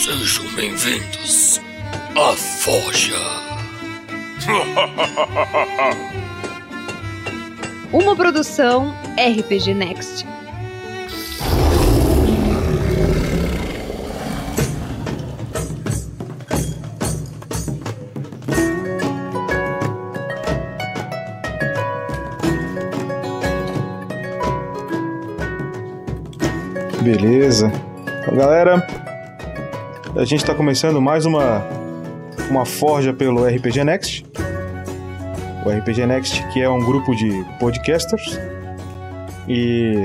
Sejam bem-vindos à Forja. Uma produção RPG Next. Beleza. Então, galera, a gente está começando mais uma, uma forja pelo RPG Next. O RPG Next, que é um grupo de podcasters. E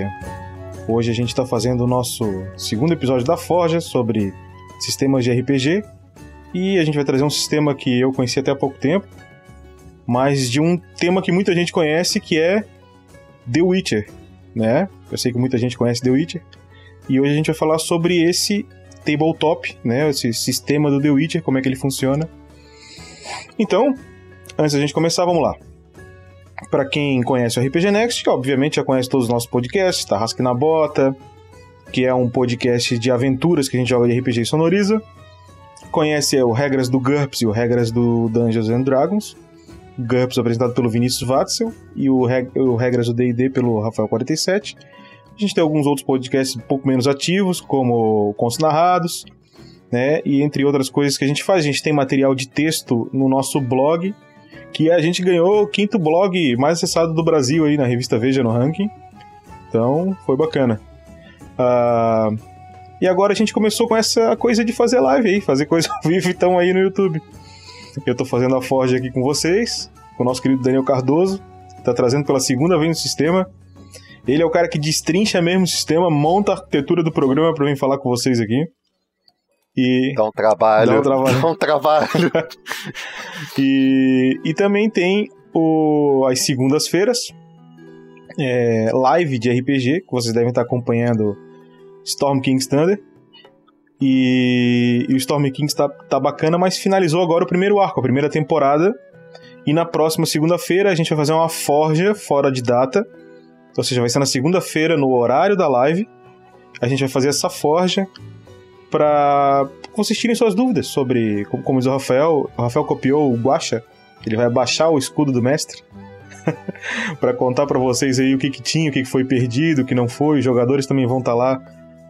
hoje a gente está fazendo o nosso segundo episódio da Forja sobre sistemas de RPG. E a gente vai trazer um sistema que eu conheci até há pouco tempo, mas de um tema que muita gente conhece, que é The Witcher, né? Eu sei que muita gente conhece The Witcher. E hoje a gente vai falar sobre esse tabletop, né? Esse sistema do The Witcher, como é que ele funciona. Então, antes da gente começar, vamos lá. Para quem conhece o RPG Next, que obviamente já conhece todos os nossos podcasts, Tarrasque na Bota, que é um podcast de aventuras que a gente joga de RPG e sonoriza. Conhece o Regras do GURPS e o Regras do Dungeons and Dragons. GURPS apresentado pelo Vinícius Watzel e o, Reg o Regras do D&D pelo Rafael 47. A gente tem alguns outros podcasts um pouco menos ativos, como Contos Narrados, né? E entre outras coisas que a gente faz. A gente tem material de texto no nosso blog, que a gente ganhou o quinto blog mais acessado do Brasil aí na revista Veja no ranking. Então, foi bacana. Uh, e agora a gente começou com essa coisa de fazer live aí, fazer coisa ao vivo então aí no YouTube. Eu tô fazendo a Forge aqui com vocês, com o nosso querido Daniel Cardoso, tá trazendo pela segunda vez no sistema. Ele é o cara que destrincha mesmo o sistema, monta a arquitetura do programa para vir falar com vocês aqui. E dá um trabalho. Dá um trabalho. Dá um trabalho. e, e também tem o, as segundas-feiras, é, live de RPG, que vocês devem estar acompanhando Storm King's Thunder. E, e o Storm Kings tá, tá bacana, mas finalizou agora o primeiro arco, a primeira temporada. E na próxima segunda-feira a gente vai fazer uma forja fora de data. Ou seja, vai ser na segunda-feira, no horário da live. A gente vai fazer essa forja para vocês tirem suas dúvidas sobre, como, como diz o Rafael, o Rafael copiou o Guacha, ele vai baixar o escudo do mestre. para contar para vocês aí o que, que tinha, o que, que foi perdido, o que não foi. Os jogadores também vão estar tá lá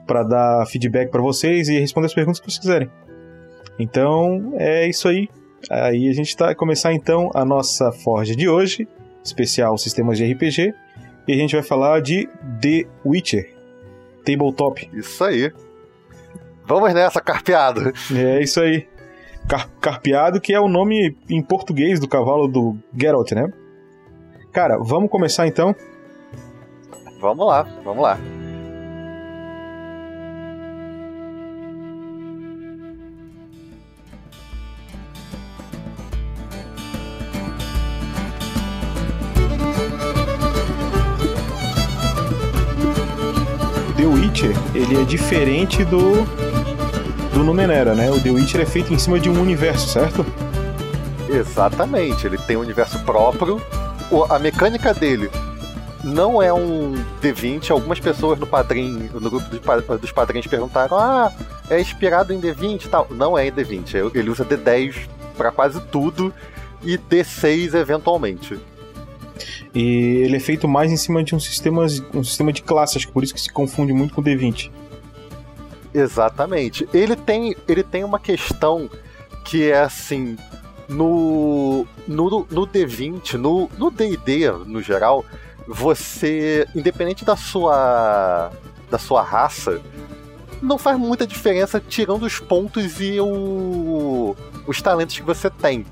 para dar feedback para vocês e responder as perguntas que vocês quiserem. Então, é isso aí. Aí a gente está começar então a nossa forja de hoje, especial sistemas de RPG, e a gente vai falar de The Witcher, Tabletop. Isso aí. Vamos nessa, carpeado. É isso aí. Car carpeado, que é o nome em português do cavalo do Geralt, né? Cara, vamos começar então? Vamos lá, vamos lá. Witcher, ele é diferente do do Numenera, né? O The Witcher é feito em cima de um universo, certo? Exatamente, ele tem um universo próprio. A mecânica dele não é um D20. Algumas pessoas no padrinho, no grupo dos padrinhos perguntaram: "Ah, é inspirado em D20 e tal?". Não é em D20, ele usa D10 para quase tudo e D6 eventualmente. E ele é feito mais em cima de um sistema, um sistema de classe, acho que por isso que se confunde muito com o D20. Exatamente. Ele tem, ele tem uma questão que é assim, no no, no D20, no no D&D no geral, você, independente da sua da sua raça, não faz muita diferença tirando os pontos e o, os talentos que você tem.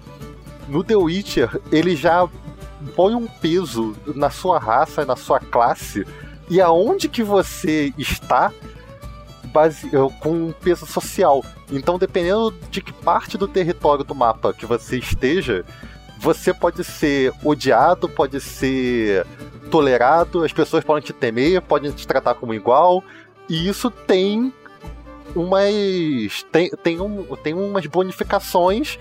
No The Witcher, ele já põe um peso na sua raça, na sua classe e aonde que você está base, com um peso social. Então, dependendo de que parte do território do mapa que você esteja, você pode ser odiado, pode ser tolerado, as pessoas podem te temer, podem te tratar como igual, e isso tem umas tem, tem, um, tem umas bonificações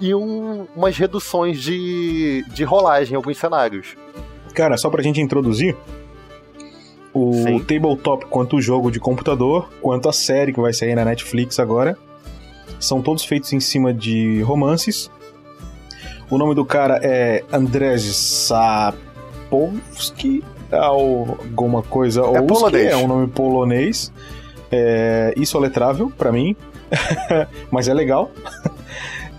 e um, umas reduções de, de rolagem em alguns cenários. Cara, só pra gente introduzir, o Sim. tabletop, quanto o jogo de computador, quanto a série que vai sair na Netflix agora, São todos feitos em cima de romances. O nome do cara é Andrzej Sapolsky, alguma coisa. É polonês. é um nome polonês. É, isso é letrável para mim, mas é legal.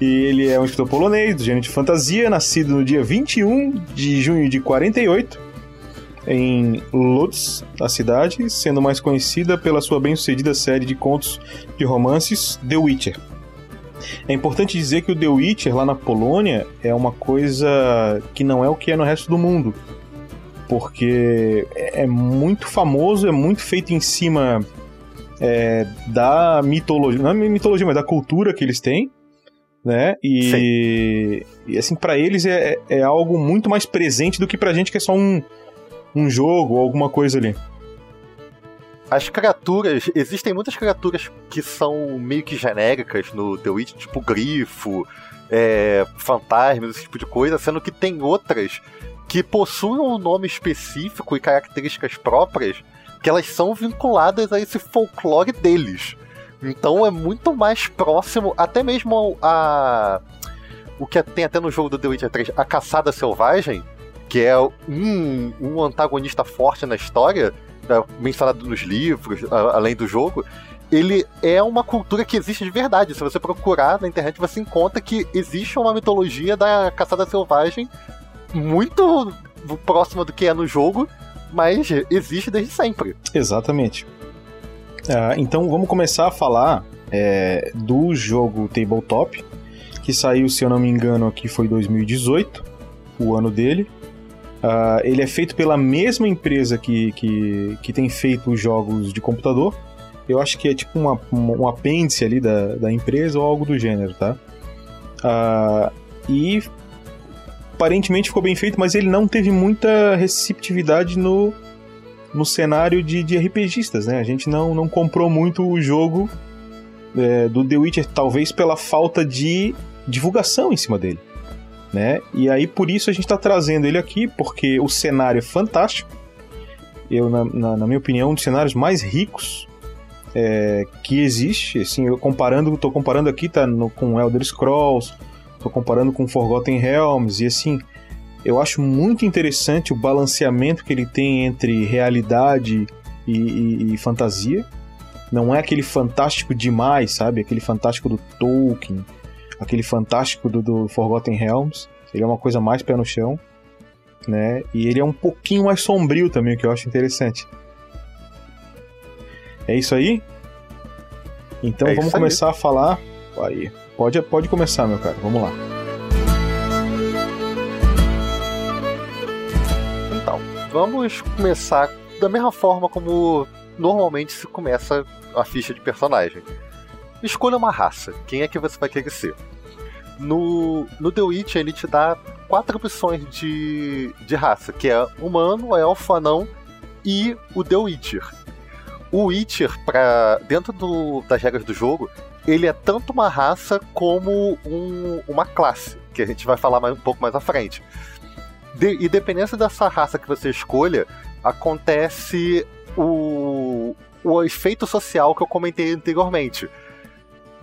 E ele é um escritor polonês, do gênero de fantasia, nascido no dia 21 de junho de 48, em Lodz, a cidade, sendo mais conhecida pela sua bem-sucedida série de contos de romances The Witcher. É importante dizer que o The Witcher lá na Polônia é uma coisa que não é o que é no resto do mundo. Porque é muito famoso, é muito feito em cima é, da mitologia, não é mitologia, mas da cultura que eles têm né? E, e assim, para eles é, é algo muito mais presente do que pra gente que é só um, um jogo ou alguma coisa ali. As criaturas, existem muitas criaturas que são meio que genéricas no The Witch, tipo grifo, é, fantasmas, esse tipo de coisa, sendo que tem outras que possuem um nome específico e características próprias que elas são vinculadas a esse folclore deles. Então é muito mais próximo, até mesmo a. O que tem até no jogo do The Witcher 3, a Caçada Selvagem, que é um, um antagonista forte na história, é, mencionado nos livros, além do jogo, ele é uma cultura que existe de verdade. Se você procurar na internet, você encontra que existe uma mitologia da caçada selvagem muito próxima do que é no jogo, mas existe desde sempre. Exatamente. Ah, então vamos começar a falar é, do jogo Tabletop, que saiu, se eu não me engano, aqui foi 2018, o ano dele. Uh, ele é feito pela mesma empresa que, que, que tem feito os jogos de computador. Eu acho que é tipo uma, um apêndice ali da, da empresa ou algo do gênero, tá? Uh, e aparentemente ficou bem feito, mas ele não teve muita receptividade no, no cenário de, de RPGistas, né? A gente não, não comprou muito o jogo é, do The Witcher, talvez pela falta de divulgação em cima dele. Né? E aí por isso a gente está trazendo ele aqui, porque o cenário é fantástico. Eu, na, na, na minha opinião, um dos cenários mais ricos é, que existe. Assim, eu comparando, tô comparando aqui tá no, com Elder Scrolls, tô comparando com Forgotten Realms e assim, eu acho muito interessante o balanceamento que ele tem entre realidade e, e, e fantasia. Não é aquele fantástico demais, sabe? Aquele fantástico do Tolkien, aquele fantástico do, do Forgotten Realms. Ele é uma coisa mais pé no chão, né? E ele é um pouquinho mais sombrio também, o que eu acho interessante. É isso aí? Então é vamos começar aí. a falar. Aí, pode, pode começar, meu cara. Vamos lá. Vamos começar da mesma forma como normalmente se começa a ficha de personagem. Escolha uma raça. Quem é que você vai querer ser? No, no The Witch ele te dá quatro opções de, de raça, que é humano, elfo, anão e o The Witcher. O Witcher, pra, dentro do, das regras do jogo, ele é tanto uma raça como um, uma classe, que a gente vai falar mais, um pouco mais à frente. De, e dependendo dessa raça que você escolha, acontece o, o efeito social que eu comentei anteriormente.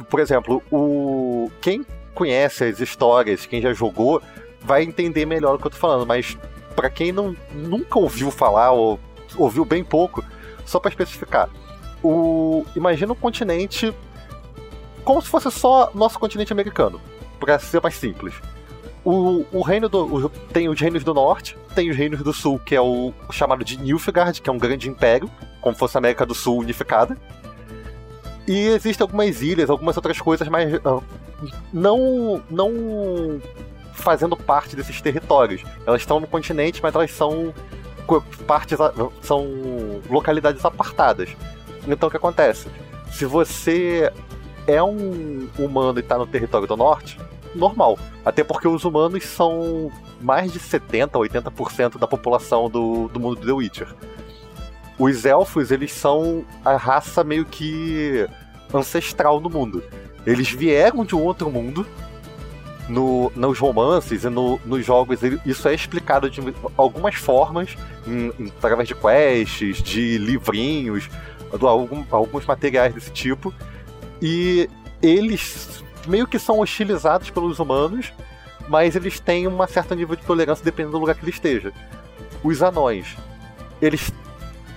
Por exemplo, o quem conhece as histórias, quem já jogou, vai entender melhor o que eu tô falando, mas para quem não, nunca ouviu falar ou ouviu bem pouco, só para especificar. O, imagina um continente como se fosse só nosso continente americano, para ser mais simples. O, o reino do. O, tem os reinos do norte, tem os reinos do sul, que é o, o chamado de Nilfgaard, que é um grande império, como fosse a América do Sul unificada. E existem algumas ilhas, algumas outras coisas, mas uh, não, não fazendo parte desses territórios. Elas estão no continente, mas elas são partes são localidades apartadas. Então o que acontece? Se você é um humano e está no território do norte, normal. Até porque os humanos são mais de 70%, 80% da população do, do mundo do The Witcher. Os elfos, eles são a raça meio que ancestral no mundo. Eles vieram de um outro mundo. No, nos romances e no, nos jogos, isso é explicado de algumas formas, em, em, através de quests, de livrinhos, de algum, alguns materiais desse tipo. E eles meio que são hostilizados pelos humanos, mas eles têm um certo nível de tolerância dependendo do lugar que ele esteja. Os anões, eles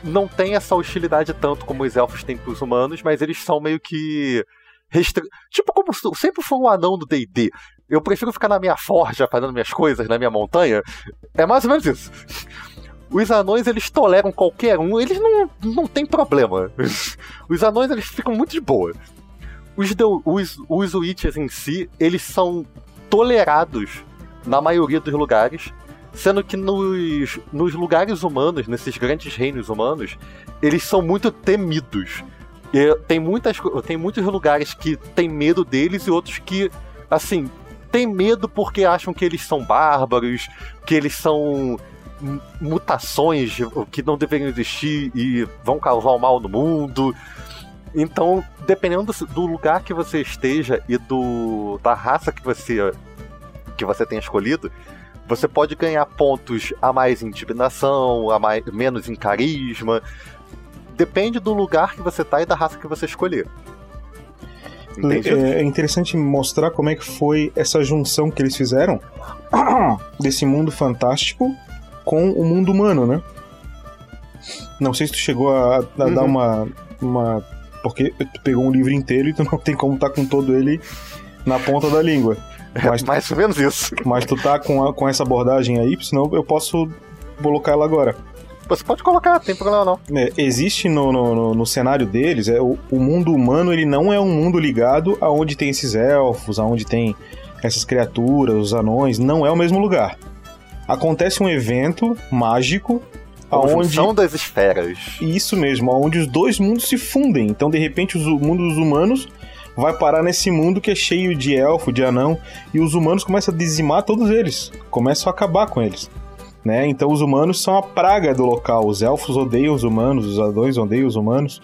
não têm essa hostilidade tanto como os elfos têm para os humanos, mas eles são meio que restri... tipo como sempre foi um anão do D&D. Eu prefiro ficar na minha forja fazendo minhas coisas na minha montanha. É mais ou menos isso. Os anões, eles toleram qualquer um, eles não, não tem problema. Os anões, eles ficam muito de boa. Os, os, os Witches em si, eles são tolerados na maioria dos lugares, sendo que nos, nos lugares humanos, nesses grandes reinos humanos, eles são muito temidos. E tem, muitas, tem muitos lugares que tem medo deles e outros que, assim, tem medo porque acham que eles são bárbaros, que eles são mutações que não deveriam existir e vão causar mal no mundo. Então, dependendo do lugar que você esteja e do da raça que você que você tenha escolhido, você pode ganhar pontos a mais em intimidação, a mais, menos em carisma. Depende do lugar que você tá e da raça que você escolher. É, é interessante mostrar como é que foi essa junção que eles fizeram desse mundo fantástico com o mundo humano, né? Não sei se tu chegou a, a uhum. dar uma, uma. Porque tu pegou um livro inteiro e tu não tem como estar tá com todo ele na ponta da língua. É mas, mais ou menos isso. Mas tu tá com, a, com essa abordagem aí, senão eu posso colocar ela agora. Você pode colocar, não tem problema não. É, existe no, no, no, cenário deles, é, o, o, mundo humano ele não é um mundo ligado aonde tem esses elfos, aonde tem essas criaturas, os anões, não é o mesmo lugar. Acontece um evento mágico aonde são das esferas. Isso mesmo, onde os dois mundos se fundem. Então, de repente, o mundo dos humanos vai parar nesse mundo que é cheio de elfo, de anão, e os humanos começam a dizimar todos eles, começam a acabar com eles. Né? Então os humanos são a praga do local, os elfos odeiam os humanos, os anões odeiam os humanos.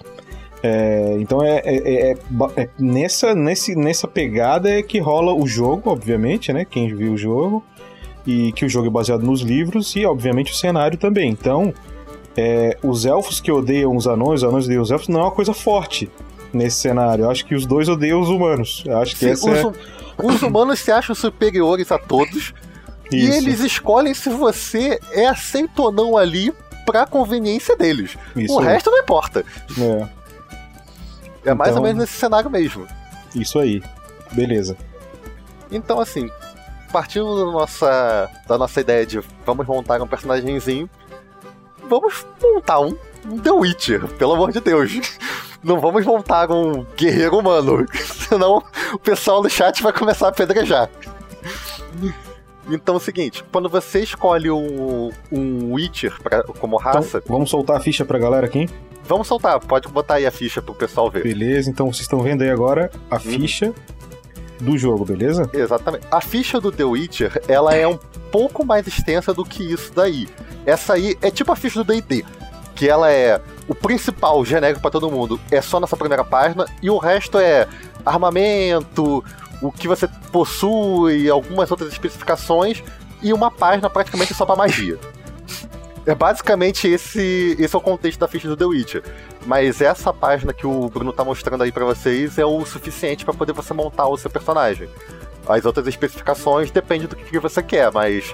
É, então é, é, é, é, nessa, nesse, nessa pegada é que rola o jogo, obviamente, né? Quem viu o jogo, e que o jogo é baseado nos livros, e obviamente o cenário também. Então, é, os elfos que odeiam os anões, os anões odeiam os elfos, não é uma coisa forte nesse cenário. Eu acho que os dois odeiam os humanos. Eu acho que Sim, essa os, é... os humanos se acham superiores a todos. Isso. E eles escolhem se você é aceito ou não ali pra conveniência deles. Isso o resto não importa. É. É mais então... ou menos nesse cenário mesmo. Isso aí. Beleza. Então, assim, partindo da nossa, da nossa ideia de vamos montar um personagemzinho, vamos montar um, um The Witcher, pelo amor de Deus. Não vamos montar um guerreiro humano, senão o pessoal do chat vai começar a pedrejar. Então é o seguinte, quando você escolhe um, um Witcher pra, como então, raça. Então, vamos soltar a ficha pra galera aqui? Vamos soltar, pode botar aí a ficha pro pessoal ver. Beleza, então vocês estão vendo aí agora a uhum. ficha do jogo, beleza? Exatamente. A ficha do The Witcher, ela é um pouco mais extensa do que isso daí. Essa aí é tipo a ficha do D&D, que ela é o principal genérico para todo mundo, é só nessa primeira página e o resto é armamento, o que você possui, algumas outras especificações e uma página praticamente só para magia. É basicamente esse, esse é o contexto da ficha do The Witcher. Mas essa página que o Bruno tá mostrando aí para vocês é o suficiente para poder você montar o seu personagem. As outras especificações depende do que você quer, mas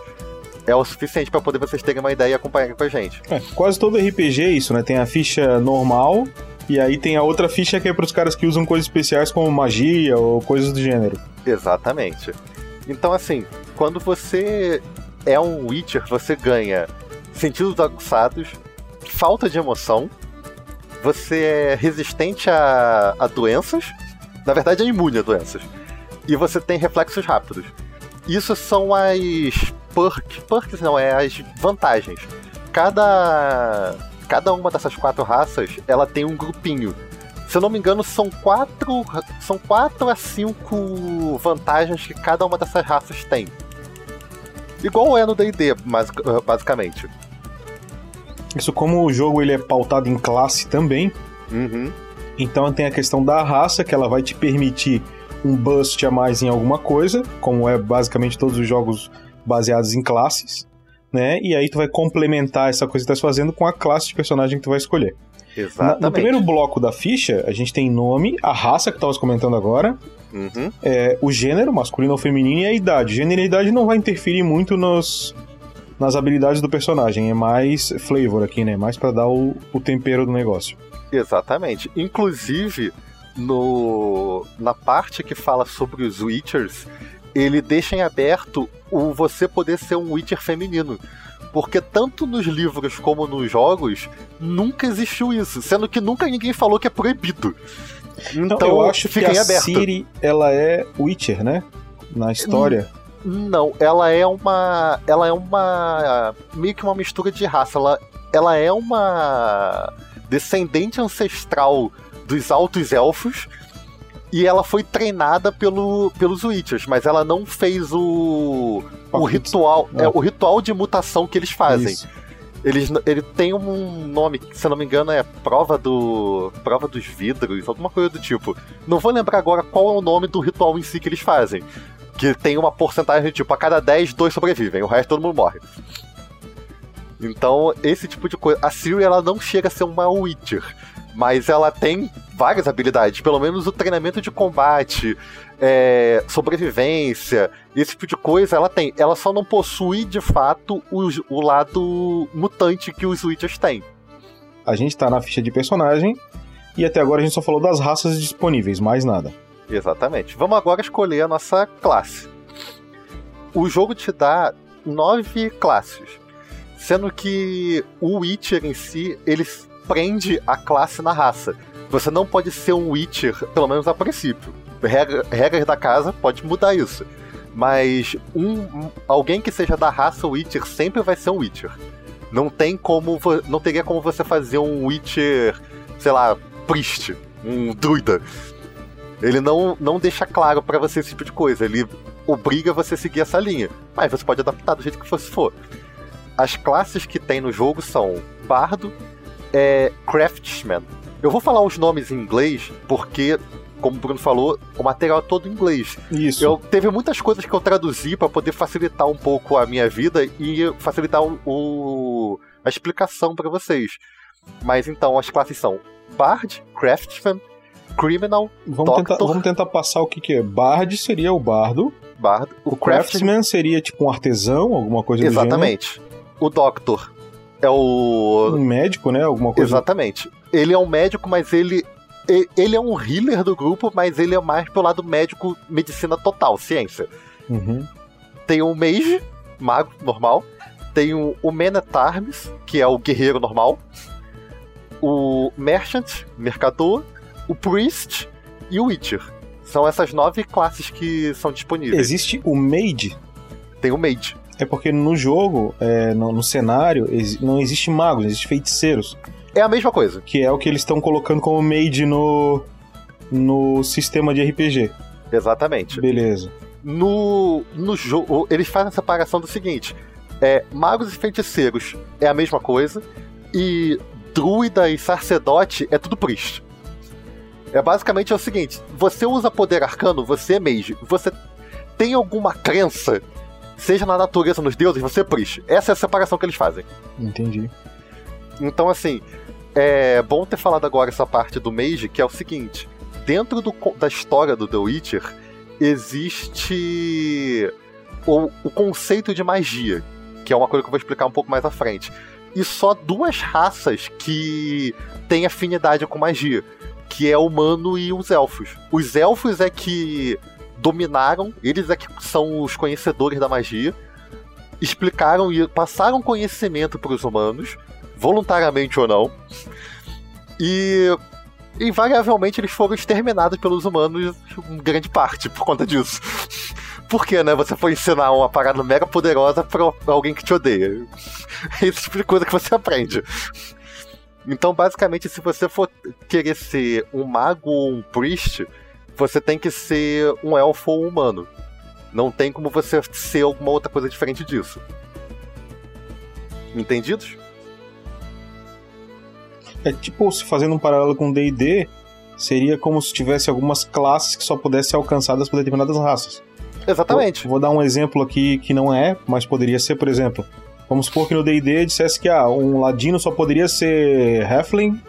é o suficiente para poder vocês terem uma ideia e acompanhar com a gente. É, quase todo RPG é isso, né? Tem a ficha normal e aí tem a outra ficha que é para os caras que usam coisas especiais como magia ou coisas do gênero. Exatamente. Então, assim, quando você é um Witcher, você ganha sentidos aguçados, falta de emoção, você é resistente a, a doenças, na verdade é imune a doenças, e você tem reflexos rápidos. Isso são as perks, perks não, é as vantagens. Cada cada uma dessas quatro raças, ela tem um grupinho. Se eu não me engano, são quatro, são quatro a cinco vantagens que cada uma dessas raças tem. Igual é no D&D, basicamente. Isso como o jogo ele é pautado em classe também. Uhum. Então tem a questão da raça, que ela vai te permitir um bust a mais em alguma coisa, como é basicamente todos os jogos baseados em classes né? E aí tu vai complementar essa coisa que tu tá fazendo com a classe de personagem que tu vai escolher. Na- Exatamente. no primeiro bloco da ficha, a gente tem nome, a raça que tava comentando agora, Uhum. é, o gênero, masculino ou feminino, e a idade. Gênero e idade não vai interferir muito nos, nas habilidades do personagem, é mais flavor aqui, né? Mais pra dar o, o tempero do negócio. Exatamente. Inclusive, no na parte que fala sobre os Witchers, ele deixa em aberto o você poder ser um Witcher feminino. Porque tanto nos livros como nos jogos, nunca existiu isso. Sendo que nunca ninguém falou que é proibido. Então, Então, eu acho que a aberto. Siri, ela é Witcher, né? Na história. Não, ela é uma. Ela é uma. meio que uma mistura de raça. Ela, ela é uma descendente ancestral dos altos elfos. E ela foi treinada pelo, pelos Witchers, mas ela não fez o. O ritual. É. É, o ritual de mutação que eles fazem. Isso. Eles, ele tem um nome, se não me engano, é prova do. prova dos vidros, alguma coisa do tipo. Não vou lembrar agora qual é o nome do ritual em si que eles fazem. Que tem uma porcentagem de tipo, a cada 10, dois sobrevivem, o resto todo mundo morre. Então, esse tipo de coisa. A Siri ela não chega a ser uma Witcher, mas ela tem várias habilidades, pelo menos o treinamento de combate, é, sobrevivência, esse tipo de coisa ela tem. Ela só não possui, de fato, o, o lado mutante que os Witchers têm. A gente tá na ficha de personagem, e até agora a gente só falou das raças disponíveis, mais nada. Exatamente. Vamos agora escolher a nossa classe. O jogo te dá nove classes, sendo que o Witcher em si ele prende a classe na raça. Você não pode ser um Witcher, pelo menos a princípio. Regra- regras da casa pode mudar isso. Mas um, alguém que seja da raça Witcher sempre vai ser um Witcher. Não tem como. Não teria como você fazer um Witcher, sei lá, Priest, um druida. Ele não, não deixa claro pra você esse tipo de coisa. Ele obriga você a seguir essa linha. Mas você pode adaptar do jeito que você for. As classes que tem no jogo são Bardo, é, Craftsman. Eu vou falar os nomes em inglês porque, como o Bruno falou, o material é todo em inglês. Isso. Eu teve muitas coisas que eu traduzi pra poder facilitar um pouco a minha vida e facilitar o, o- a explicação pra vocês. Mas então as classes são Bard, Craftsman, Criminal, Vamos tentar, Doctor. vamos tentar passar o que, que é. Bard seria o bardo. Bard, O craftsman seria tipo um artesão, alguma coisa Exatamente. O Doctor é o. Um médico, né? Alguma coisa. Exatamente. Ele é um médico, mas ele. Ele é um healer do grupo, mas ele é mais pelo lado médico, medicina total, ciência. Uhum. Tem o Mage, mago normal. Tem o, o Man at Arms, que é o guerreiro normal. O Merchant, mercador. O Priest e o Witcher. São essas nove classes que são disponíveis. Existe o mage. Tem o Mage. É porque no jogo, é, no, no cenário, não existe magos, existe feiticeiros. É a mesma coisa. Que é o que eles estão colocando como mage no, no sistema de RPG. Exatamente. Beleza. No, no jogo, eles fazem a separação do seguinte: é, magos e feiticeiros é a mesma coisa, e druida e sacerdote é tudo priest. É basicamente é o seguinte: você usa poder arcano, você é mage. Você tem alguma crença, seja na natureza, nos deuses, você é priest. Essa é a separação que eles fazem. Entendi. Então, assim, é bom ter falado agora essa parte do Mage, que é o seguinte: dentro do da história do The Witcher, existe o, o conceito de magia, que é uma coisa que eu vou explicar um pouco mais à frente. E só duas raças que têm afinidade com magia, que é o humano e os elfos. Os elfos é que dominaram, eles é que são os conhecedores da magia, explicaram e passaram conhecimento para os humanos, voluntariamente ou não. E invariavelmente eles foram exterminados pelos humanos em grande parte por conta disso. Por quê, né? Você foi ensinar uma parada mega poderosa pra alguém que te odeia. Esse tipo de coisa que você aprende. Então, basicamente, se você for querer ser um mago ou um priest, você tem que ser um elfo ou um humano. Não tem como você ser alguma outra coisa diferente disso. Entendidos? É tipo, se fazendo um paralelo com D&D, seria como se tivesse algumas classes que só pudessem ser alcançadas por determinadas raças. Exatamente. Vou, vou dar um exemplo aqui que não é, mas poderia ser, por exemplo. Vamos supor que no D&D dissesse que ah, um ladino só poderia ser halfling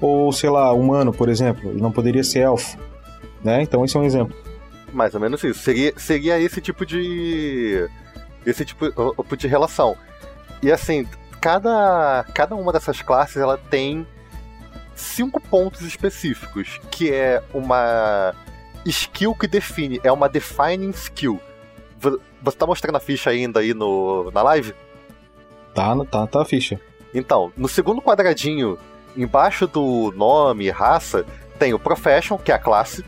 ou sei lá, humano, por exemplo. Ele não poderia ser elfo, né? Então esse é um exemplo. Mais ou menos isso. Seria, seria esse tipo de. esse tipo de relação. E assim, cada, cada uma dessas classes ela tem cinco pontos específicos, que é uma skill que define, é uma defining skill. Você tá mostrando a ficha ainda aí no, na live? Tá, tá, tá a ficha. Então, no segundo quadradinho, embaixo do nome, raça, tem o Profession, que é a classe,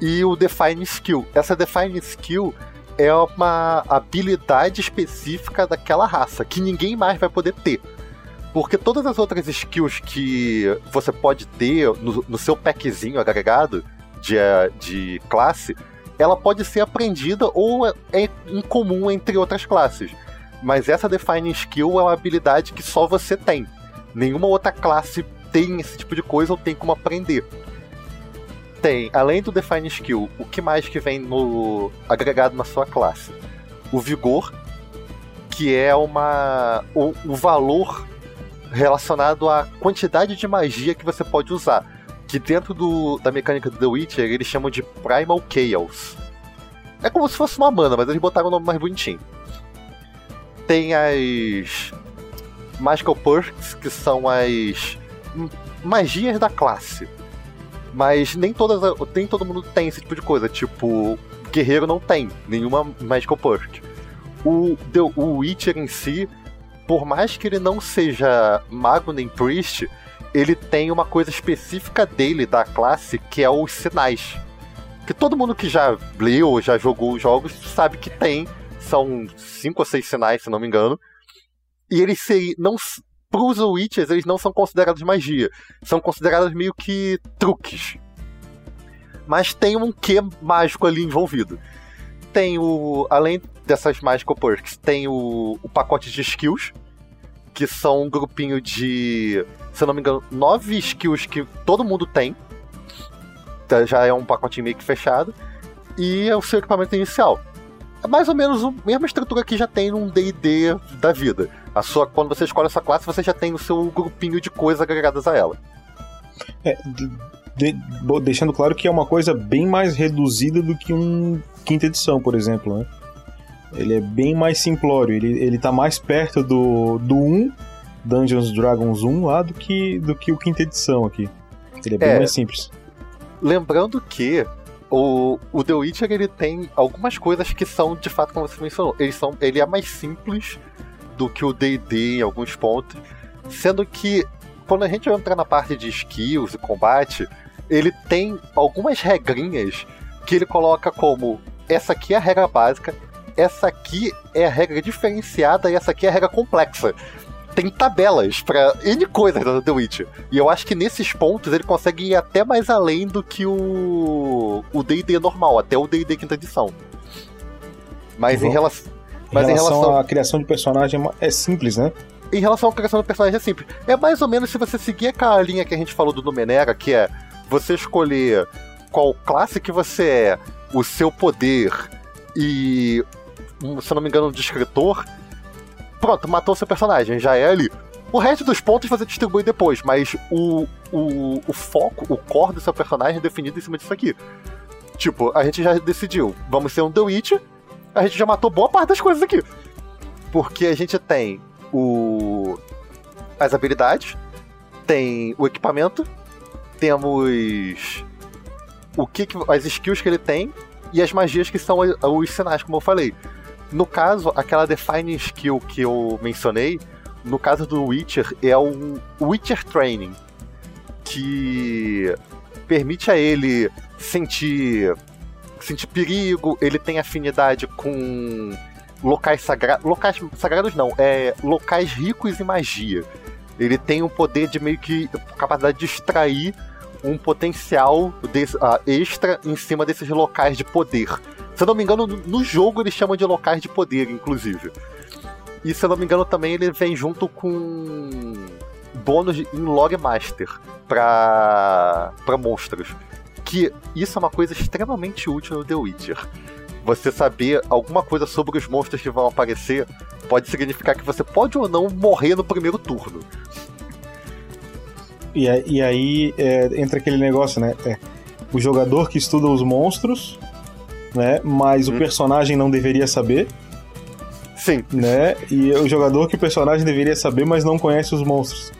e o Define Skill. Essa Define Skill é uma habilidade específica daquela raça, que ninguém mais vai poder ter. Porque todas as outras skills que você pode ter no, no seu packzinho agregado de, de classe, ela pode ser aprendida ou é incomum entre outras classes. Mas essa Define Skill é uma habilidade que só você tem. Nenhuma outra classe tem esse tipo de coisa ou tem como aprender. Tem, além do Define Skill, o que mais que vem no agregado na sua classe? O Vigor, que é uma o, o valor relacionado à quantidade de magia que você pode usar. Que dentro do, da mecânica do The Witcher eles chamam de Primal Chaos. É como se fosse uma mana, mas eles botaram o nome mais bonitinho. Tem as Magical Perks, que são as magias da classe. Mas nem, todas, nem todo mundo tem esse tipo de coisa. Tipo, Guerreiro não tem nenhuma Magical Perk. O, The, o Witcher em si por mais que ele não seja mago nem priest, ele tem uma coisa específica dele, da classe, que é os sinais. Que todo mundo que já leu, já jogou os jogos, sabe que tem. São cinco ou seis sinais, se não me engano. E eles seriam. Não, pros Witches, eles não são considerados magia. São considerados meio que truques. Mas tem um quê mágico ali envolvido. Tem o. Além dessas Magical Perks, tem o, o pacote de skills, que são um grupinho de, se eu não me engano, nove skills que todo mundo tem. Tá, já é um pacotinho meio que fechado. E é o seu equipamento inicial. É mais ou menos a mesma estrutura que já tem num DD da vida. A sua, quando você escolhe a sua classe, você já tem o seu grupinho de coisas agregadas a ela. É, de, de, deixando claro que é uma coisa bem mais reduzida do que um quinta edição, por exemplo, né? Ele é bem mais simplório, ele, ele tá mais perto do, do 1, Dungeons Dragons 1 lá, do que, do que o quinta edição aqui. Ele é bem é, mais simples. Lembrando que o, o The Witcher ele tem algumas coisas que são, de fato, como você mencionou, eles são, ele é mais simples do que o D&D em alguns pontos, sendo que quando a gente entra na parte de skills e combate, ele tem algumas regrinhas que ele coloca como essa aqui é a regra básica, essa aqui é a regra diferenciada e essa aqui é a regra complexa. Tem tabelas para N coisas no The Witcher. E eu acho que nesses pontos ele consegue ir até mais além do que o o D&D normal, até o D&D quinta edição. Mas uhum. em relação mas em relação, em relação à criação de personagem é simples, né? Em relação à criação de personagem é simples. É mais ou menos se você seguir aquela linha que a gente falou do Numenera, que é você escolher qual classe que você é, o seu poder e se não me engano, um descritor. Pronto, matou seu personagem, já é ali. O resto dos pontos você distribui depois, mas o, o, o foco, o core do seu personagem é definido em cima disso aqui. Tipo, a gente já decidiu, vamos ser um The Witch, a gente já matou boa parte das coisas aqui. Porque a gente tem o as habilidades, tem o equipamento, temos o que, que as skills que ele tem e as magias que são os sinais, como eu falei. No caso, aquela Defining Skill que eu mencionei, no caso do Witcher, é o Witcher Training, que permite a ele sentir, sentir perigo, ele tem afinidade com locais sagrados. Locais sagrados não, é locais ricos em magia. Ele tem o poder de meio que capacidade de extrair um potencial desse, uh, extra em cima desses locais de poder. Se eu não me engano, no jogo eles chamam de locais de poder, inclusive. E se eu não me engano, também ele vem junto com bônus em Logmaster para para monstros. Que isso é uma coisa extremamente útil no The Witcher. Você saber alguma coisa sobre os monstros que vão aparecer pode significar que você pode ou não morrer no primeiro turno. E, e aí é, entra aquele negócio, né? É, o jogador que estuda os monstros, né? Mas o Hum. personagem não deveria saber, Sim, né? E o jogador que o personagem deveria saber, mas não conhece os monstros.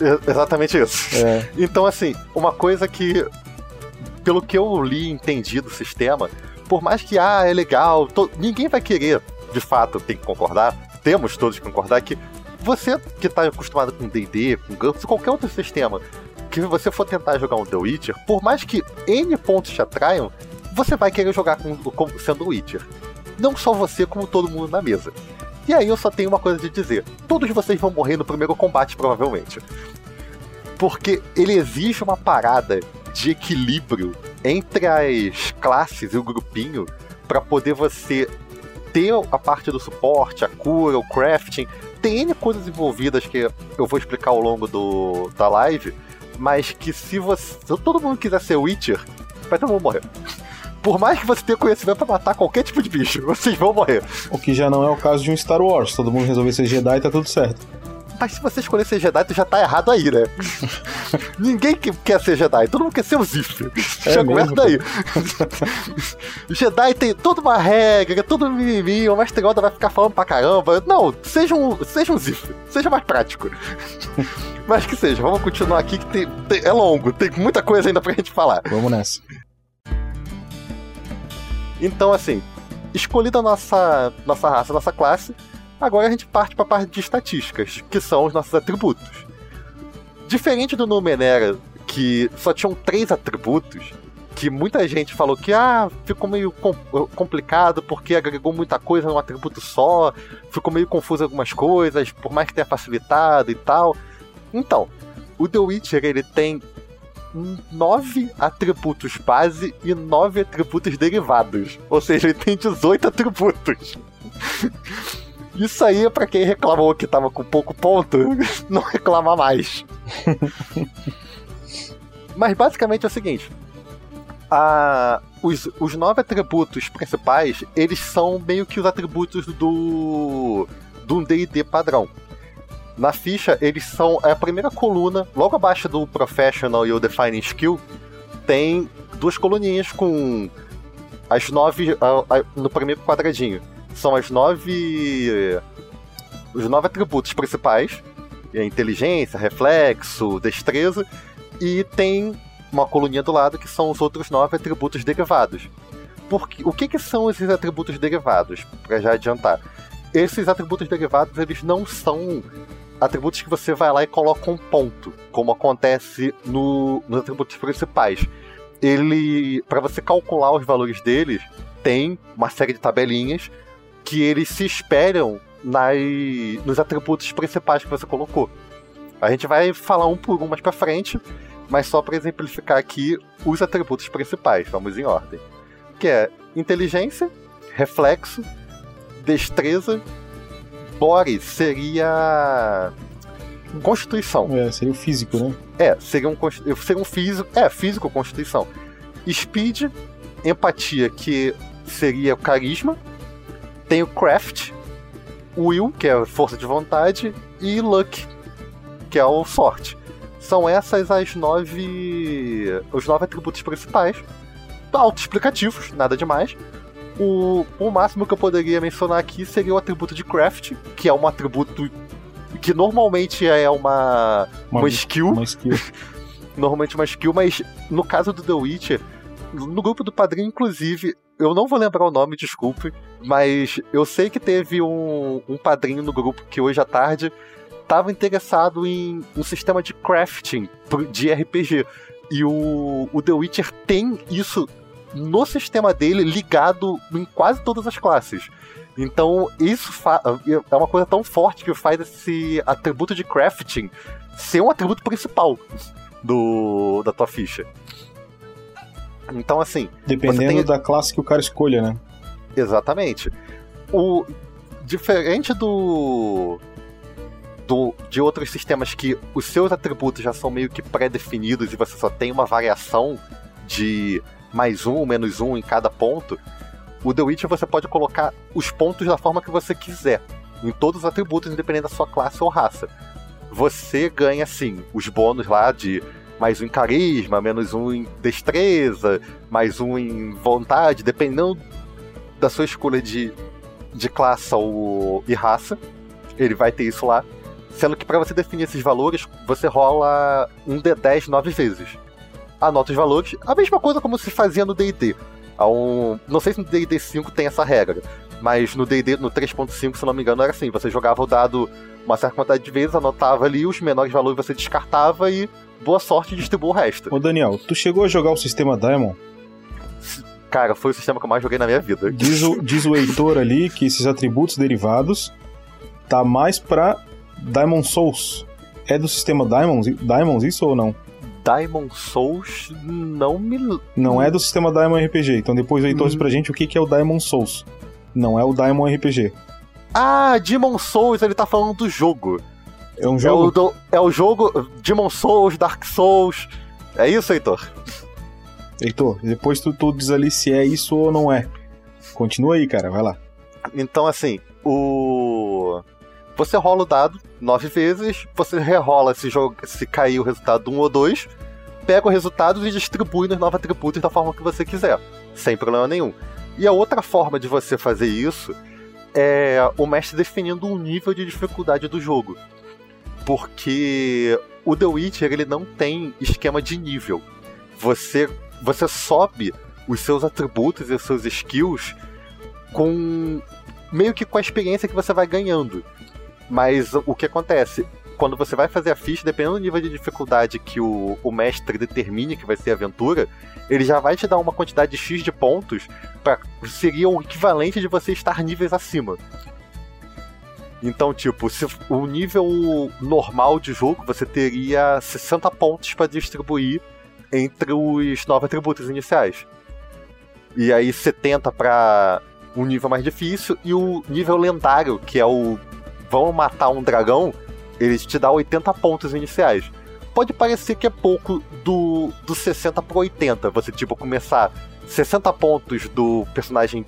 e- exatamente isso. É, Então, assim, uma coisa que, pelo que eu li e entendi do sistema, por mais que, ah, é legal, to- ninguém vai querer, de fato, tem que concordar, temos todos que concordar que você que tá acostumado com D&D, com GURPS, qualquer outro sistema, que você for tentar jogar um The Witcher, por mais que N pontos te atraiam, você vai querer jogar com, com, sendo Witcher. Não só você, como todo mundo na mesa. E aí eu só tenho uma coisa de dizer. Todos vocês vão morrer no primeiro combate, provavelmente. Porque ele exige uma parada de equilíbrio entre as classes e o grupinho para poder você ter a parte do suporte, a cura, o crafting. Tem N coisas envolvidas que eu vou explicar ao longo do, da live, mas que se você. Se todo mundo quiser ser Witcher, vai todo mundo morrer. Por mais que você tenha conhecimento pra matar qualquer tipo de bicho, vocês vão morrer. o que já não é o caso de um Star Wars. Todo mundo resolver ser Jedi e tá tudo certo. Mas se você escolher ser Jedi, tu já tá errado aí, né? Ninguém que- quer ser Jedi, todo mundo quer ser o Zif. É já começa daí. Jedi tem toda uma regra, todo mimimi, o Mestre Yoda vai ficar falando pra caramba. Não, seja um, seja um Zif, seja mais prático. Mas que seja, vamos continuar aqui que tem- tem- é longo, tem muita coisa ainda pra gente falar. Vamos nessa. Então, assim, escolhida a nossa, nossa raça, nossa classe, agora a gente parte para a parte de estatísticas, que são os nossos atributos. Diferente do Numenera, que só tinham três atributos, que muita gente falou que ah, ficou meio com- complicado porque agregou muita coisa num atributo só, ficou meio confuso algumas coisas, por mais que tenha facilitado e tal. Então, o The Witcher ele tem nove atributos base e nove atributos derivados. Ou seja, ele tem 18 atributos. Isso aí é pra quem reclamou que tava com pouco ponto, não reclamar mais. Mas basicamente é o seguinte: a- os, os nove atributos principais, eles são meio que os atributos do do D&D padrão. Na ficha, eles são é a primeira coluna, logo abaixo do Professional e o Defining Skill, tem duas coluninhas com as nove a- a- no primeiro quadradinho. São as nove os nove atributos principais, é inteligência, reflexo, destreza, e tem uma coluninha do lado que são os outros nove atributos derivados. Porque, o que, que são esses atributos derivados? Para já adiantar. Esses atributos derivados, eles não são atributos que você vai lá e coloca um ponto, como acontece no, nos atributos principais. Ele, para você calcular os valores deles, tem uma série de tabelinhas que eles se espelham nas, nos atributos principais que você colocou. A gente vai falar um por um mais para frente, mas só para exemplificar aqui os atributos principais. Vamos em ordem, que é inteligência, reflexo, destreza, body seria constituição. É, seria o físico, né? É, seria um, seria um físico. É, físico, constituição. Speed, empatia, que seria o carisma. Tem o craft, will, que é força de vontade, e luck, que é o sorte. São essas as nove. os nove atributos principais. Autoexplicativos, nada demais. O, o máximo que eu poderia mencionar aqui seria o atributo de craft, que é um atributo que normalmente é uma, Uma, uma skill uma skill. normalmente uma skill, mas no caso do The Witcher, no grupo do padrinho, inclusive, eu não vou lembrar o nome, desculpe, mas eu sei que teve um, um padrinho no grupo que hoje à tarde estava interessado em um sistema de crafting de RPG. E o, o The Witcher tem isso no sistema dele ligado em quase todas as classes. Então, isso é uma coisa tão forte que faz esse atributo de crafting ser um atributo principal do da tua ficha. Então, assim, Dependendo tem- da classe que o cara escolha, né? exatamente. O diferente do do de outros sistemas que os seus atributos já são meio que pré-definidos e você só tem uma variação de mais um, menos um em cada ponto. O The Witcher você pode colocar os pontos da forma que você quiser, em todos os atributos, independente da sua classe ou raça. você ganha, assim, os bônus lá de mais um em carisma, menos um em destreza, mais um em vontade, dependendo da sua escolha de, de classe ou, e raça. Ele vai ter isso lá. Sendo que para você definir esses valores, você rola um D10 nove vezes. Anota os valores, a mesma coisa como se fazia no D&D. Um, não sei se no D&D 5 tem essa regra, mas no D&D, no 3.5, se não me engano, era assim. Você jogava o dado uma certa quantidade de vezes, anotava ali, os menores valores você descartava e boa sorte distribua o resto. Ô Daniel, tu chegou a jogar o sistema Diamond? Cara, foi o sistema que eu mais joguei na minha vida. Diz o, diz o Heitor ali que esses atributos derivados tá mais pra Diamond Souls. É do sistema Diamonds, Diamonds isso ou não? Diamond Souls não me. Não é do sistema Diamond RPG. Então depois o Heitor diz pra gente o que que é o Diamond Souls. Não é o Diamond RPG. Ah, Demon Souls, ele tá falando do jogo. É um É o, jogo. do- é o jogo Demon Souls, Dark Souls. É isso, Heitor? Heitor, depois tu, tu diz ali se é isso ou não é. Continua aí, cara, vai lá. Então, assim, o. Você rola o dado nove vezes, você rerola se, se cair o resultado um ou dois, pega o resultado e distribui nos novos atributos da forma que você quiser, sem problema nenhum. E a outra forma de você fazer isso é o mestre definindo um nível de dificuldade do jogo. Porque o The Witcher ele não tem esquema de nível. Você, você sobe os seus atributos e os seus skills com meio que com a experiência que você vai ganhando. Mas o que acontece? Quando você vai fazer a ficha, dependendo do nível de dificuldade que o, o mestre determine que vai ser a aventura, ele já vai te dar uma quantidade de X de pontos para seria o equivalente de você estar níveis acima. Então, tipo, se o nível normal de jogo, você teria 60 pontos para distribuir entre os nove atributos iniciais. E aí 70 para um nível mais difícil e o nível lendário, que é o vão matar um dragão, ele te dá 80 pontos iniciais. Pode parecer que é pouco do, do 60 para 80, você tipo começar 60 pontos do personagem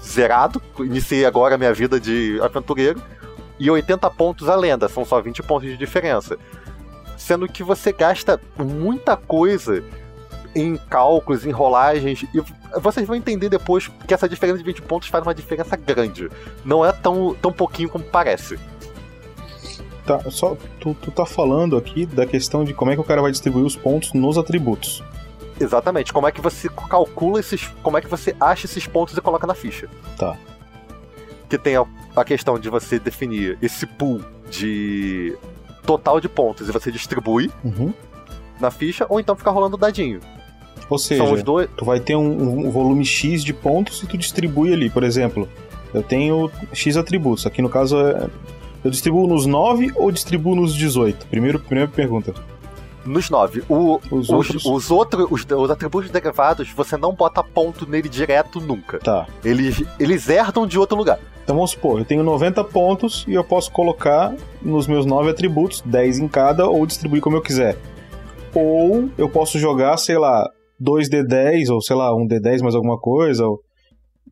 zerado, iniciei agora a minha vida de aventureiro, e 80 pontos a lenda, são só 20 pontos de diferença. Sendo que você gasta muita coisa em cálculos, em rolagens, e vocês vão entender depois que essa diferença de 20 pontos faz uma diferença grande. Não é tão, tão pouquinho como parece. Tá, só tu, tu tá falando aqui da questão de como é que o cara vai distribuir os pontos nos atributos. Exatamente. Como é que você calcula esses. Como é que você acha esses pontos e coloca na ficha? Tá. Que tem a, a questão de você definir esse pool de total de pontos e você distribui Uhum. na ficha, ou então fica rolando dadinho. Ou seja, São os dois. tu vai ter um, um volume X de pontos e tu distribui ali. Por exemplo, eu tenho X atributos. Aqui no caso é. Eu distribuo nos 9 ou distribuo nos 18? Primeiro, primeira pergunta. Nos nove. O, Os os, outros. os outros, os, os atributos derivados, você não bota ponto nele direto nunca. Tá. Eles, eles herdam de outro lugar. Então vamos supor, eu tenho 90 pontos e eu posso colocar nos meus 9 atributos, 10 em cada, ou distribuir como eu quiser. Ou eu posso jogar, sei lá, 2D10, ou sei lá, um D10 mais alguma coisa, ou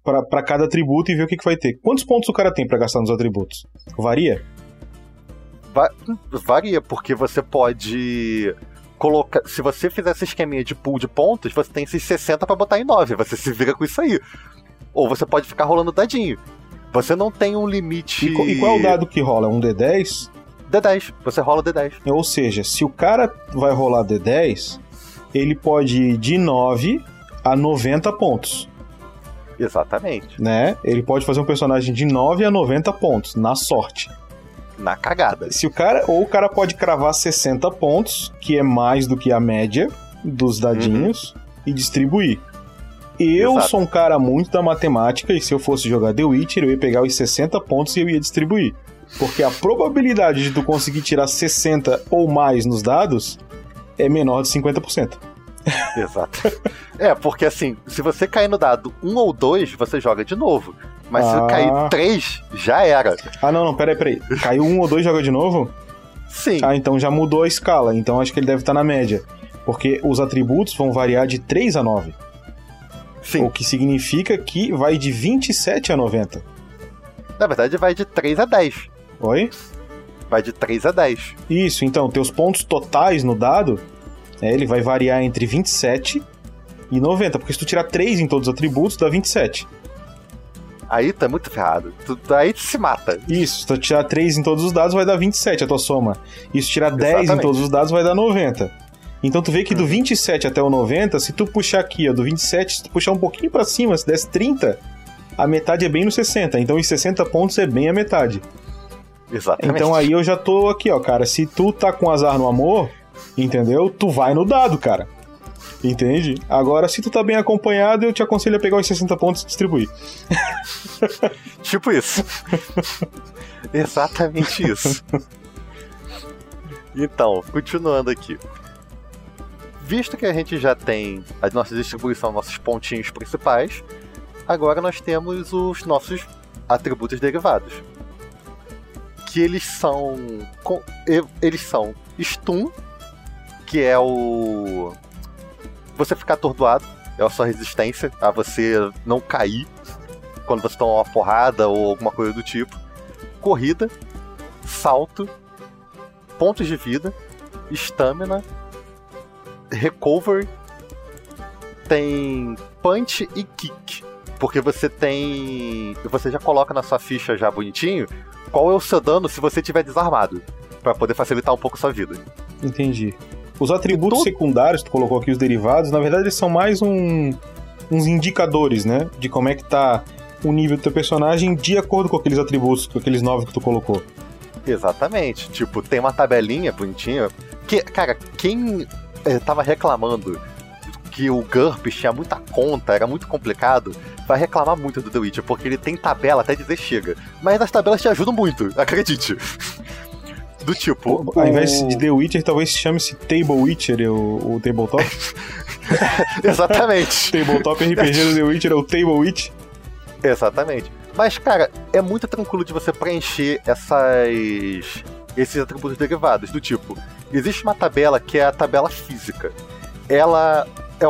pra, pra cada atributo e ver o que, que vai ter. Quantos pontos o cara tem pra gastar nos atributos? Varia? Va- varia, porque você pode colocar. Se você fizer esse esqueminha de pool de pontos, você tem esses 60 pra botar em 9. Você se vira com isso aí. Ou você pode ficar rolando dadinho. Você não tem um limite. E, e qual é o dado que rola? Um D10? D10. Você rola D10. Ou seja, se o cara vai rolar D10, ele pode ir de 9 a 90 pontos. Exatamente. né? Ele pode fazer um personagem de 9 a 90 pontos, na sorte. Na cagada. Se o cara, ou o cara pode cravar 60 pontos, que é mais do que a média dos dadinhos, e distribuir. Eu Exato. sou um cara muito da matemática, e se eu fosse jogar The Witcher, eu ia pegar os 60 pontos e eu ia distribuir. Porque a probabilidade de tu conseguir tirar 60 ou mais nos dados é menor de 50%. Exato. é, porque assim, se você cair no dado 1 ou 2, você joga de novo. Mas Ah. se cair 3, já era. Ah, não, não, peraí, peraí. Caiu um ou dois, joga de novo? Sim. Ah, então já mudou a escala. Então acho que ele deve estar na média. Porque os atributos vão variar de 3 a 9. Sim. O que significa que vai de 27 a 90. Na verdade, vai de 3 a 10. Oi? Vai de 3 a 10. Isso, então, teus pontos totais no dado, é, ele vai variar entre 27 e 90, porque se tu tirar 3 em todos os atributos, dá 27. Aí é muito ferrado. Tu, aí tu se mata. Isso, se tu tirar 3 em todos os dados, vai dar 27 a tua soma. E se tirar 10 Exatamente. em todos os dados, vai dar 90. Então tu vê que do 27 até o 90, se tu puxar aqui, ó, do 27, se tu puxar um pouquinho pra cima, se desse 30, a metade é bem no 60. Então os 60 pontos é bem a metade. Exatamente. Então aí eu já tô aqui, ó, cara. Se tu tá com azar no amor, entendeu? Tu vai no dado, cara. Entende? Agora, se tu tá bem acompanhado, eu te aconselho a pegar os 60 pontos e distribuir. Tipo isso. Exatamente isso. Então, continuando aqui. Visto que a gente já tem a nossa distribuição, nossos pontinhos principais, agora nós temos os nossos atributos derivados. Que eles são. Eles são stun, que é o. Você ficar atordoado, é a sua resistência a você não cair quando você toma uma porrada ou alguma coisa do tipo. Corrida, salto, pontos de vida, estamina, recover, tem punch e kick. Porque você tem. Você já coloca na sua ficha já bonitinho qual é o seu dano se você estiver desarmado. Pra poder facilitar um pouco a sua vida. Entendi. Os atributos todo- secundários, tu colocou aqui os derivados, na verdade eles são mais um, uns indicadores, né? De como é que tá o nível do teu personagem de acordo com aqueles atributos, com aqueles nove que tu colocou. Exatamente. Tipo, tem uma tabelinha bonitinha. Que, cara, quem eh, tava reclamando que o GURP tinha muita conta, era muito complicado, vai reclamar muito do The Witcher, porque ele tem tabela até dizer chega. Mas as tabelas te ajudam muito, acredite. Do tipo. Ao invés o- de The Witcher, talvez chame-se Table Witcher, o, o Tabletop. Exatamente. Tabletop RPG do The Witcher é o Table Witch. Exatamente. Mas, cara, é muito tranquilo de você preencher essas. esses atributos derivados. Do tipo, existe uma tabela que é a tabela física. Ela. É,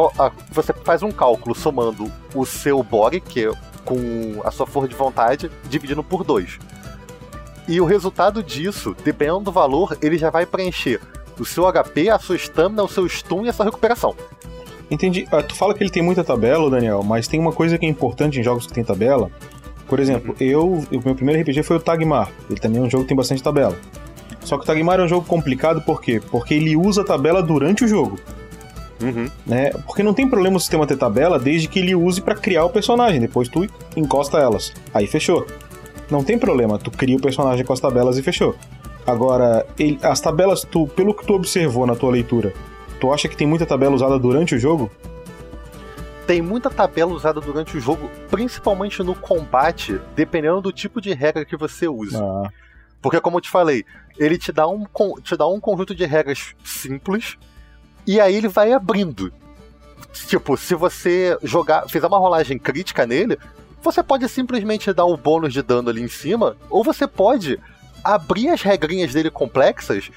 você faz um cálculo somando o seu body, que é com a sua força de vontade, dividindo por 2. E o resultado disso, dependendo do valor, ele já vai preencher o seu HP, a sua stamina, o seu stun e a sua recuperação. Entendi. Ah, tu fala que ele tem muita tabela, Daniel, mas tem uma coisa que é importante em jogos que tem tabela. Por exemplo, eu, o meu primeiro RPG foi o Tagmar. Ele também é um jogo que tem bastante tabela. Só que o Tagmar é um jogo complicado por quê? Porque ele usa a tabela durante o jogo. Uhum. né? Porque não tem problema o sistema ter tabela desde que ele use pra criar o personagem. Depois tu encosta elas. Aí fechou. Não tem problema, tu cria o personagem com as tabelas e fechou. Agora, ele- as tabelas, tu, pelo que tu observou na tua leitura, tu acha que tem muita tabela usada durante o jogo? tem muita tabela usada durante o jogo, principalmente no combate, dependendo do tipo de regra que você usa. Ah, Porque, como eu te falei, ele te dá um, te dá um conjunto de regras simples e aí ele vai abrindo. Tipo, se você jogar, fizer uma rolagem crítica nele, você pode simplesmente dar o bônus de dano ali em cima, ou você pode abrir as regrinhas dele complexas,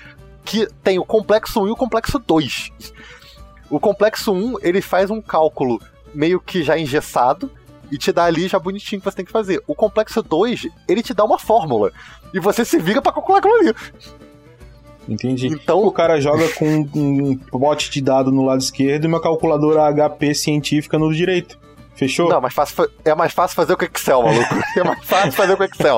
que tem o complexo 1 e o complexo 2. O complexo 1, ele faz um cálculo meio que já engessado e te dá ali já bonitinho que você tem que fazer. O complexo 2, ele te dá uma fórmula e você se vira pra calcular aquilo ali. Entendi. Então, O cara joga com um bote de dado no lado esquerdo e uma calculadora HP científica no direito. Fechou? Não, mais fácil, fa- é mais fácil fazer o que Excel, maluco. É mais fácil fazer o que Excel.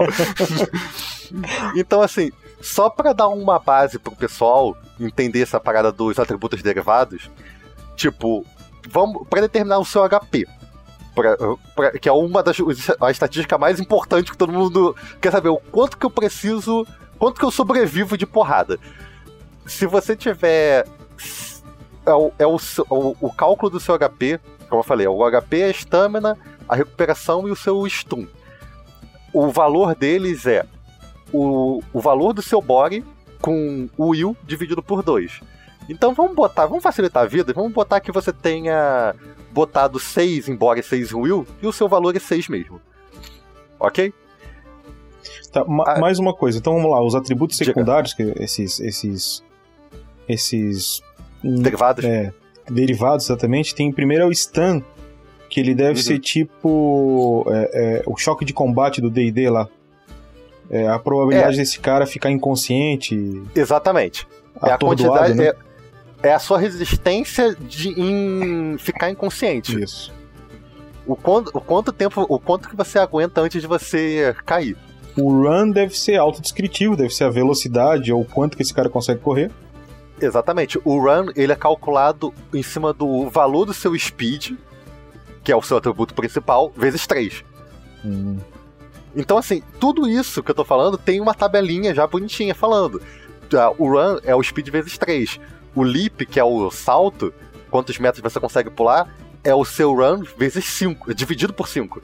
então, assim, só pra dar uma base pro pessoal entender essa parada dos atributos derivados, tipo, vamos para determinar o seu HP. pra- pra- que é uma das a estatística mais importante que todo mundo quer saber. O quanto que eu preciso. Quanto que eu sobrevivo de porrada. Se você tiver. É o, é o, o, o cálculo do seu HP, como eu falei, o HP, a estamina, a recuperação e o seu stun. O valor deles é o, o valor do seu body com o will dividido por 2. Então vamos botar, vamos facilitar a vida, vamos botar que você tenha botado 6 em body, 6 em will, e o seu valor é 6 mesmo. Ok? Tá, ma- Ah. mais uma coisa. Então vamos lá, os atributos Diga. secundários, que esses. esses. esses. hum, Derivados? É, derivados, exatamente. Tem primeiro é o stun, que ele deve Uhum. ser tipo é, é, o choque de combate do D&D lá. É a probabilidade desse cara ficar inconsciente, Exatamente. É a quantidade. né? É, é a sua resistência de, em ficar inconsciente. Isso. O quanto, o quanto tempo. O quanto que você aguenta antes de você cair. O run deve ser autodescritivo, deve ser a velocidade ou quanto que esse cara consegue correr. Exatamente. O run ele é calculado em cima do valor do seu speed, que é o seu atributo principal, vezes 3. Hum. Então, assim, tudo isso que eu tô falando tem uma tabelinha já bonitinha falando. Ah, O run é o speed vezes 3. O leap, que é o salto, quantos metros você consegue pular, é o seu run vezes 5, dividido por 5.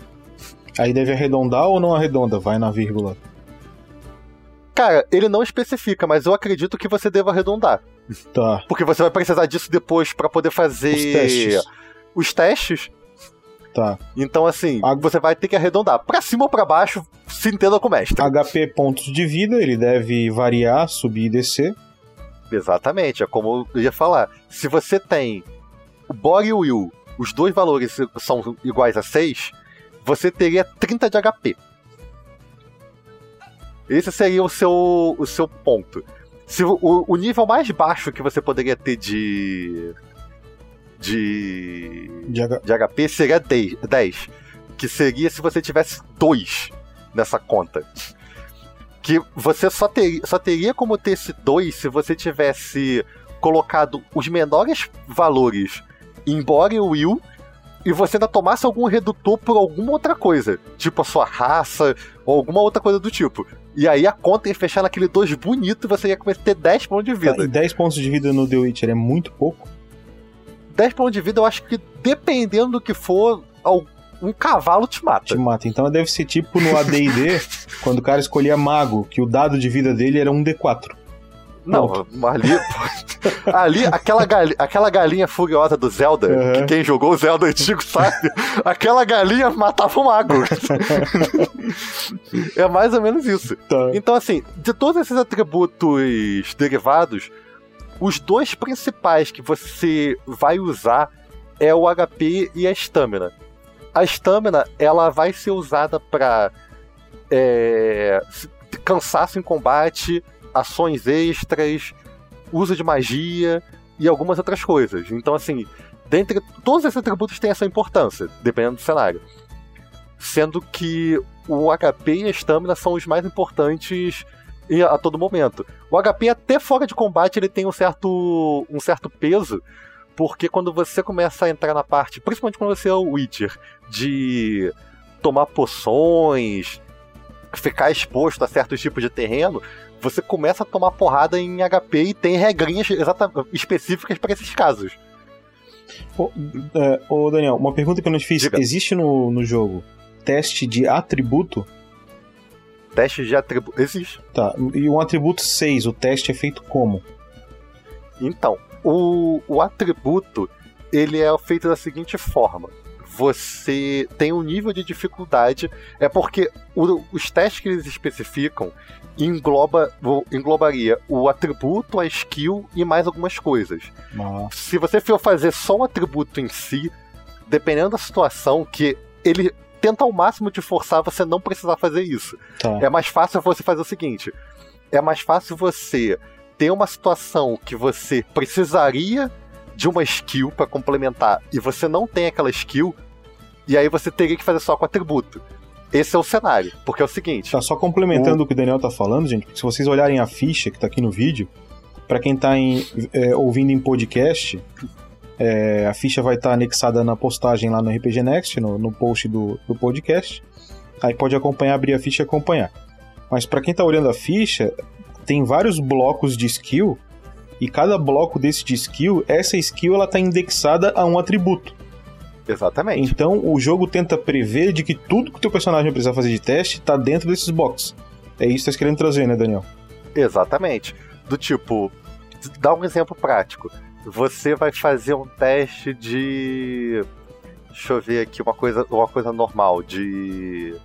Aí deve arredondar ou não arredonda? Vai na vírgula. Cara, ele não especifica, mas eu acredito que você deva arredondar. Tá. Porque você vai precisar disso depois pra poder fazer Os testes. os testes. Tá. Então, assim, você vai ter que arredondar. Pra cima ou pra baixo, se entenda com o mestre. HP pontos de vida, ele deve variar, subir e descer. Exatamente, é como eu ia falar. Se você tem o Body e o Will, os dois valores são iguais a 6, você teria 30 de HP. Esse seria o seu, o seu ponto. Se o, o nível mais baixo que você poderia ter de. de. De H... de HP seria 10, 10. Que seria se você tivesse 2 nessa conta. Que você só, ter, só teria como ter esse 2 se você tivesse colocado os menores valores em Body e Will e você ainda tomasse algum redutor por alguma outra coisa. Tipo a sua raça ou alguma outra coisa do tipo. E aí a conta ia fechar naquele 2 bonito e você ia começar a ter 10 pontos de vida. Tá, E 10 pontos de vida no The Witcher é muito pouco. 10 pontos de vida eu acho que dependendo do que for, um cavalo te mata. Te mata. Então deve ser tipo no AD&D, quando o cara escolhia mago, que o dado de vida dele era um D4. Não, ali. ali, aquela, gali- aquela galinha furiosa do Zelda, Uhum. que quem jogou o Zelda antigo sabe, aquela galinha matava o mago. é mais ou menos isso. Tá. Então, assim, de todos esses atributos derivados, os dois principais que você vai usar é o HP e a estamina. A estamina, ela vai ser usada para cansaço em combate, ações extras, uso de magia e algumas outras coisas. Então, assim, dentre todos esses atributos têm a sua importância, dependendo do cenário. Sendo que o HP e a estamina são os mais importantes a todo momento. O HP até fora de combate ele tem um certo, um certo peso, porque quando você começa a entrar na parte, principalmente quando você é o Witcher, de tomar poções, ficar exposto a certos tipos de terreno, você começa a tomar porrada em HP e tem regrinhas específicas para esses casos. Ô, é, ô, Daniel, uma pergunta que eu não te fiz. Diga. Existe no, no jogo teste de atributo? Testes de atributo. Existe. Tá. E um atributo 6, o teste é feito como? Então, o, o atributo ele é feito da seguinte forma. Você tem um nível de dificuldade, é porque o- os testes que eles especificam engloba, englobaria o atributo, a skill e mais algumas coisas. Ah, Se você for fazer só o atributo em si, dependendo da situação, que ele tenta ao máximo te forçar você não precisar fazer isso. tá. É mais fácil você fazer o seguinte: é mais fácil você ter uma situação que você precisaria de uma skill para complementar e você não tem aquela skill, e aí você teria que fazer só com atributo. Esse é o cenário, porque é o seguinte: Tá só complementando o que o Daniel tá falando, gente. Se vocês olharem a ficha que tá aqui no vídeo, pra quem tá em, é, ouvindo em podcast, é, a ficha vai estar anexada na postagem lá no RPG Next, no, no post do, do podcast. Aí pode acompanhar, abrir a ficha e acompanhar. Mas pra quem tá olhando a ficha, tem vários blocos de skill e cada bloco desse de skill, essa skill ela tá indexada a um atributo. Exatamente. Então o jogo tenta prever de que tudo que o teu personagem vai precisar fazer de teste tá dentro desses boxes. É isso que você tá querendo trazer, né, Daniel? Exatamente. Do tipo, dá um exemplo prático. Você vai fazer um teste de. Deixa eu ver aqui uma coisa, uma coisa normal, de.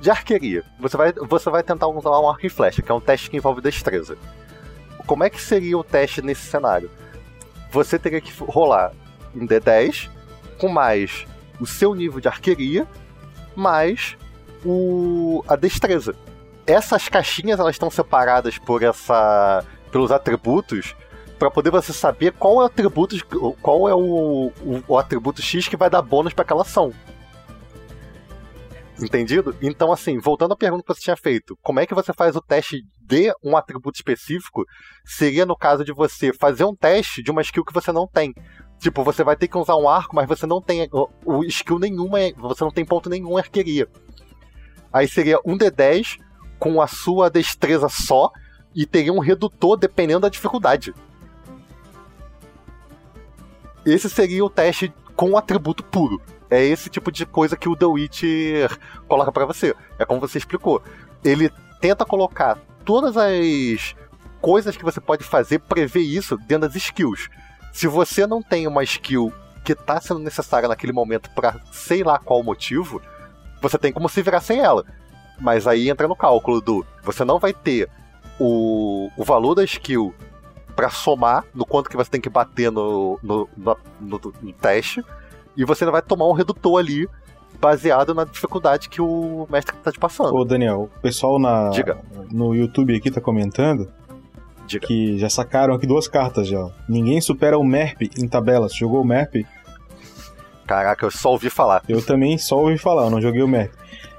De arqueria. Você vai, você vai tentar usar um arco e flecha, que é um teste que envolve destreza. Como é que seria o teste nesse cenário? Você teria que rolar um D10 com mais o seu nível de arqueria, mais o, a destreza. essas caixinhas elas estão separadas por essa pelos atributos para poder você saber qual é o atributo qual é o, o, o atributo X que vai dar bônus para aquela ação. Entendido? Então, assim, voltando à pergunta que você tinha feito, como é que você faz o teste de um atributo específico? Seria no caso de você fazer um teste de uma skill que você não tem. Tipo, você vai ter que usar um arco, mas você não tem o, o skill nenhuma, você não tem ponto nenhum em arqueria. Aí seria um D10 com a sua destreza só e teria um redutor dependendo da dificuldade. Esse seria o teste com o atributo puro. É esse tipo de coisa que o The Witcher coloca para você. É como você explicou. Ele tenta colocar todas as coisas que você pode fazer, prever isso dentro das skills. Se você não tem uma skill que está sendo necessária naquele momento para sei lá qual motivo, você tem como se virar sem ela. Mas aí entra no cálculo do você não vai ter o, o valor da skill para somar no quanto que você tem que bater no, no, no, no, teste e você vai tomar um redutor ali baseado na dificuldade que o mestre tá te passando. Ô, Daniel, o pessoal na, Diga. no YouTube aqui tá comentando Diga. que já sacaram aqui duas cartas já. Ninguém supera o MERP em tabelas. Jogou o MERP? Caraca, eu só ouvi falar. Eu também só ouvi falar, eu não joguei o MERP.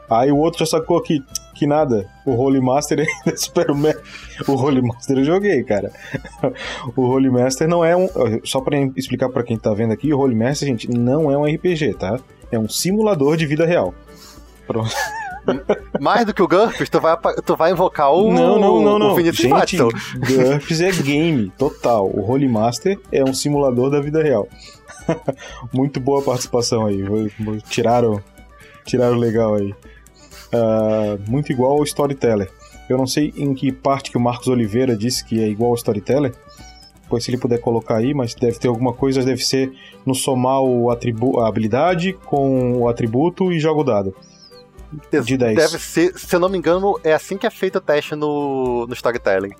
Aí o outro já sacou aqui, que nada, o Holy Master ainda supera o MERP. O Holy Master eu joguei, cara. O Holy Master não é um... Só pra explicar pra quem tá vendo aqui, o Holy Master, gente, não é um RPG, tá? É um simulador de vida real. Pronto. Mais do que o GURPS, tu vai, tu vai invocar o, não, não, não, não. o Gente. GURPS é game, total. O Holy Master é um simulador da vida real. Muito boa participação aí. Tiraram, tiraram legal aí. Ah, muito igual ao Storyteller. Eu não sei em que parte que o Marcos Oliveira disse que é igual ao Storyteller. Pois se ele puder colocar aí, mas deve ter alguma coisa, deve ser no somar o atribu a habilidade com o atributo e joga o dado. De 10. Deve ser, se eu não me engano, é assim que é feito o teste no, no storytelling.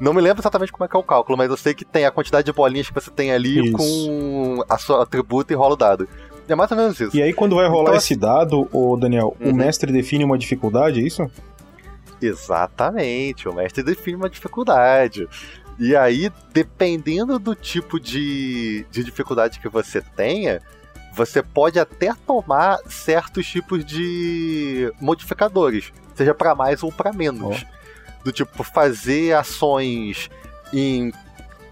Não me lembro exatamente como é que é o cálculo, mas eu sei que tem a quantidade de bolinhas que você tem ali Isso. com a sua atributo e rola o dado. É mais ou menos isso. E aí, quando vai rolar Então, esse dado, o Daniel, o Uhum. mestre define uma dificuldade, é isso? Exatamente, o mestre define uma dificuldade. E aí, dependendo do tipo de, de dificuldade que você tenha, você pode até tomar certos tipos de modificadores, seja para mais ou para menos. Do tipo, fazer ações em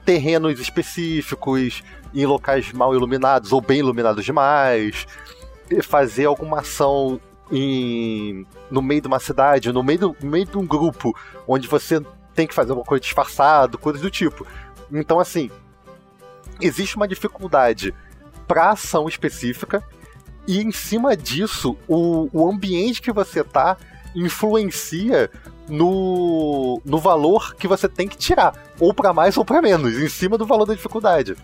terrenos específicos, em locais mal iluminados ou bem iluminados demais, fazer alguma ação em, no meio de uma cidade, no meio, do, no meio de um grupo, onde você tem que fazer alguma coisa disfarçado, coisas do tipo. Então, assim, existe uma dificuldade para ação específica, e em cima disso, o, o ambiente que você tá influencia no, no valor que você tem que tirar, ou para mais ou para menos, em cima do valor da dificuldade.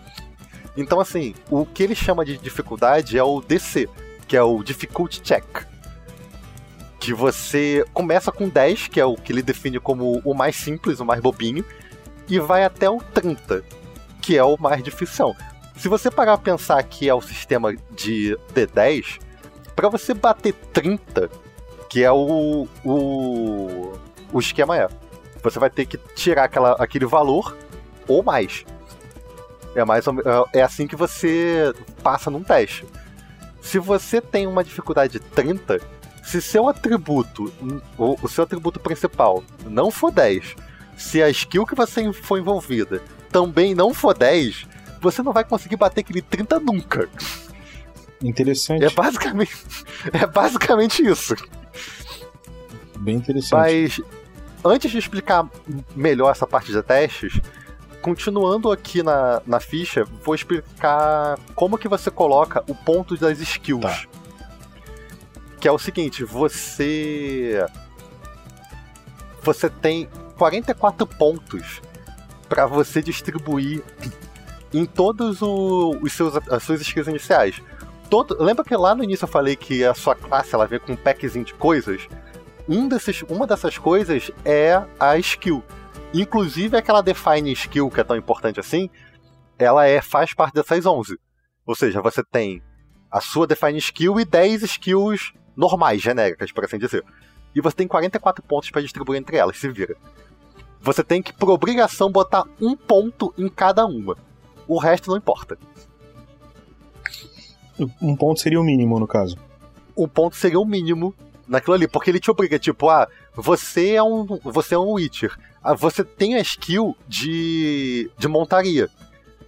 Então, assim, o que ele chama de dificuldade é o DC, que é o Difficulty Check. Que você começa com 10, que é o que ele define como o mais simples, o mais bobinho, e vai até o 30, que é o mais difícil. Se você parar pra pensar que é o sistema de D10, para você bater 30, que é o, o, o esquema é, você vai ter que tirar aquela, aquele valor ou mais. É, mais me- é assim que você passa num teste. Se você tem uma dificuldade de 30, se seu atributo, o, o seu atributo principal não for 10, se a skill que você for envolvida também não for 10, você não vai conseguir bater aquele 30 nunca. Interessante. É basicamente, é basicamente isso. Bem interessante. Mas antes de explicar melhor essa parte de testes, continuando aqui na, na ficha, vou explicar como que você coloca o ponto das skills. Tá. Que é o seguinte, você você tem 44 pontos para você distribuir em todos o- os seus as suas skills iniciais. Todo, lembra que lá no início eu falei que a sua classe ela vem com um packzinho de coisas? Um desses, uma dessas coisas é a skill. Inclusive aquela define skill que é tão importante assim, ela é faz parte dessas 11. Ou seja, você tem a sua define skill e 10 skills normais, genéricas, por assim dizer. e você tem 44 pontos para distribuir entre elas, se vira. Você tem que, por obrigação, botar um ponto em cada uma. O resto não importa. Um ponto seria o mínimo, no caso. Um ponto seria o mínimo naquilo ali, porque ele te obriga, tipo, ah, você é um, você é um Witcher, ah, você tem a skill de, de montaria.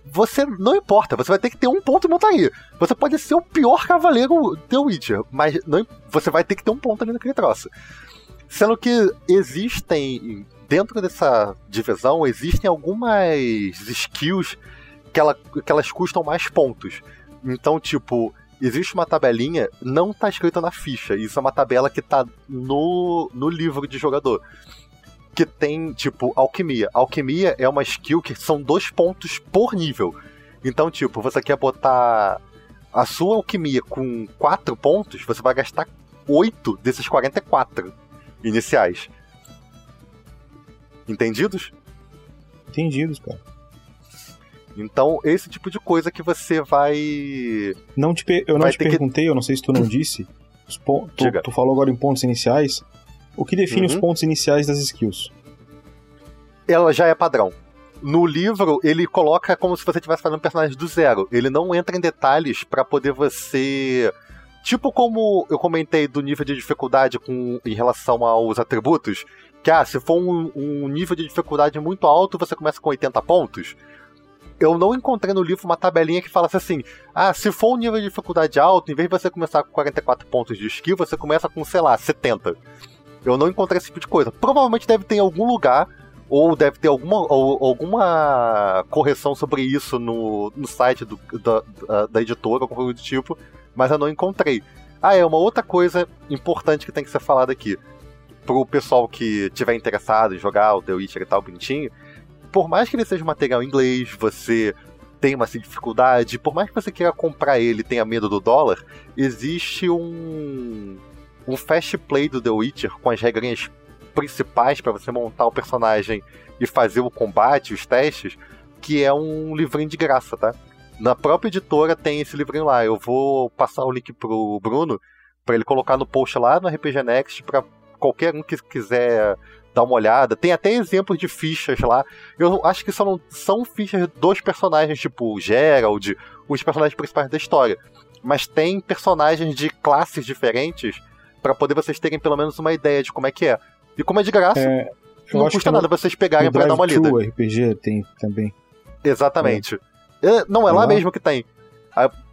Você não importa, você vai ter que ter um ponto de montaria. Você pode ser o pior cavaleiro do Witcher, mas não, você vai ter que ter um ponto ali naquele troço. Sendo que existem, dentro dessa divisão, existem algumas skills que, ela, que elas custam mais pontos. Então, tipo, existe uma tabelinha, não tá escrita na ficha. Isso é uma tabela que tá no, no livro de jogador. Que tem, tipo, alquimia. Alquimia é uma skill que são dois pontos por nível. Então, tipo, você quer botar a sua alquimia com quatro pontos, você vai gastar oito desses 44 iniciais. Entendidos? Entendidos, cara. Então, esse tipo de coisa que você vai. Não te Eu não te perguntei, que... eu não sei se tu não disse. Tu, tu, falou agora em pontos iniciais. O que define uhum. os pontos iniciais das skills? Ela já é padrão. No livro, ele coloca como se você estivesse fazendo um personagem do zero. Ele não entra em detalhes para poder você. Tipo como eu comentei do nível de dificuldade com, em relação aos atributos, que ah, se for um, um nível de dificuldade muito alto, você começa com 80 pontos eu não encontrei no livro uma tabelinha que falasse assim: ah, se for um nível de dificuldade alto, em vez de você começar com 44 pontos de skill, você começa com, sei lá, 70. Eu não encontrei esse tipo de coisa. Provavelmente deve ter em algum lugar, ou deve ter alguma, ou, alguma correção sobre isso no, no site do, da, da, da editora, alguma coisa do tipo, mas eu não encontrei. Ah, é uma outra coisa importante que tem que ser falada aqui. Pro pessoal que tiver interessado em jogar o The Witcher e tal, bonitinho, por mais que ele seja um material inglês, você tem uma assim, dificuldade, por mais que você queira comprar ele e tenha medo do dólar, existe um um fast play do The Witcher com as regrinhas principais para você montar o personagem e fazer o combate, os testes, que é um livrinho de graça, tá? Na própria editora tem esse livrinho lá. Eu vou passar o link pro Bruno para ele colocar no post lá no RPG Next para qualquer um que quiser dar uma olhada. Tem até exemplos de fichas lá. Eu acho que são, são fichas dos personagens, tipo o Gerald, os personagens principais da história. Mas tem personagens de classes diferentes para poder vocês terem pelo menos uma ideia de como é que é. E como é de graça, é, não custa nada vocês pegarem para dar uma lida. O RPG tem também. Exatamente. É. não, é, é lá, lá mesmo que tem.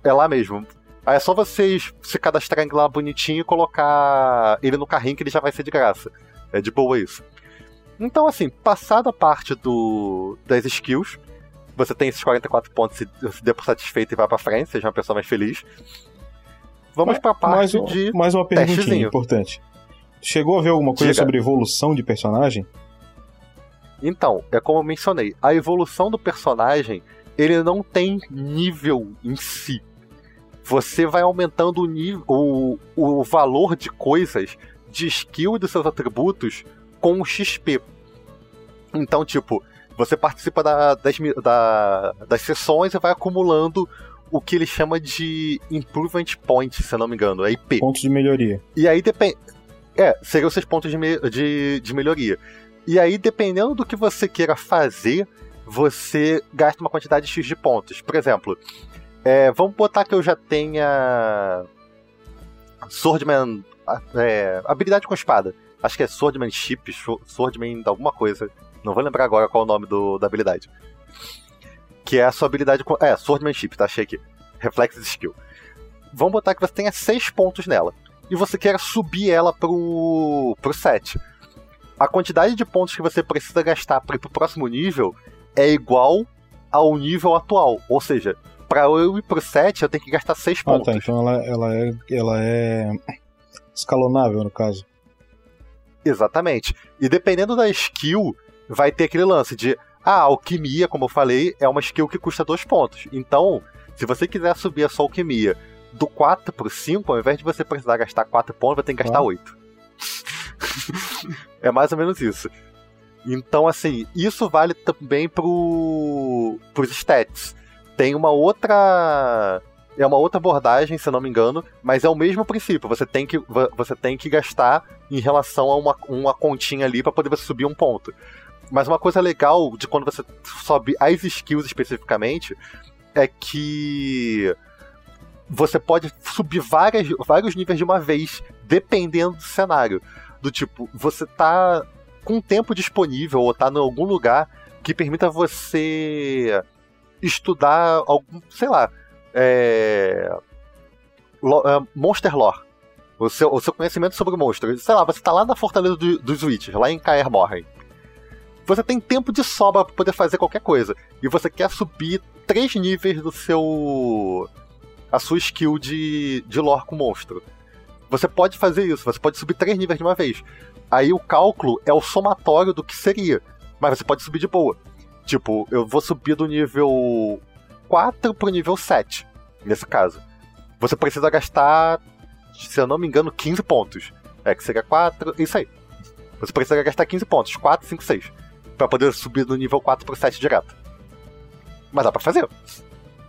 É lá mesmo. Aí é só vocês se cadastrarem lá bonitinho e colocar ele no carrinho que ele já vai ser de graça. É de boa isso. Então, assim, passada a parte do, das skills, você tem esses 44 pontos, se, se dê por satisfeito e vai pra frente, seja uma pessoa mais feliz. Vamos pra parte mais, de. Mais uma perguntinha testezinho. importante. Chegou a ver alguma coisa Diga. sobre evolução de personagem? Então, é como eu mencionei, a evolução do personagem, ele não tem nível em si. Você vai aumentando o, nível, o, o valor de coisas de skill dos seus atributos com o XP. Então, tipo, você participa da, das, da, das sessões e vai acumulando o que ele chama de Improvement Point, se não me engano, é IP. Pontos de melhoria. E aí depende. É, seriam seus pontos de, me... de, de melhoria. E aí, dependendo do que você queira fazer, você gasta uma quantidade X de pontos. Por exemplo, é, vamos botar que eu já tenha Swordman é, habilidade com espada. Acho que é Swordmanship, Swordman alguma coisa. Não vou lembrar agora qual é o nome do, da habilidade. Que é a sua habilidade com. É, Swordmanship, tá? Achei aqui. Reflex Skill. Vamos botar que você tenha 6 pontos nela. E você quer subir ela pro, pro 7. A quantidade de pontos que você precisa gastar para ir pro próximo nível é igual ao nível atual. Ou seja, para eu ir pro 7, eu tenho que gastar 6 pontos. Ah, tá. Então ela, ela, é, ela é escalonável, no caso. Exatamente. E dependendo da skill, vai ter aquele lance de. Ah, alquimia, como eu falei, é uma skill que custa 2 pontos. Então, se você quiser subir a sua alquimia do 4 pro 5, ao invés de você precisar gastar 4 pontos, vai ter que gastar 8. é mais ou menos isso. Então, assim, isso vale também pro, pros stats. Tem uma outra É uma outra abordagem, se não me engano, mas é o mesmo princípio. Você tem que, você tem que gastar em relação a uma, uma continha ali para poder você subir um ponto. Mas uma coisa legal de quando você sobe as skills especificamente é que você pode subir várias, vários níveis de uma vez, dependendo do cenário. Do tipo, você tá com tempo disponível ou tá em algum lugar que permita você estudar algum, sei lá, é, é, Monster Lore. O seu, o seu conhecimento sobre o monstro. Sei lá, você tá lá na Fortaleza do, dos Witches, lá em Kaer Morhen. Você tem tempo de sobra para poder fazer qualquer coisa. E você quer subir três níveis do seu. a sua skill de, de lore com monstro. Você pode fazer isso, você pode subir três níveis de uma vez. Aí o cálculo é o somatório do que seria. Mas você pode subir de boa. Tipo, eu vou subir do nível 4 pro nível 7, nesse caso. Você precisa gastar, se eu não me engano, 15 pontos. É que seria 4, isso aí. Você precisa gastar 15 pontos, 4, 5, 6. Pra poder subir do nível 4 pro 7 direto. Mas dá pra fazer.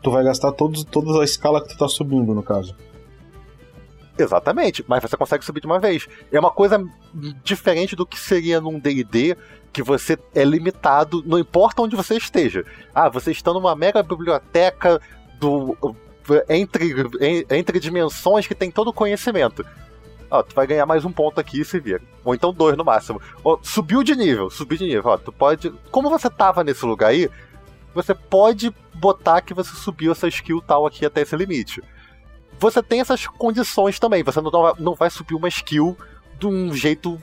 Tu vai gastar todos, toda a escala que tu tá subindo, no caso. Exatamente, mas você consegue subir de uma vez. É uma coisa diferente do que seria num DD, que você é limitado, não importa onde você esteja. Ah, você está numa mega biblioteca do entre, entre dimensões que tem todo o conhecimento. Ó, tu vai ganhar mais um ponto aqui e se vira. Ou então dois no máximo. Ó, subiu de nível, subiu de nível. Ó, tu pode. Como você tava nesse lugar aí, você pode botar que você subiu essa skill tal aqui até esse limite você tem essas condições também. Você não, não vai subir uma skill de um jeito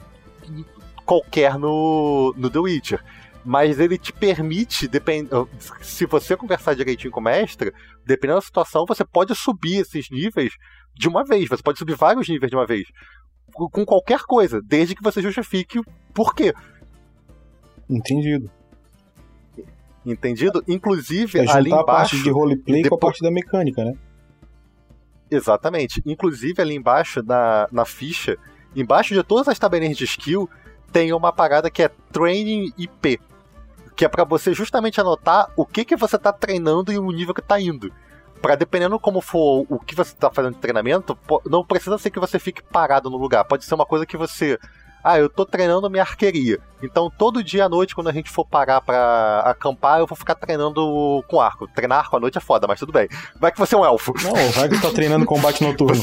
qualquer no, no The Witcher. Mas ele te permite, depend... se você conversar direitinho com o mestre, dependendo da situação, você pode subir esses níveis de uma vez. Você pode subir vários níveis de uma vez. Com qualquer coisa, desde que você justifique o porquê. Entendido. Entendido? Inclusive, é ali embaixo. a parte de roleplay depois... com a parte da mecânica, né? Exatamente. Inclusive, ali embaixo, na, na ficha, embaixo de todas as tabelinhas de skill, tem uma parada que é Training IP. Que é para você justamente anotar o que, que você tá treinando e o nível que tá indo. Pra dependendo como for o que você tá fazendo de treinamento, não precisa ser que você fique parado no lugar. Pode ser uma coisa que você ah, eu tô treinando minha arqueria. Então todo dia à noite, quando a gente for parar pra acampar, eu vou ficar treinando com arco. Treinar arco à noite é foda, mas tudo bem. Vai que você é um elfo. Não, vai que tá treinando combate noturno.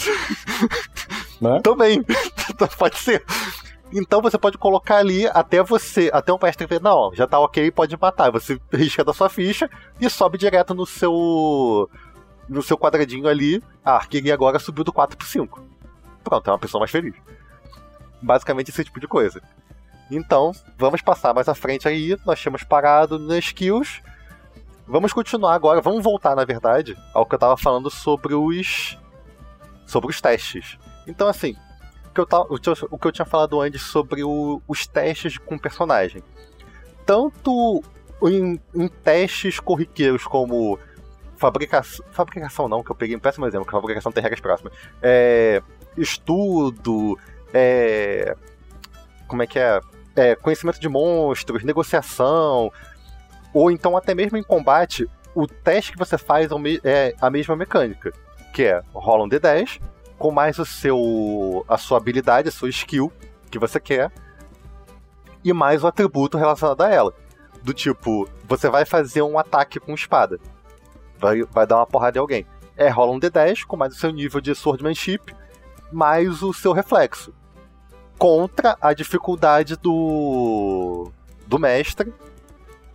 né? Também. pode ser. Então você pode colocar ali até você, até o mestre ver, não, já tá ok, pode matar. Você risca da sua ficha e sobe direto no seu no seu quadradinho ali. A arqueria agora subiu do 4 pro 5. Pronto, é uma pessoa mais feliz. Basicamente esse tipo de coisa. Então, vamos passar mais à frente aí. Nós tínhamos parado nas skills. Vamos continuar agora, vamos voltar, na verdade, ao que eu estava falando sobre os. sobre os testes. Então, assim, o que eu, tava, o que eu tinha falado antes sobre o, os testes com personagem. Tanto em, em testes corriqueiros como fabricação. Fabricação não, que eu peguei um péssimo exemplo, que a fabricação tem regras próximas. É, estudo, é, como é que é? é? Conhecimento de monstros, negociação, ou então até mesmo em combate, o teste que você faz é a mesma mecânica, que é rola um D10 com mais o seu a sua habilidade, a sua skill que você quer e mais o atributo relacionado a ela. Do tipo, você vai fazer um ataque com espada. Vai, vai dar uma porrada em alguém. É, rola um D10 com mais o seu nível de swordmanship, mais o seu reflexo contra a dificuldade do, do mestre,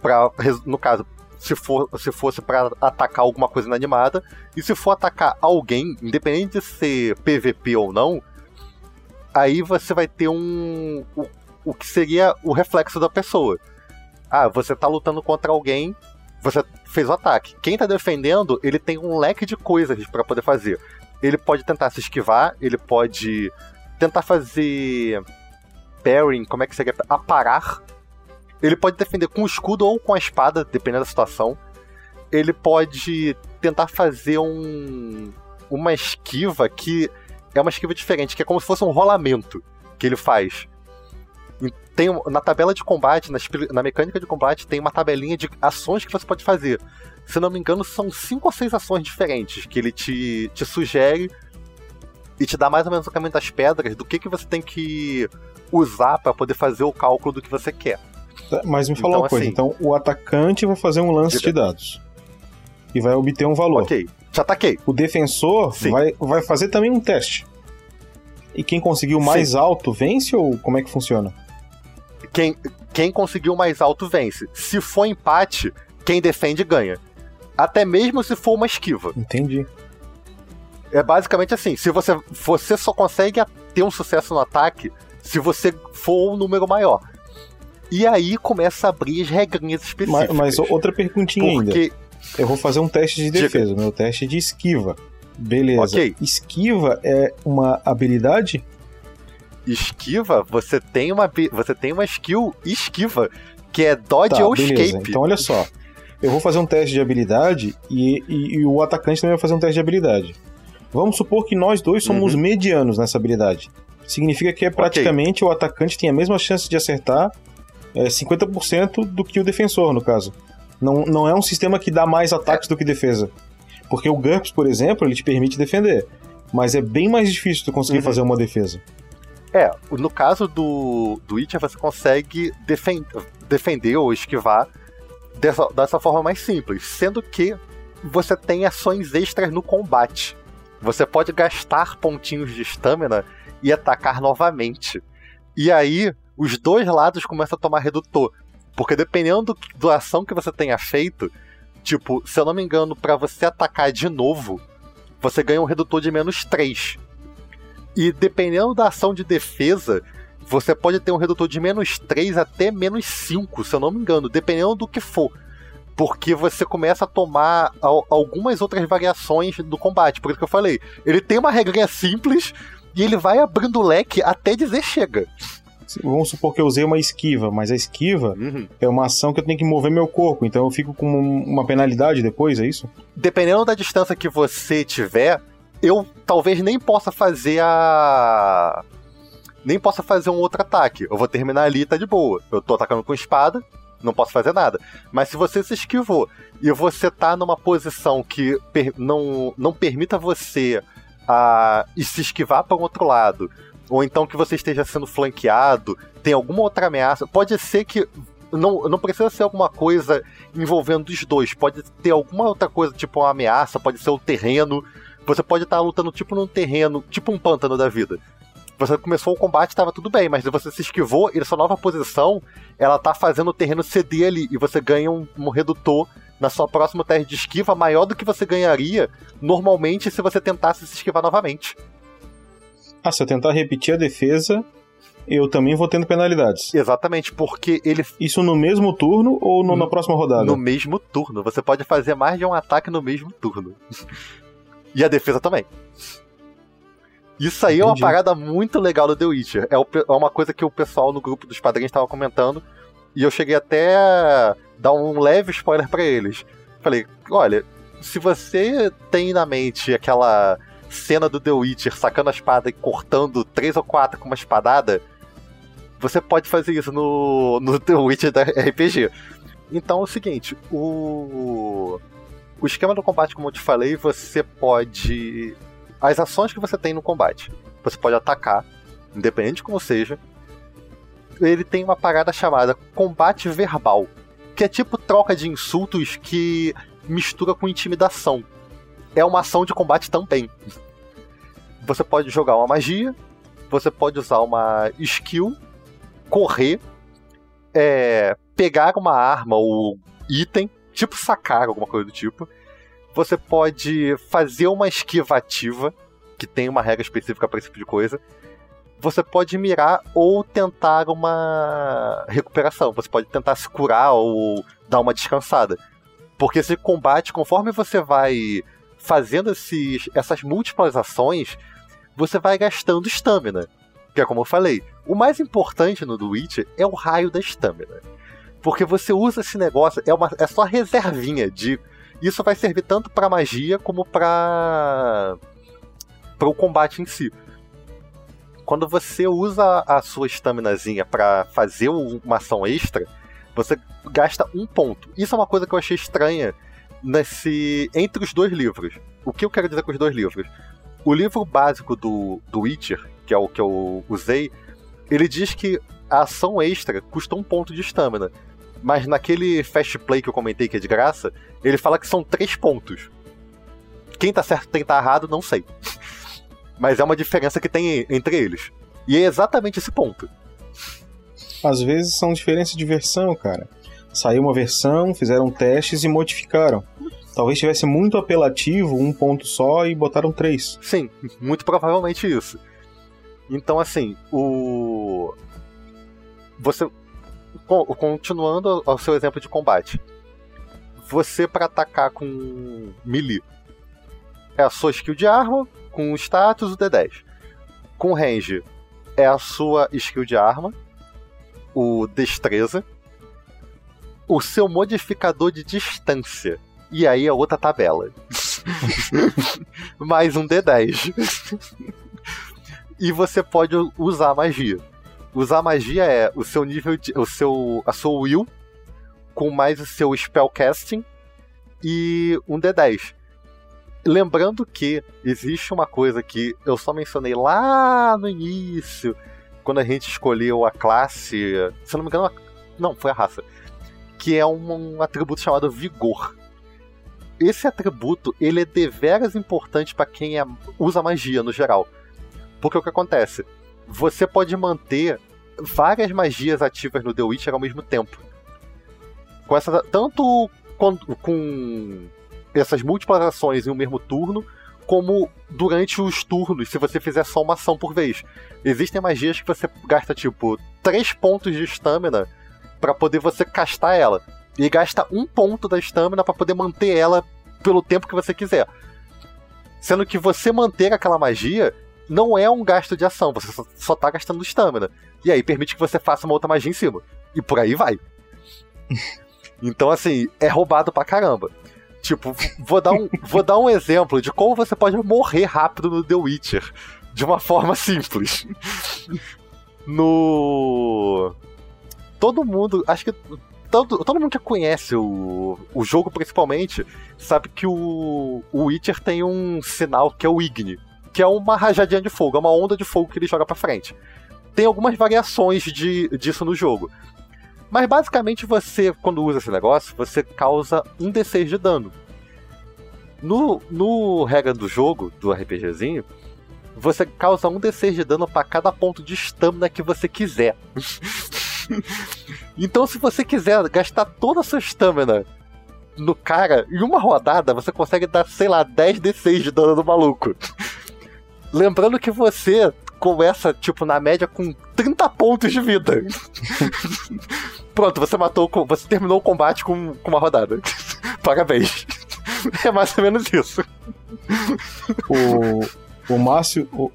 pra, no caso, se, for, se fosse para atacar alguma coisa inanimada, e se for atacar alguém, independente de ser PVP ou não, aí você vai ter um. O, o que seria o reflexo da pessoa. Ah, você tá lutando contra alguém, você fez o ataque. Quem tá defendendo, ele tem um leque de coisas para poder fazer. Ele pode tentar se esquivar, ele pode tentar fazer parrying, como é que seria? Aparar. Ele pode defender com o escudo ou com a espada, dependendo da situação. Ele pode tentar fazer um uma esquiva que é uma esquiva diferente, que é como se fosse um rolamento que ele faz. Tem, na tabela de combate, na, na mecânica de combate, tem uma tabelinha de ações que você pode fazer. Se não me engano, são cinco ou seis ações diferentes que ele te, te sugere e te dá mais ou menos o caminho das pedras do que, que você tem que usar para poder fazer o cálculo do que você quer. Tá, mas me fala então, uma coisa, assim, então o atacante vai fazer um lance de dados e vai obter um valor. Ok, te ataquei. O defensor vai, vai fazer também um teste. E quem conseguiu mais Sim. alto vence ou como é que funciona? Quem, quem conseguiu mais alto vence. Se for empate, quem defende ganha. Até mesmo se for uma esquiva. Entendi. É basicamente assim, se você, você só consegue ter um sucesso no ataque se você for um número maior. E aí começa a abrir as regrinhas específicas. Mas, mas outra perguntinha porque... ainda. Eu vou fazer um teste de defesa, Diga. meu teste de esquiva. Beleza. Okay. Esquiva é uma habilidade? Esquiva, você tem uma você tem uma skill esquiva, que é dodge tá, ou beleza. escape. Então olha só. Eu vou fazer um teste de habilidade e, e, e, o atacante também vai fazer um teste de habilidade. Vamos supor que nós dois somos uhum. medianos nessa habilidade. Significa que é praticamente okay. o atacante tem a mesma chance de acertar é, 50% do que o defensor, no caso. Não, não é um sistema que dá mais ataques do que defesa. Porque o GURPS, por exemplo, ele te permite defender. Mas é bem mais difícil tu conseguir uhum. fazer uma defesa. É, no caso do, do Witcher, você consegue defen defender ou esquivar dessa, dessa forma mais simples. Sendo que você tem ações extras no combate. Você pode gastar pontinhos de estamina e atacar novamente. E aí, os dois lados começam a tomar redutor. Porque dependendo da ação que você tenha feito, tipo, se eu não me engano, para você atacar de novo, você ganha um redutor de menos 3. E dependendo da ação de defesa, você pode ter um redutor de menos 3 até menos 5, se eu não me engano, dependendo do que for. Porque você começa a tomar algumas outras variações do combate. Por isso que eu falei. Ele tem uma regrinha simples e ele vai abrindo o leque até dizer chega. Vamos supor que eu usei uma esquiva, mas a esquiva uhum. é uma ação que eu tenho que mover meu corpo, então eu fico com uma penalidade depois, é isso? Dependendo da distância que você tiver, eu talvez nem possa fazer a. Nem possa fazer um outro ataque. Eu vou terminar ali e tá de boa. Eu tô atacando com espada, não posso fazer nada. Mas se você se esquivou e você tá numa posição que per não, não permita você a, e se esquivar para o outro lado, ou então que você esteja sendo flanqueado, tem alguma outra ameaça. Pode ser que. Não, não precisa ser alguma coisa envolvendo os dois. Pode ter alguma outra coisa, tipo uma ameaça, pode ser o terreno. Você pode estar lutando tipo num terreno, tipo um pântano da vida. Você começou o combate, estava tudo bem, mas você se esquivou e sua nova posição, ela tá fazendo o terreno ceder ali e você ganha um, um redutor na sua próxima teste de esquiva maior do que você ganharia normalmente se você tentasse se esquivar novamente. Ah, se eu tentar repetir a defesa, eu também vou tendo penalidades. Exatamente, porque ele. Isso no mesmo turno ou no, no, na próxima rodada? No mesmo turno. Você pode fazer mais de um ataque no mesmo turno. e a defesa também. Isso aí Entendi. é uma parada muito legal do The Witcher. É, o, é, uma coisa que o pessoal no grupo dos padrinhos estava comentando. E eu cheguei até a dar um leve spoiler para eles. Falei, olha, se você tem na mente aquela cena do The Witcher sacando a espada e cortando três ou quatro com uma espadada, você pode fazer isso no, no The Witcher da RPG. Então é o seguinte, o, o esquema do combate, como eu te falei, você pode. As ações que você tem no combate. Você pode atacar, independente de como seja. Ele tem uma parada chamada combate verbal, que é tipo troca de insultos que mistura com intimidação é uma ação de combate também. Você pode jogar uma magia, você pode usar uma skill, correr, é, pegar uma arma ou item, tipo sacar, alguma coisa do tipo. Você pode fazer uma esquiva ativa, que tem uma regra específica para esse tipo de coisa. Você pode mirar ou tentar uma recuperação. Você pode tentar se curar ou dar uma descansada. Porque esse combate, conforme você vai fazendo esses, essas múltiplas ações, você vai gastando estamina. Que é como eu falei, o mais importante no do Witcher é o raio da estamina. Porque você usa esse negócio, é, uma, é só reservinha de. Isso vai servir tanto para magia como para para o combate em si. quando você usa a sua estaminazinha para fazer uma ação extra, você gasta um ponto. Isso é uma coisa que eu achei estranha nesse entre os dois livros. O que eu quero dizer com os dois livros? O livro básico do, do Witcher, que é o que eu usei, ele diz que a ação extra custa um ponto de estamina. Mas naquele fast play que eu comentei que é de graça, ele fala que são três pontos. Quem tá certo e quem tá errado, não sei. Mas é uma diferença que tem entre eles. E é exatamente esse ponto. Às vezes são diferenças de versão, cara. Saiu uma versão, fizeram testes e modificaram. Talvez tivesse muito apelativo, um ponto só, e botaram três. Sim, muito provavelmente isso. Então, assim, o. Você. Continuando ao seu exemplo de combate. Você, para atacar com melee, é a sua skill de arma, com status, o D10. Com range, é a sua skill de arma, o destreza, o seu modificador de distância. E aí a outra tabela. Mais um D10. e você pode usar magia. Usar magia é o seu nível de, o seu a sua will com mais o seu spellcasting e um D10. Lembrando que existe uma coisa que eu só mencionei lá no início, quando a gente escolheu a classe. Se não me engano, não, foi a raça. Que é um, um atributo chamado Vigor. Esse atributo ele é deveras importante para quem é, usa magia no geral. Porque o que acontece? Você pode manter várias magias ativas no The Witcher ao mesmo tempo. Com essa, tanto com, com essas múltiplas ações em um mesmo turno, como durante os turnos, se você fizer só uma ação por vez. Existem magias que você gasta, tipo, 3 pontos de estamina para poder você castar ela. E gasta um ponto da estamina para poder manter ela pelo tempo que você quiser. Sendo que você manter aquela magia não é um gasto de ação, você só, só tá gastando estamina. E aí permite que você faça uma outra magia em cima. E por aí vai. então, assim, é roubado pra caramba. Tipo, vou dar, um, vou dar um exemplo de como você pode morrer rápido no The Witcher. De uma forma simples. No. Todo mundo. Acho que. Todo, todo mundo que conhece o, o jogo, principalmente, sabe que o, o Witcher tem um sinal que é o Igni, que é uma rajadinha de fogo, é uma onda de fogo que ele joga para frente. Tem algumas variações de, disso no jogo. Mas basicamente você, quando usa esse negócio, você causa um D6 de dano. No, no regra do jogo, do RPGzinho, você causa um D6 de dano para cada ponto de estamina que você quiser. então, se você quiser gastar toda a sua estamina no cara, em uma rodada, você consegue dar, sei lá, 10 D6 de dano no maluco. Lembrando que você começa, tipo, na média com 30 pontos de vida. Pronto, você matou. Você terminou o combate com, com uma rodada. Parabéns. É mais ou menos isso. O, o Márcio. O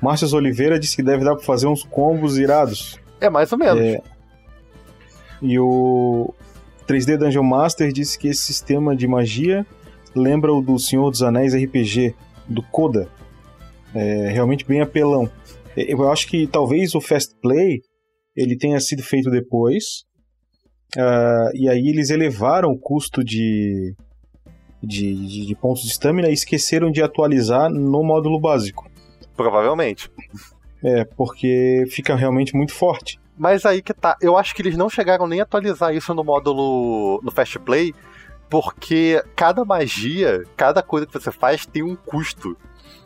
Márcio Oliveira disse que deve dar pra fazer uns combos irados. É mais ou menos. É, e o 3D Dungeon Master disse que esse sistema de magia lembra o do Senhor dos Anéis RPG, do Koda. É realmente bem apelão. É, eu acho que talvez o Fast Play ele tenha sido feito depois. Uh, e aí eles elevaram o custo de, de, de, de pontos de estamina e esqueceram de atualizar no módulo básico. Provavelmente. É, porque fica realmente muito forte. Mas aí que tá. Eu acho que eles não chegaram nem a atualizar isso no módulo. no Fast Play. Porque cada magia, cada coisa que você faz tem um custo.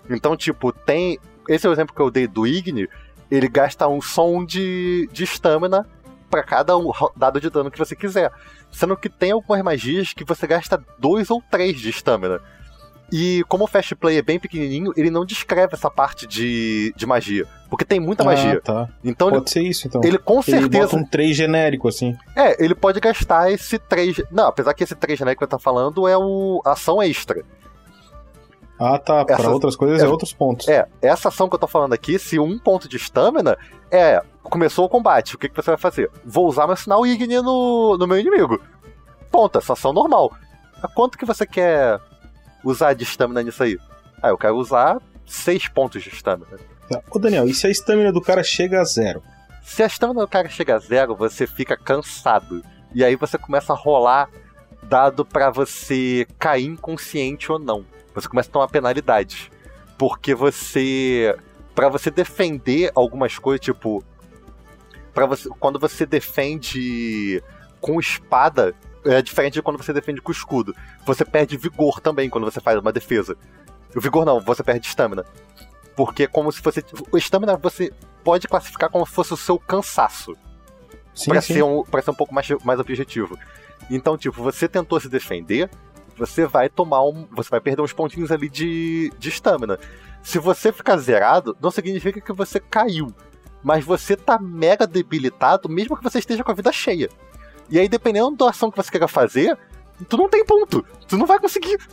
Então, tipo, tem. Esse é o exemplo que eu dei do Igni. Ele gasta um som de estamina para cada um dado de dano que você quiser. Sendo que tem algumas magias que você gasta dois ou três de estamina. E como o Fast Play é bem pequenininho, ele não descreve essa parte de, de magia. Porque tem muita ah, magia. Tá. Então pode ele, ser isso, então. Ele com certeza. Ele bota um 3 genérico, assim. É, ele pode gastar esse 3. Não, apesar que esse 3 genérico que eu tô falando é o ação extra. Ah, tá. Para outras coisas é, é, outros pontos. É, essa ação que eu tô falando aqui, se um ponto de estamina é. Começou o combate, o que, que você vai fazer? Vou usar meu sinal Igni no, no meu inimigo. Ponto, essa ação normal. A quanto que você quer usar de estamina nisso aí? Ah, eu quero usar 6 pontos de estamina. Tá. Ô Daniel, e se a estamina do cara chega a zero? Se a estamina do cara chega a zero, você fica cansado. E aí você começa a rolar dado para você cair inconsciente ou não. Você começa a tomar penalidade. Porque você. para você defender algumas coisas, tipo. para você Quando você defende com espada, é diferente de quando você defende com escudo. Você perde vigor também quando você faz uma defesa. O vigor não, você perde estamina. Porque é como se fosse. O estamina você pode classificar como se fosse o seu cansaço. Sim, Pra sim. ser, um, pra ser um pouco mais, mais objetivo. Então, tipo, você tentou se defender, você vai tomar um. Você vai perder uns pontinhos ali de de estamina. Se você ficar zerado, não significa que você caiu. Mas você tá mega debilitado, mesmo que você esteja com a vida cheia. E aí, dependendo da ação que você queira fazer, tu não tem ponto. Tu não vai conseguir.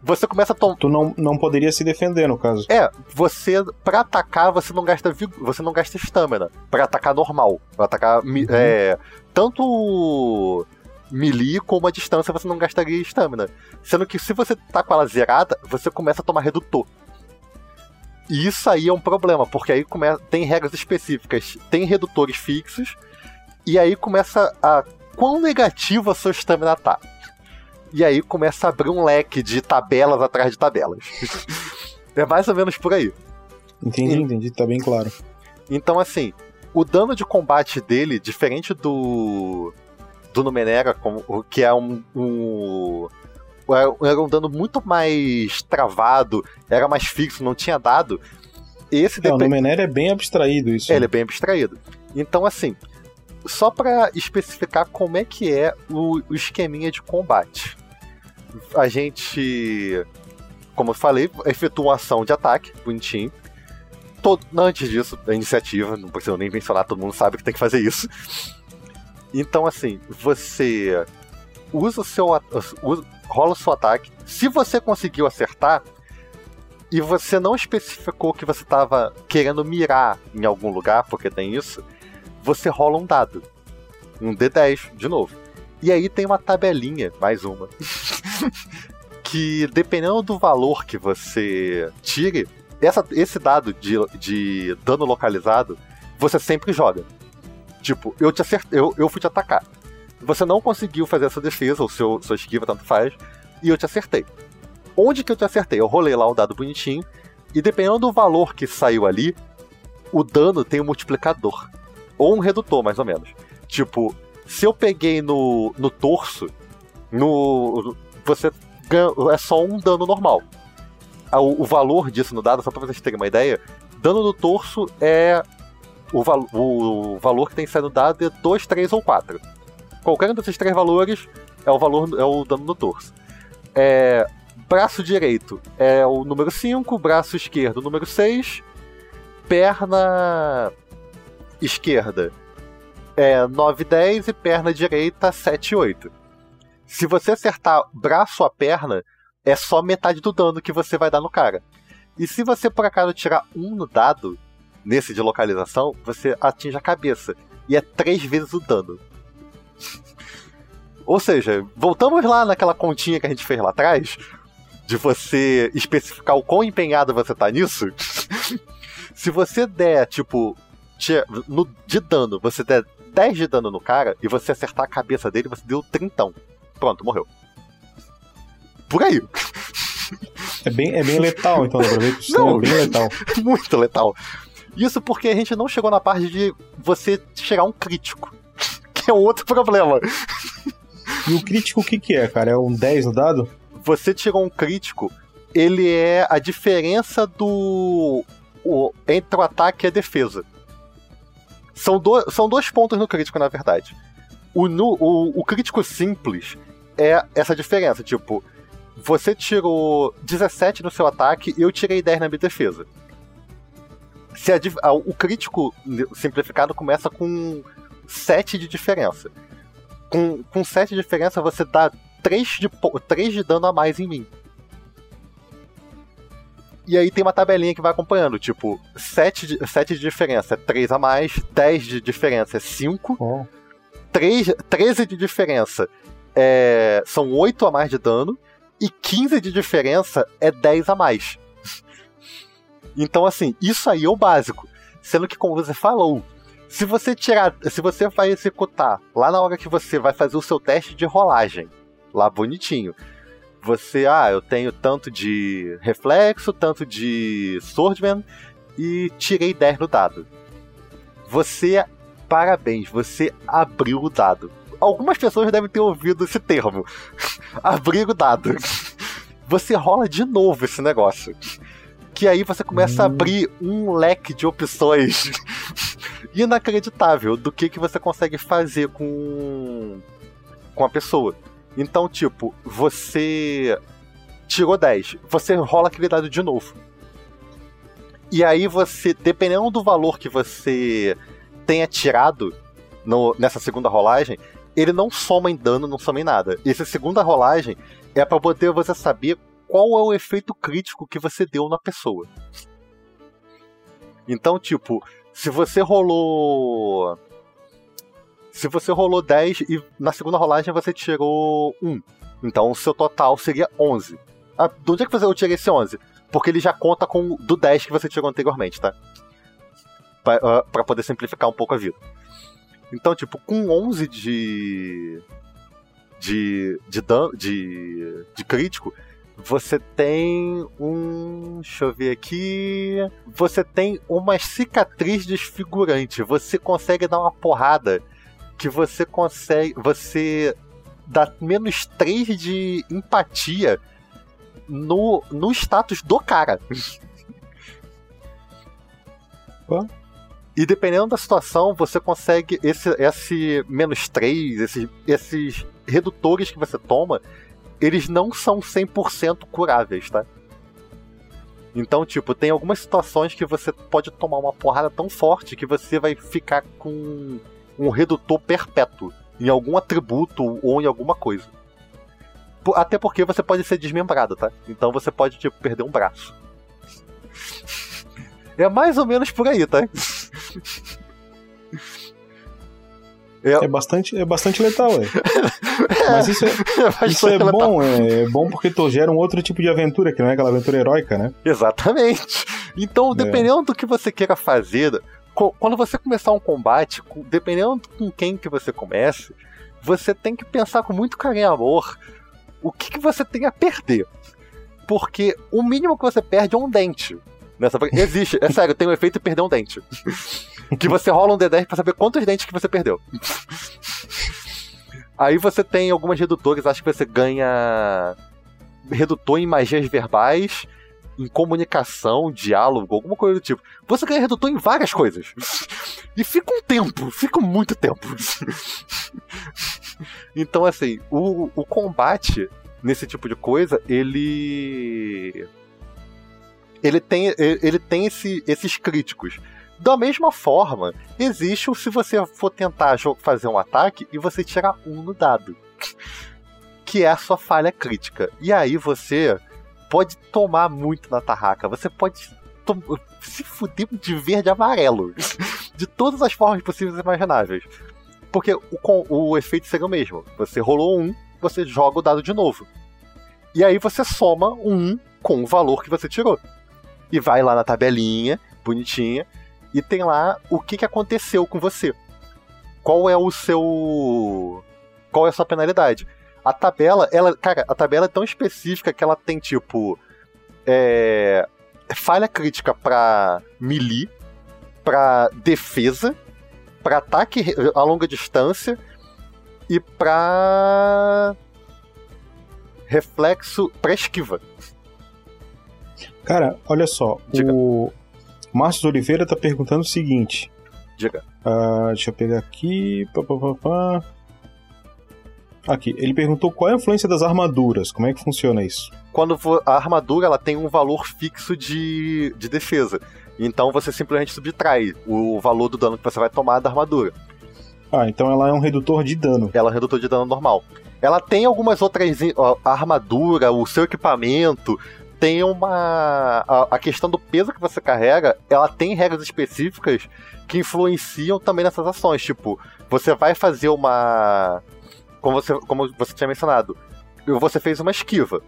Você começa a tomar. Tu não, não poderia se defender, no caso. É, você para atacar você não gasta vig- você não gasta estamina Pra atacar normal, Pra atacar mi- é, tanto melee como a distância você não gastaria estamina. Sendo que se você tá com ela zerada, você começa a tomar redutor. E isso aí é um problema, porque aí começa, tem regras específicas, tem redutores fixos, e aí começa a quão negativa a sua estamina tá. E aí começa a abrir um leque de tabelas atrás de tabelas. é mais ou menos por aí. Entendi, entendi, tá bem claro. Então, assim, o dano de combate dele, diferente do. Do Numenera, como, o que é um. um era- um dano muito mais travado, era mais fixo, não tinha dado. Esse É, o depende- Numenera é bem abstraído isso. é, ele é bem abstraído. Então, assim, só pra especificar como é que é o, o esqueminha de combate. A gente, como eu falei, efetua uma ação de ataque, bonitinho. Todo, antes disso, a iniciativa, não preciso nem mencionar, todo mundo sabe que tem que fazer isso. Então, assim, você usa o seu. usa- rola o seu ataque. Se você conseguiu acertar, e você não especificou que você estava querendo mirar em algum lugar, porque tem isso, você rola um dado. Um D10, de novo. E aí tem uma tabelinha, mais uma. que dependendo do valor que você tire, essa- esse dado de, de dano localizado, você sempre joga. Tipo, eu te acertei, eu, eu fui te atacar. Você não conseguiu fazer essa defesa, ou seu, sua esquiva, tanto faz, e eu te acertei. Onde que eu te acertei? Eu rolei lá o dado bonitinho, e dependendo do valor que saiu ali, o dano tem um multiplicador. Ou um redutor, mais ou menos. Tipo, se eu peguei no, no torso, no. Você ganha, é só um dano normal. Ah, O, o valor disso no dado, só pra vocês terem uma ideia, dano no torso é. O, val, o valor que tem no dado é 2, 3 ou 4. Qualquer um desses três valores é o valor é o dano no torso. É, braço direito é o número 5, braço esquerdo número 6, perna esquerda é 9, 10 e perna direita 7, 8. Se você acertar braço a perna, é só metade do dano que você vai dar no cara. E se você por acaso tirar um no dado, nesse de localização, você atinge a cabeça. E é três vezes o dano. Ou seja, voltamos lá naquela continha que a gente fez lá atrás, de você especificar o quão empenhado você tá nisso. Se você der, tipo, ti- no, de dano, você der 10 de dano no cara e você acertar a cabeça dele, você deu 30. Pronto, morreu. Por aí. É bem, é bem letal, então, pra ver que é bem letal. Muito letal. Isso porque a gente não chegou na parte de você a um crítico. Que é um outro problema. E o crítico o que que é, cara? É um 10 no dado? Você tirou um crítico, ele é a diferença do. o- entre o ataque e a defesa. São, do, são dois pontos no crítico, na verdade. O, nu- o, o crítico simples é essa diferença. Tipo, você tirou 17 no seu ataque e eu tirei 10 na minha defesa. Se a a- o crítico simplificado começa com 7 de diferença. Com, com 7 de diferença, você dá 3 de, po- 3 de dano a mais em mim. E aí tem uma tabelinha que vai acompanhando, tipo, 7 de, 7 de diferença é 3 a mais, 10 de diferença é 5, Ó, 3, 13 de diferença é, são 8 a mais de dano, e 15 de diferença é 10 a mais. Então, assim, isso aí é o básico. Sendo que, como você falou, se você tirar. Se você vai executar lá na hora que você vai fazer o seu teste de rolagem, lá bonitinho. Você, ah, eu tenho tanto de reflexo, tanto de swordman e tirei 10 no dado. Você, parabéns, você abriu o dado. Algumas pessoas devem ter ouvido esse termo. abrir o dado. Você rola de novo esse negócio. Que aí você começa hum. a abrir um leque de opções inacreditável do que, que você consegue fazer com, com a pessoa. Então, tipo, você tirou 10, você rola aquele dado de novo. E aí você, dependendo do valor que você tenha tirado no, nessa segunda rolagem, ele não soma em dano, não soma em nada. Essa segunda rolagem é para poder você saber qual é o efeito crítico que você deu na pessoa. Então, tipo, se você rolou se você rolou 10 e na segunda rolagem você tirou 1. Então o seu total seria 11. Ah, de onde é que eu tirei esse 11? Porque ele já conta com do 10 que você tirou anteriormente, tá? Pra, uh, poder simplificar um pouco a vida. Então, tipo, com 11 de. de. de, dan de, de crítico, você tem um. Deixa eu ver aqui. Você tem uma cicatriz desfigurante. Você consegue dar uma porrada que você consegue. Você dá menos 3 de empatia no, no status do cara. E dependendo da situação, você consegue esse, esse menos 3, esses, esses redutores que você toma, eles não são 100% curáveis, tá? Então, tipo, tem algumas situações que você pode tomar uma porrada tão forte que você vai ficar com um redutor perpétuo em algum atributo ou em alguma coisa. Até porque você pode ser desmembrado, tá? Então você pode, tipo, perder um braço. É mais ou menos por aí, tá? É, é bastante, é bastante letal, é. Mas isso é, é isso é bom, é, é, bom porque tu gera um outro tipo de aventura, que não é aquela aventura heróica, né? Exatamente. Então, é. dependendo é. do que você queira fazer, quando você começar um combate, dependendo com quem que você comece, você tem que pensar com muito carinho e amor o que, que você tem a perder. Porque o mínimo que você perde é um dente. Nessa... Existe, é sério, tem o um efeito de perder um dente. que você rola um D10 pra saber quantos dentes que você perdeu. Aí você tem algumas redutores, acho que você ganha redutor em magias verbais em comunicação, diálogo, alguma coisa do tipo. Você ganha redutor em várias coisas. E fica um tempo, fica muito tempo. Então, assim, o, o combate nesse tipo de coisa, ele. Ele tem, ele tem esse, esses críticos. Da mesma forma, existe o se você for tentar fazer um ataque e você tirar um no dado. Que é a sua falha crítica. E aí você pode tomar muito na tarraca. Você pode se fuder de verde e amarelo. de todas as formas possíveis e imagináveis. Porque o, o efeito seria o mesmo. Você rolou um, você joga o dado de novo. E aí você soma um com o valor que você tirou. E vai lá na tabelinha, bonitinha, e tem lá o que, que aconteceu com você. Qual é o seu. Qual é a sua penalidade? A tabela, ela, cara, a tabela é tão específica que ela tem tipo é, falha crítica para melee, para defesa, para ataque a longa distância e para reflexo para esquiva. Cara, olha só, Diga. o Márcio Oliveira tá perguntando o seguinte. Diga. Uh, deixa eu pegar aqui. Pá, pá, pá. Aqui, ele perguntou qual é a influência das armaduras, como é que funciona isso? Quando a armadura ela tem um valor fixo de, de defesa. Então você simplesmente subtrai o valor do dano que você vai tomar da armadura. Ah, então ela é um redutor de dano. Ela é um redutor de dano normal. Ela tem algumas outras. A armadura, o seu equipamento, tem uma. A, a, questão do peso que você carrega, ela tem regras específicas que influenciam também nessas ações. Tipo, você vai fazer uma como você, como você tinha mencionado, você fez uma esquiva.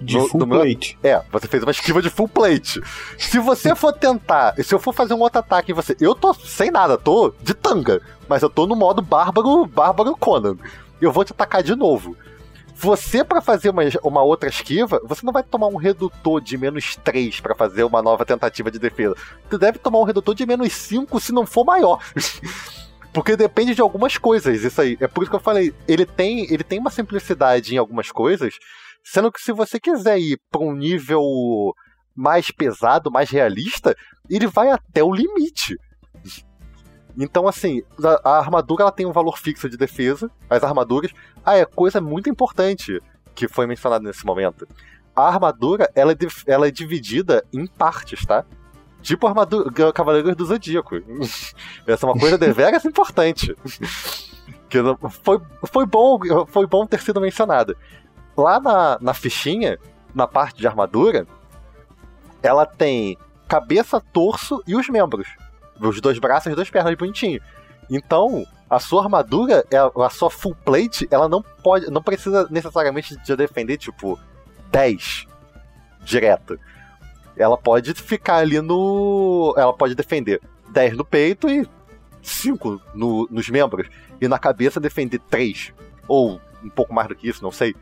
De No- full meu- plate. É, você fez uma esquiva de full plate. Se você for tentar, se eu for fazer um outro ataque em você, eu tô sem nada, tô de tanga, mas eu tô no modo bárbaro, bárbaro Conan. Eu vou te atacar de novo. Você, pra fazer uma, uma outra esquiva, você não vai tomar um redutor de menos 3 pra fazer uma nova tentativa de defesa. Tu deve tomar um redutor de menos 5 se não for maior. Porque depende de algumas coisas, isso aí. É por isso que eu falei, ele tem, ele tem uma simplicidade em algumas coisas, sendo que se você quiser ir pra um nível mais pesado, mais realista, ele vai até o limite. Então, assim, a, a armadura ela tem um valor fixo de defesa, as armaduras. Ah, é coisa muito importante que foi mencionada nesse momento. A armadura ela é, ela é dividida em partes, tá? Tipo a armadura Cavaleiros do Zodíaco. Essa é uma coisa deveras importante. Que foi, foi, bom, foi bom ter sido mencionada. Lá na, na fichinha, na parte de armadura, ela tem cabeça, torso e os membros. Os dois braços e as duas pernas bonitinho. Então, a sua armadura, ela- a sua full plate, ela não pode. não precisa necessariamente de defender, tipo, 10 direto. Ela pode ficar ali no. Ela pode defender 10 no peito e 5 no, nos membros. E na cabeça defender 3. Ou um pouco mais do que isso, não sei.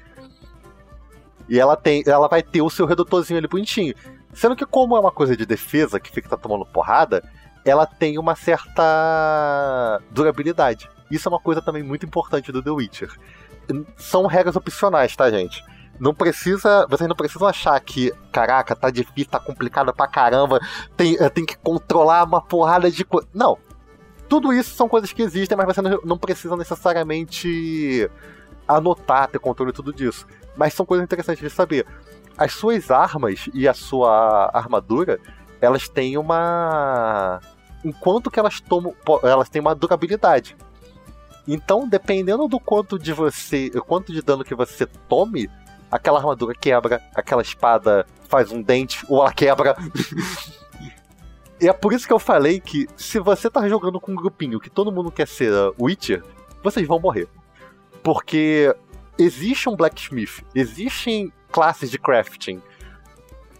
E ela tem. Ela vai ter o seu redutorzinho ali bonitinho. Sendo que, como é uma coisa de defesa que fica tomando porrada, ela tem uma certa durabilidade. Isso é uma coisa também muito importante do The Witcher. São regras opcionais, tá, gente? Não precisa. Vocês não precisam achar que, caraca, tá difícil, tá complicado pra caramba, tem, eh, tem que controlar uma porrada de coisa. Não. Tudo isso são coisas que existem, mas você não, não precisa necessariamente anotar, ter controle tudo disso. Mas são coisas interessantes de saber. As suas armas e a sua armadura, elas têm uma. Enquanto que elas tomam. Elas têm uma durabilidade. Então, dependendo do quanto de você. quanto de dano que você tome, aquela armadura quebra, aquela espada faz um dente, ou ela quebra. e é por isso que eu falei que se você tá jogando com um grupinho que todo mundo quer ser Witcher, vocês vão morrer. Porque existe um blacksmith, existem classes de crafting.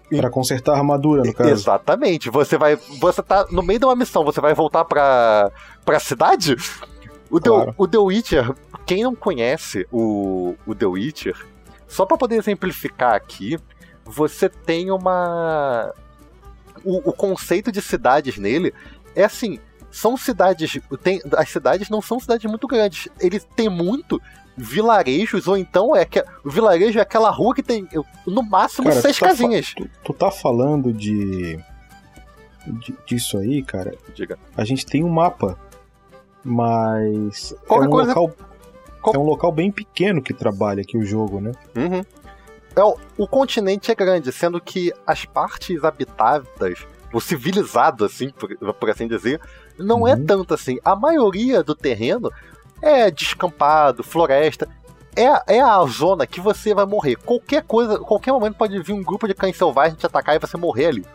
Pra consertar a armadura, no caso. Exatamente. Você vai. Você tá no meio de uma missão, você vai voltar pra, pra cidade? O, Claro. The, o The Witcher, quem não conhece o, o The Witcher, só pra poder exemplificar aqui, você tem uma. O, o conceito de cidades nele é assim. São cidades. Tem, as cidades não são cidades muito grandes. Eles têm muito vilarejos, ou então é que o vilarejo é aquela rua que tem no máximo Cara, seis tu tá casinhas. Tu, tu tá falando de, de- disso aí, cara. Diga. A gente tem um mapa, mas é um coisa- local Qual- é um local bem pequeno que trabalha aqui o jogo, né? Uhum. É, o, o continente é grande, sendo que as partes habitadas, o civilizado, assim, por, por assim dizer, não é Uhum. tanto assim. A maioria do terreno é descampado, floresta. É, é a zona que você vai morrer. Qualquer coisa, qualquer momento pode vir um grupo de cães selvagens te atacar e você morrer ali.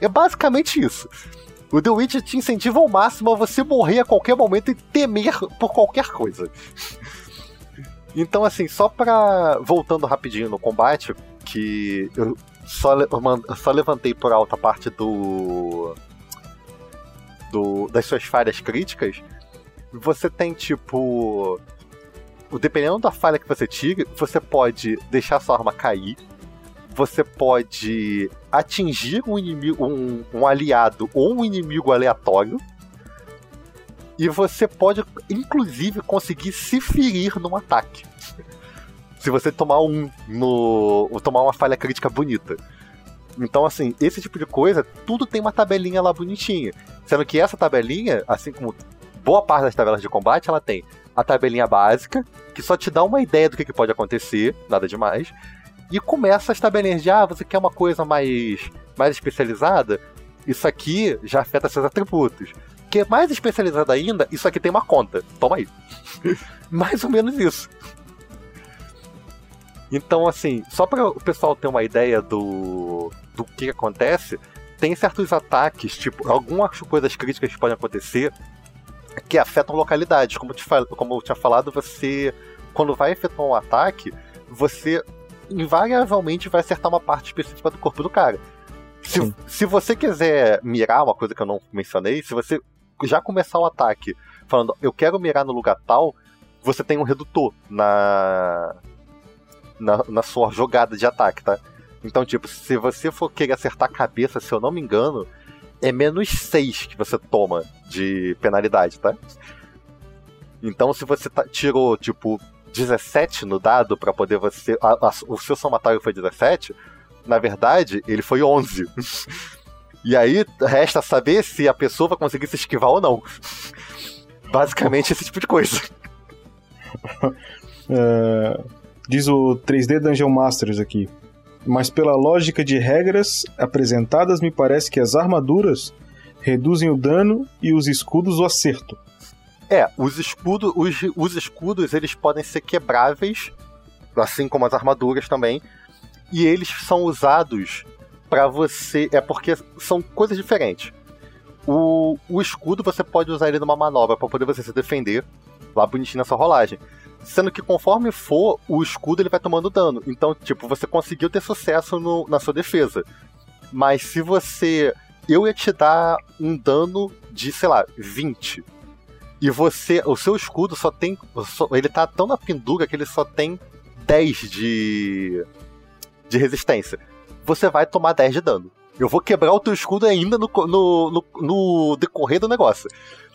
É basicamente isso. O The Witch te incentiva ao máximo a você morrer a qualquer momento e temer por qualquer coisa. Então, assim, só pra. Voltando rapidinho no combate, que eu só, le- só levantei por alta parte do. do das suas falhas críticas. Você tem, tipo. Dependendo da falha que você tire, você pode deixar sua arma cair. Você pode atingir um inimigo, um, um aliado ou um inimigo aleatório. E você pode, inclusive, conseguir se ferir num ataque. Se você tomar um no. tomar uma falha crítica bonita. Então, assim, esse tipo de coisa, tudo tem uma tabelinha lá bonitinha. Sendo que essa tabelinha, assim como boa parte das tabelas de combate, ela tem a tabelinha básica, que só te dá uma ideia do que, que pode acontecer, nada demais. E começa as tabelinhas de, ah, você quer uma coisa mais, mais especializada? Isso aqui já afeta seus atributos. Que é mais especializado ainda, isso aqui tem uma conta. Toma aí. mais ou menos isso. Então, assim, só para o pessoal ter uma ideia do, do que acontece, tem certos ataques, tipo, algumas coisas críticas que podem acontecer que afetam localidades. Como eu, te como eu tinha falado, você, quando vai efetuar um ataque, você invariavelmente vai acertar uma parte específica do corpo do cara. Se, se você quiser mirar, uma coisa que eu não mencionei, se você já começar o ataque falando eu quero mirar no lugar tal, você tem um redutor na, na, na sua jogada de ataque, tá? Então, tipo, se você for querer acertar a cabeça, se eu não me engano, é menos 6 que você toma de penalidade, tá? Então, se você tá, tirou, tipo, 17 no dado para poder você. A, a, o seu somatório foi 17, na verdade, ele foi 11. e aí, resta saber se a pessoa vai conseguir se esquivar ou não. Basicamente, esse tipo de coisa. é, diz o 3D Dungeon Masters aqui. Mas pela lógica de regras apresentadas, me parece que as armaduras reduzem o dano e os escudos o acerto. É, os escudos, os, os escudos eles podem ser quebráveis, assim como as armaduras também, e eles são usados para você. É porque são coisas diferentes. O, o escudo você pode usar ele numa manobra para poder você se defender, lá bonitinho nessa rolagem. Sendo que conforme for, o escudo ele vai tomando dano. Então, tipo, você conseguiu ter sucesso no, na sua defesa. Mas se você. Eu ia te dar um dano de, sei lá, 20 e você, o seu escudo só tem, ele tá tão na pendura que ele só tem 10 de de resistência. Você vai tomar 10 de dano. Eu vou quebrar o teu escudo ainda no, no, no, no decorrer do negócio.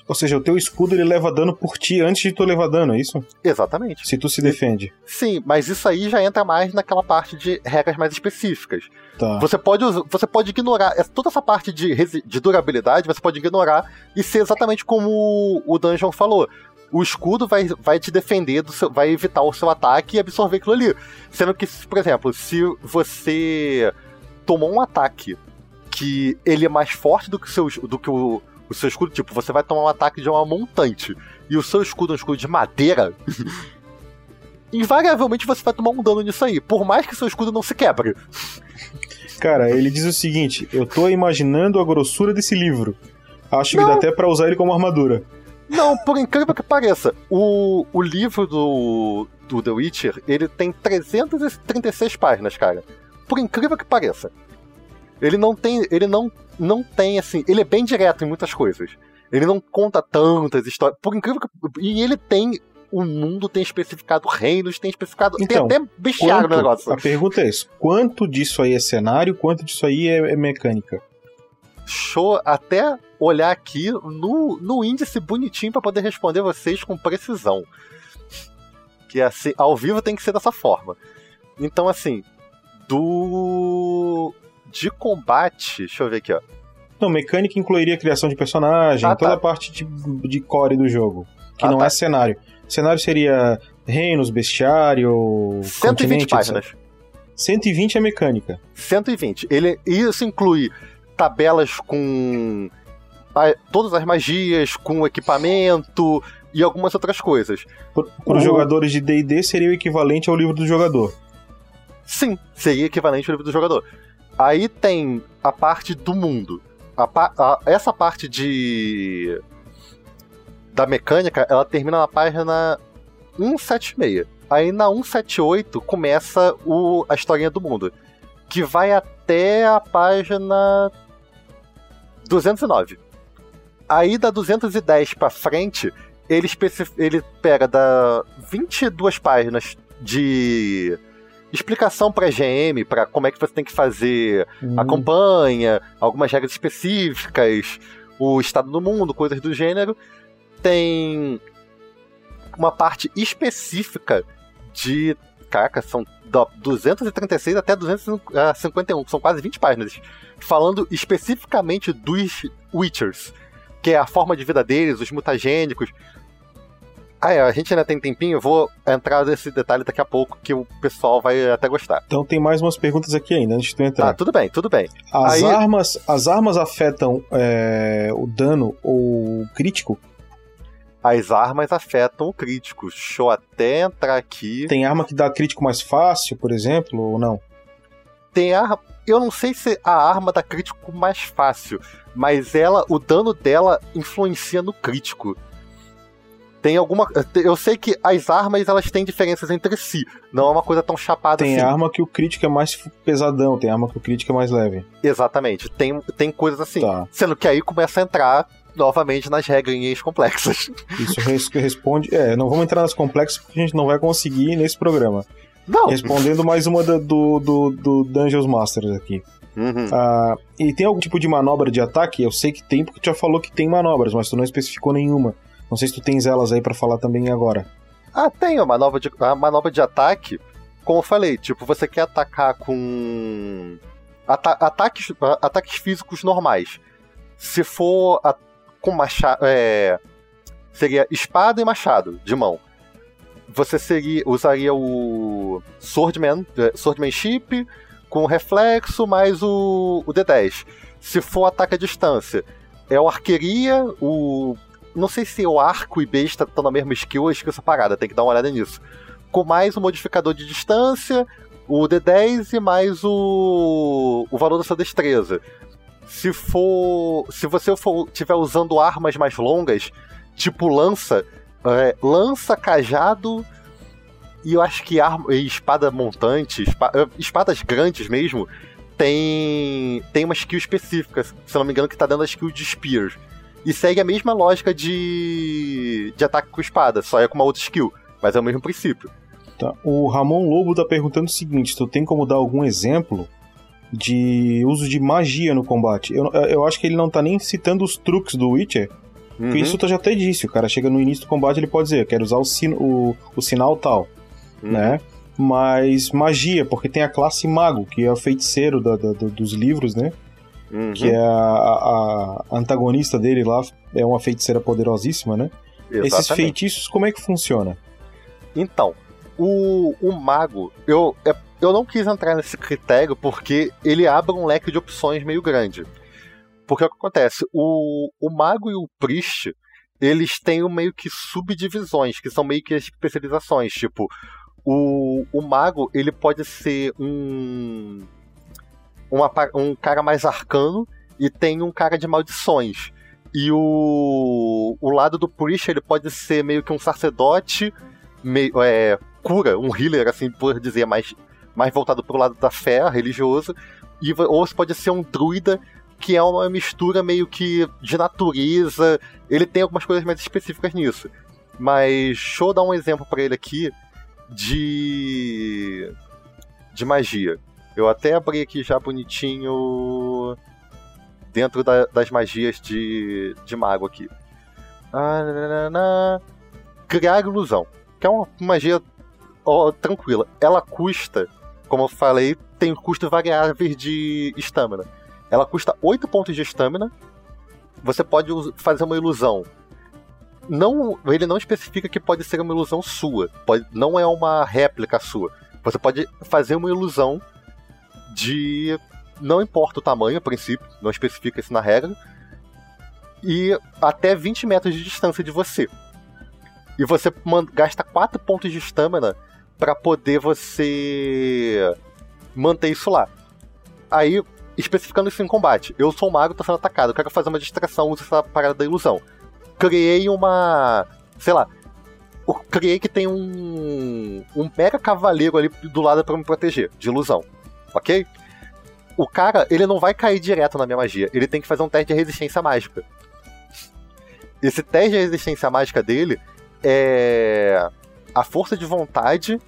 Ou seja, o teu escudo ele leva dano por ti antes de tu levar dano, é isso? Exatamente. Se tu se defende. Sim, mas isso aí já entra mais naquela parte de regras mais específicas. Tá. Você pode, você pode ignorar toda essa parte de, de durabilidade, você pode ignorar e ser exatamente como o Dungeon falou. O escudo vai, vai te defender, seu, vai evitar o seu ataque e absorver aquilo ali. Sendo que, por exemplo, se você tomou um ataque que ele é mais forte do que, seu, do que o, o seu escudo, tipo, você vai tomar um ataque de uma montante e o seu escudo é um escudo de madeira, invariavelmente você vai tomar um dano nisso aí, por mais que seu escudo não se quebre. Cara, ele diz o seguinte: eu tô imaginando a grossura desse livro. Acho não. que dá até pra usar ele como armadura. Não, por incrível que pareça, o, o livro do, do The Witcher, ele tem 336 páginas, cara. Por incrível que pareça. Ele não tem. Ele não não tem, assim. Ele é bem direto em muitas coisas. Ele não conta tantas histórias. Por incrível que. E ele tem. O mundo tem especificado reinos, tem especificado. Então, tem até bestiário quanto, no negócio. A pergunta é isso: quanto disso aí é cenário, quanto disso aí é, é mecânica? Show até olhar aqui no, no índice bonitinho para poder responder vocês com precisão. Que assim, ao vivo tem que ser dessa forma. Então, assim, do de combate, deixa eu ver aqui, ó. Não, mecânica incluiria a criação de personagem, ah, toda tá. a parte de, de core do jogo, que ah, não tá. é cenário. Cenário seria reinos, bestiário, 120 páginas. Etc. 120 é mecânica. 120. Ele, isso inclui tabelas com todas as magias, com equipamento e algumas outras coisas. Para os jogadores de D&D seria o equivalente ao livro do jogador. Sim, seria equivalente ao livro do jogador. Aí tem a parte do mundo. A, a, essa parte de. da mecânica, ela termina na página 176. Aí na 178 começa o, a historinha do mundo. Que vai até a página 209. Aí da 210 para frente, ele, ele pega da 22 páginas de explicação para GM, para como é que você tem que fazer a campanha, algumas regras específicas, o estado do mundo, coisas do gênero. Tem uma parte específica de. Caraca, são 236 até 251, são quase 20 páginas, falando especificamente dos Witchers, que é a forma de vida deles, os mutagênicos, ah, é, a gente ainda tem tempinho, eu vou entrar nesse detalhe daqui a pouco, que o pessoal vai até gostar. Então tem mais umas perguntas aqui ainda, antes de tu entrar. Ah, tudo bem, tudo bem. As, Aí... armas, as armas afetam é, o dano ou crítico? As armas afetam o crítico. Deixa eu até entrar aqui. Tem arma que dá crítico mais fácil, por exemplo, ou não? Tem arma. Eu não sei se a arma dá crítico mais fácil, mas ela, o dano dela influencia no crítico. Tem alguma. Eu sei que as armas elas têm diferenças entre si. Não é uma coisa tão chapada Tem assim. arma que o crítico é mais pesadão, tem arma que o crítico é mais leve. Exatamente. Tem, tem coisas assim. Tá. Sendo que aí começa a entrar novamente nas regrinhas complexas. Isso res- responde. É, não vamos entrar nas complexas porque a gente não vai conseguir nesse programa. Não. Respondendo mais uma da- do, do, do Dungeons Masters aqui. Uhum. Ah, e tem algum tipo de manobra de ataque? Eu sei que tem, porque tu já falou que tem manobras, mas tu não especificou nenhuma. Não sei se tu tens elas aí pra falar também agora. Ah, tem uma manobra de, a manobra de ataque. Como eu falei, tipo, você quer atacar com. ata- ataques, a- ataques físicos normais. Se for a- com machado. É, seria espada e machado de mão. Você seria, usaria o Swordman, é, Swordmanship com reflexo mais o, o D10. Se for ataque à distância, é o arqueria, o não sei se o arco e besta estão na mesma skill ou skill separada, tem que dar uma olhada nisso. Com mais o modificador de distância, o D10 e mais o, o valor da sua destreza. Se for. Se você for tiver usando armas mais longas, tipo lança, é, lança, cajado e eu acho que espada montante, eh, espadas grandes mesmo, tem tem uma skill específica, se não me engano, que tá dando a skill de Spear. E segue a mesma lógica de, de ataque com espada, só é com uma outra skill, mas é o mesmo princípio. Tá. O Ramon Lobo tá perguntando o seguinte: tu tem como dar algum exemplo de uso de magia no combate? Eu, eu acho que ele não tá nem citando os truques do Witcher, Uhum. porque isso tu já até disse. O cara chega no início do combate ele pode dizer: eu quero usar o, sino, o, o sinal tal, Uhum. né? Mas magia, porque tem a classe mago, que é o feiticeiro da- da- do- dos livros, né? Uhum. Que é a, a- a antagonista dele lá, é uma feiticeira poderosíssima, né? Esses Exatamente. feitiços, como é que funciona? Então, o, o mago, eu, é- eu não quis entrar nesse critério porque ele abre um leque de opções meio grande. Porque o que acontece? O, o mago e o priest, eles têm meio que subdivisões, que são meio que especializações. Tipo, o, o mago, ele pode ser um, uma um cara mais arcano e tem um cara de maldições. E o, o lado do priest, ele pode ser meio que um sacerdote meio, é, cura, um healer, assim por dizer, mais, mais voltado pro lado da fé religioso, e, ou você pode ser um druida que é uma mistura meio que de natureza, ele tem algumas coisas mais específicas nisso. Mas deixa eu dar um exemplo pra ele aqui de de magia. Eu até abri aqui já bonitinho dentro da- das magias de, de mago aqui. Ah. Criar ilusão que é uma magia ó, tranquila. Ela custa, como eu falei, tem custos variáveis de estamina. Ela custa 8 pontos de estamina. Você pode fazer uma ilusão. Não, ele não especifica que pode ser uma ilusão sua. Pode, não é uma réplica sua. Você pode fazer uma ilusão de. Não importa o tamanho, a princípio, não especifica isso na regra. E até 20 metros de distância de você. E você gasta 4 pontos de estamina para poder você manter isso lá. Aí, especificando isso em combate, eu sou um mago, tô sendo atacado, quero fazer uma distração, uso essa parada da ilusão. Criei uma. sei lá. eu criei que tem um. um mega cavaleiro ali do lado para me proteger, de ilusão. Ok? O cara, ele não vai cair direto na minha magia, ele tem que fazer um teste de resistência mágica. Esse teste de resistência mágica dele é a força de vontade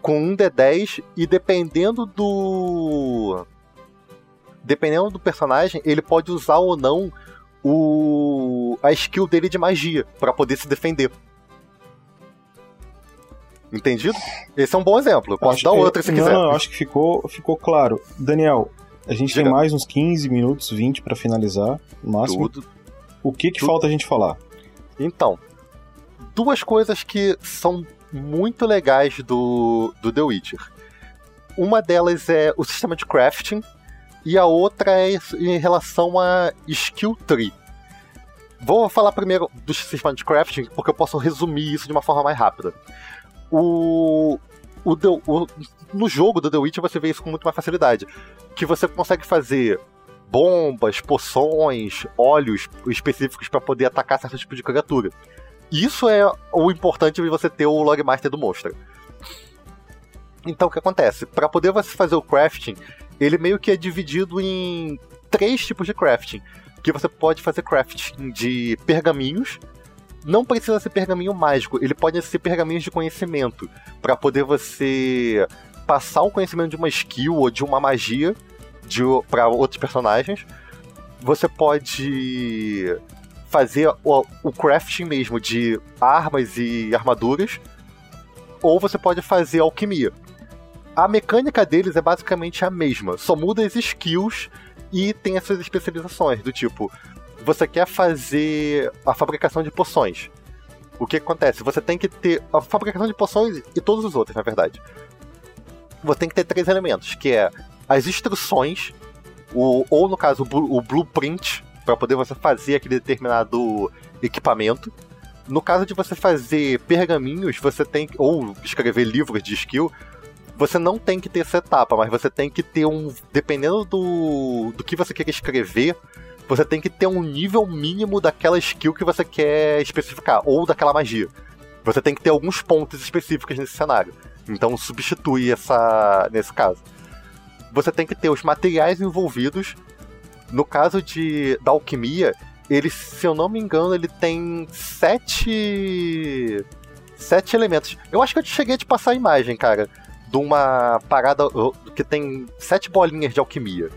com um D10 e dependendo do dependendo do personagem, ele pode usar ou não o a skill dele de magia pra poder se defender. Entendido? Esse é um bom exemplo. Eu posso Acho dar que- outra se não, quiser. Não, acho que ficou, ficou claro. Daniel, a gente Diga. tem mais uns 15 minutos, 20 pra finalizar, no máximo. Tudo. O que que tudo. falta a gente falar? Então, duas coisas que são muito legais do, do The Witcher. Uma delas é o sistema de crafting e a outra é em relação a skill tree. Vou falar primeiro do sistema de crafting porque eu posso resumir isso de uma forma mais rápida. O, o, The- o- no jogo do The Witcher você vê isso com muito mais facilidade, que você consegue fazer bombas, poções, óleos específicos para poder atacar certo tipo de criatura. Isso é o importante de você ter o Logmaster do monstro. Então o que acontece? Para poder você fazer o crafting, ele meio que é dividido em três tipos de crafting. Que você pode fazer crafting de pergaminhos. Não precisa ser pergaminho mágico, ele pode ser pergaminhos de conhecimento. para poder você passar o conhecimento de uma skill ou de uma magia para outros personagens. Você pode fazer o, o crafting mesmo de armas e armaduras. Ou você pode fazer alquimia. A mecânica deles é basicamente a mesma, só muda as skills e tem as suas especializações, do tipo, você quer fazer a fabricação de poções. O que acontece? Você tem que ter a fabricação de poções e todos os outros, na verdade. Você tem que ter três elementos, que é as instruções, o, ou no caso o, blueprint, para poder você fazer aquele determinado equipamento. No caso de você fazer pergaminhos, você tem ou escrever livros de skill, você não tem que ter essa etapa, mas você tem que ter um. Dependendo do, do que você quer escrever, você tem que ter um nível mínimo daquela skill que você quer especificar, ou daquela magia. Você tem que ter alguns pontos específicos nesse cenário. Então substitui essa. nesse caso. Você tem que ter os materiais envolvidos. No caso de da alquimia, ele, se eu não me engano, ele tem sete. sete elementos. Eu acho que eu cheguei a te passar a imagem, cara de uma parada que tem sete bolinhas de alquimia.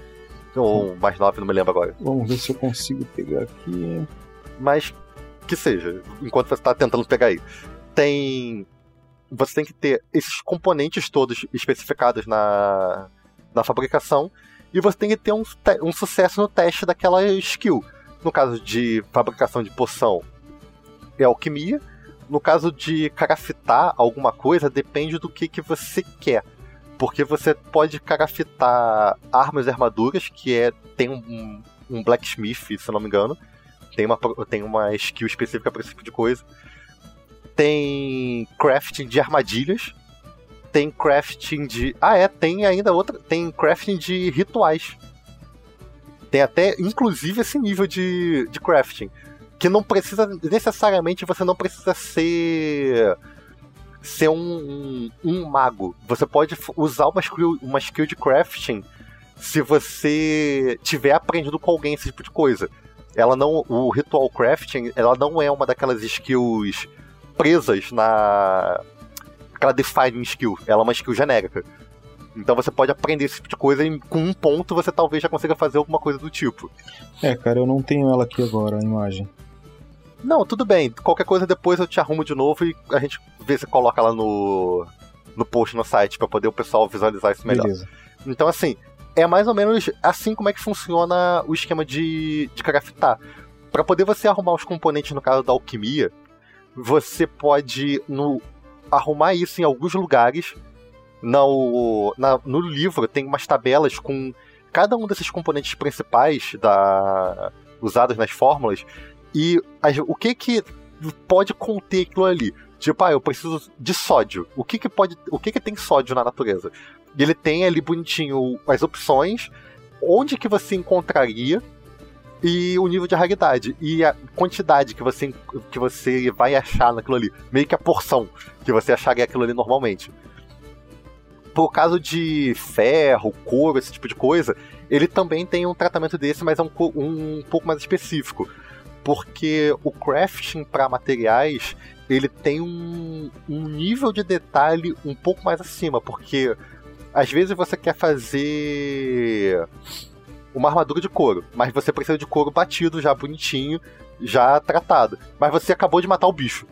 Ou mais nove, não me lembro agora. Vamos ver se eu consigo pegar aqui. Mas que seja, enquanto você está tentando pegar aí. Tem. Você tem que ter esses componentes todos especificados na, na fabricação. E você tem que ter um, um sucesso no teste daquela skill. No caso de fabricação de poção, é alquimia. No caso de carafitar alguma coisa, depende do que, que você quer. Porque você pode carafitar armas e armaduras, que é tem um, um blacksmith, se não me engano. Tem uma, tem uma skill específica para esse tipo de coisa. Tem crafting de armadilhas. Tem crafting de. Ah, é, tem ainda outra. Tem crafting de rituais. Tem até, inclusive, esse nível de, de crafting que não precisa necessariamente você não precisa ser ser um, um, um, mago. Você pode usar uma skill, uma skill de crafting se você tiver aprendido com alguém esse tipo de coisa. Ela não, o ritual crafting, ela não é uma daquelas skills presas na aquela defining skill. Ela é uma skill genérica. Então você pode aprender esse tipo de coisa e com um ponto você talvez já consiga fazer alguma coisa do tipo. É, cara, eu não tenho ela aqui agora, a imagem. Não, tudo bem. Qualquer coisa depois eu te arrumo de novo e a gente vê se coloca lá no, no post no site para poder o pessoal visualizar isso melhor. Beleza. Então, assim, é mais ou menos assim como é que funciona o esquema de, de craftar. Para poder você arrumar os componentes no caso da alquimia, você pode no, arrumar isso em alguns lugares. No, na, no livro tem umas tabelas com cada um desses componentes principais da, usados nas fórmulas e o que que pode conter aquilo ali? Tipo, ah, eu preciso de sódio. O que que pode, o que que tem sódio na natureza? E ele tem ali bonitinho as opções, onde que você encontraria e o nível de raridade e a quantidade que você que você vai achar naquilo ali, meio que a porção que você acharia aquilo ali normalmente. Por caso de ferro, couro, esse tipo de coisa, ele também tem um tratamento desse, mas é um, um pouco mais específico porque o crafting para materiais ele tem um, um nível de detalhe um pouco mais acima, porque às vezes você quer fazer uma armadura de couro, mas você precisa de couro batido, já bonitinho, já tratado. Mas você acabou de matar o bicho.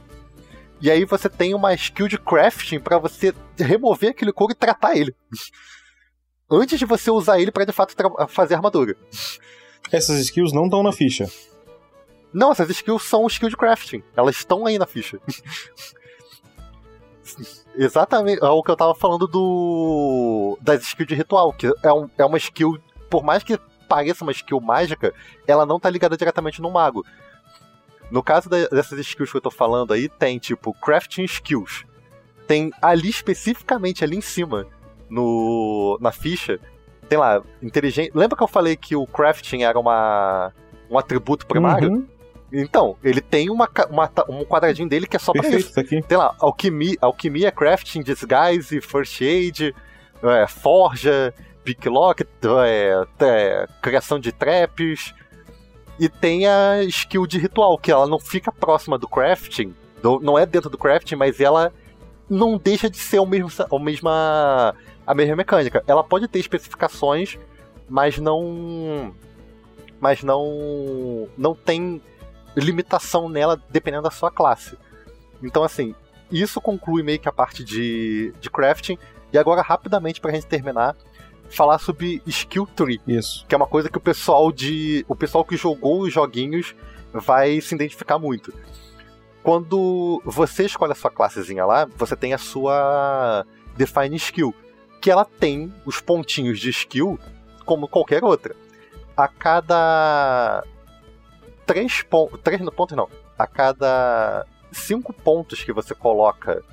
E aí você tem uma skill de crafting para você remover aquele couro e tratar ele. Antes de você usar ele para de fato fazer armadura. Essas skills não estão na ficha. Não, essas skills são skill de crafting. Elas estão aí na ficha. Exatamente. É o que eu tava falando do. das skills de ritual, que é, um, é uma skill, por mais que pareça uma skill mágica, ela não tá ligada diretamente no mago. No caso dessas skills que eu tô falando aí, tem tipo crafting skills. Tem ali especificamente, ali em cima, no na ficha, tem lá, inteligente. Lembra que eu falei que o crafting era uma um atributo primário? Uhum. Então, ele tem uma, uma, um quadradinho dele que é só Perfeito, pra isso. tá aqui. Tem lá, alquimia, alquimia crafting, disguise, first aid, é, forja, picklock, é, é, criação de traps. E tem a skill de ritual, que ela não fica próxima do crafting, do- não é dentro do crafting, mas ela não deixa de ser o mesmo, a mesma, a mesma mecânica. Ela pode ter especificações, mas não, mas não, não tem limitação nela dependendo da sua classe. Então assim, isso conclui meio que a parte de, de crafting. E agora rapidamente pra gente terminar, falar sobre skill tree Isso. que é uma coisa que o pessoal de o pessoal que jogou os joguinhos vai se identificar muito. Quando você escolhe a sua classezinha lá, você tem a sua define skill, que ela tem os pontinhos de skill como qualquer outra. A cada três pontos, três pontos não, a cada cinco pontos que você coloca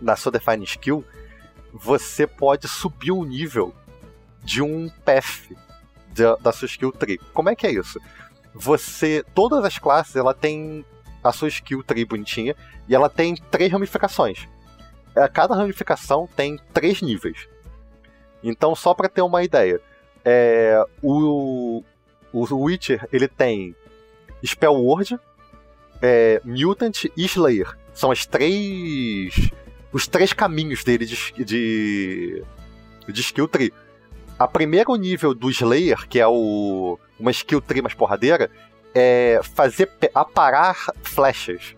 na sua define skill, você pode subir o nível de um path da, da sua skill tree. Como é que é isso? Você, todas as classes, ela tem a sua skill tree bonitinha e ela tem três ramificações. Cada ramificação tem três níveis. Então, só para ter uma ideia, é, o, o Witcher ele tem Spell Word, é, Mutant e Slayer. São as três os três caminhos dele de, de, de skill tree. A primeiro nível do Slayer, que é o, uma skill tree mais porradeira, é fazer aparar flechas.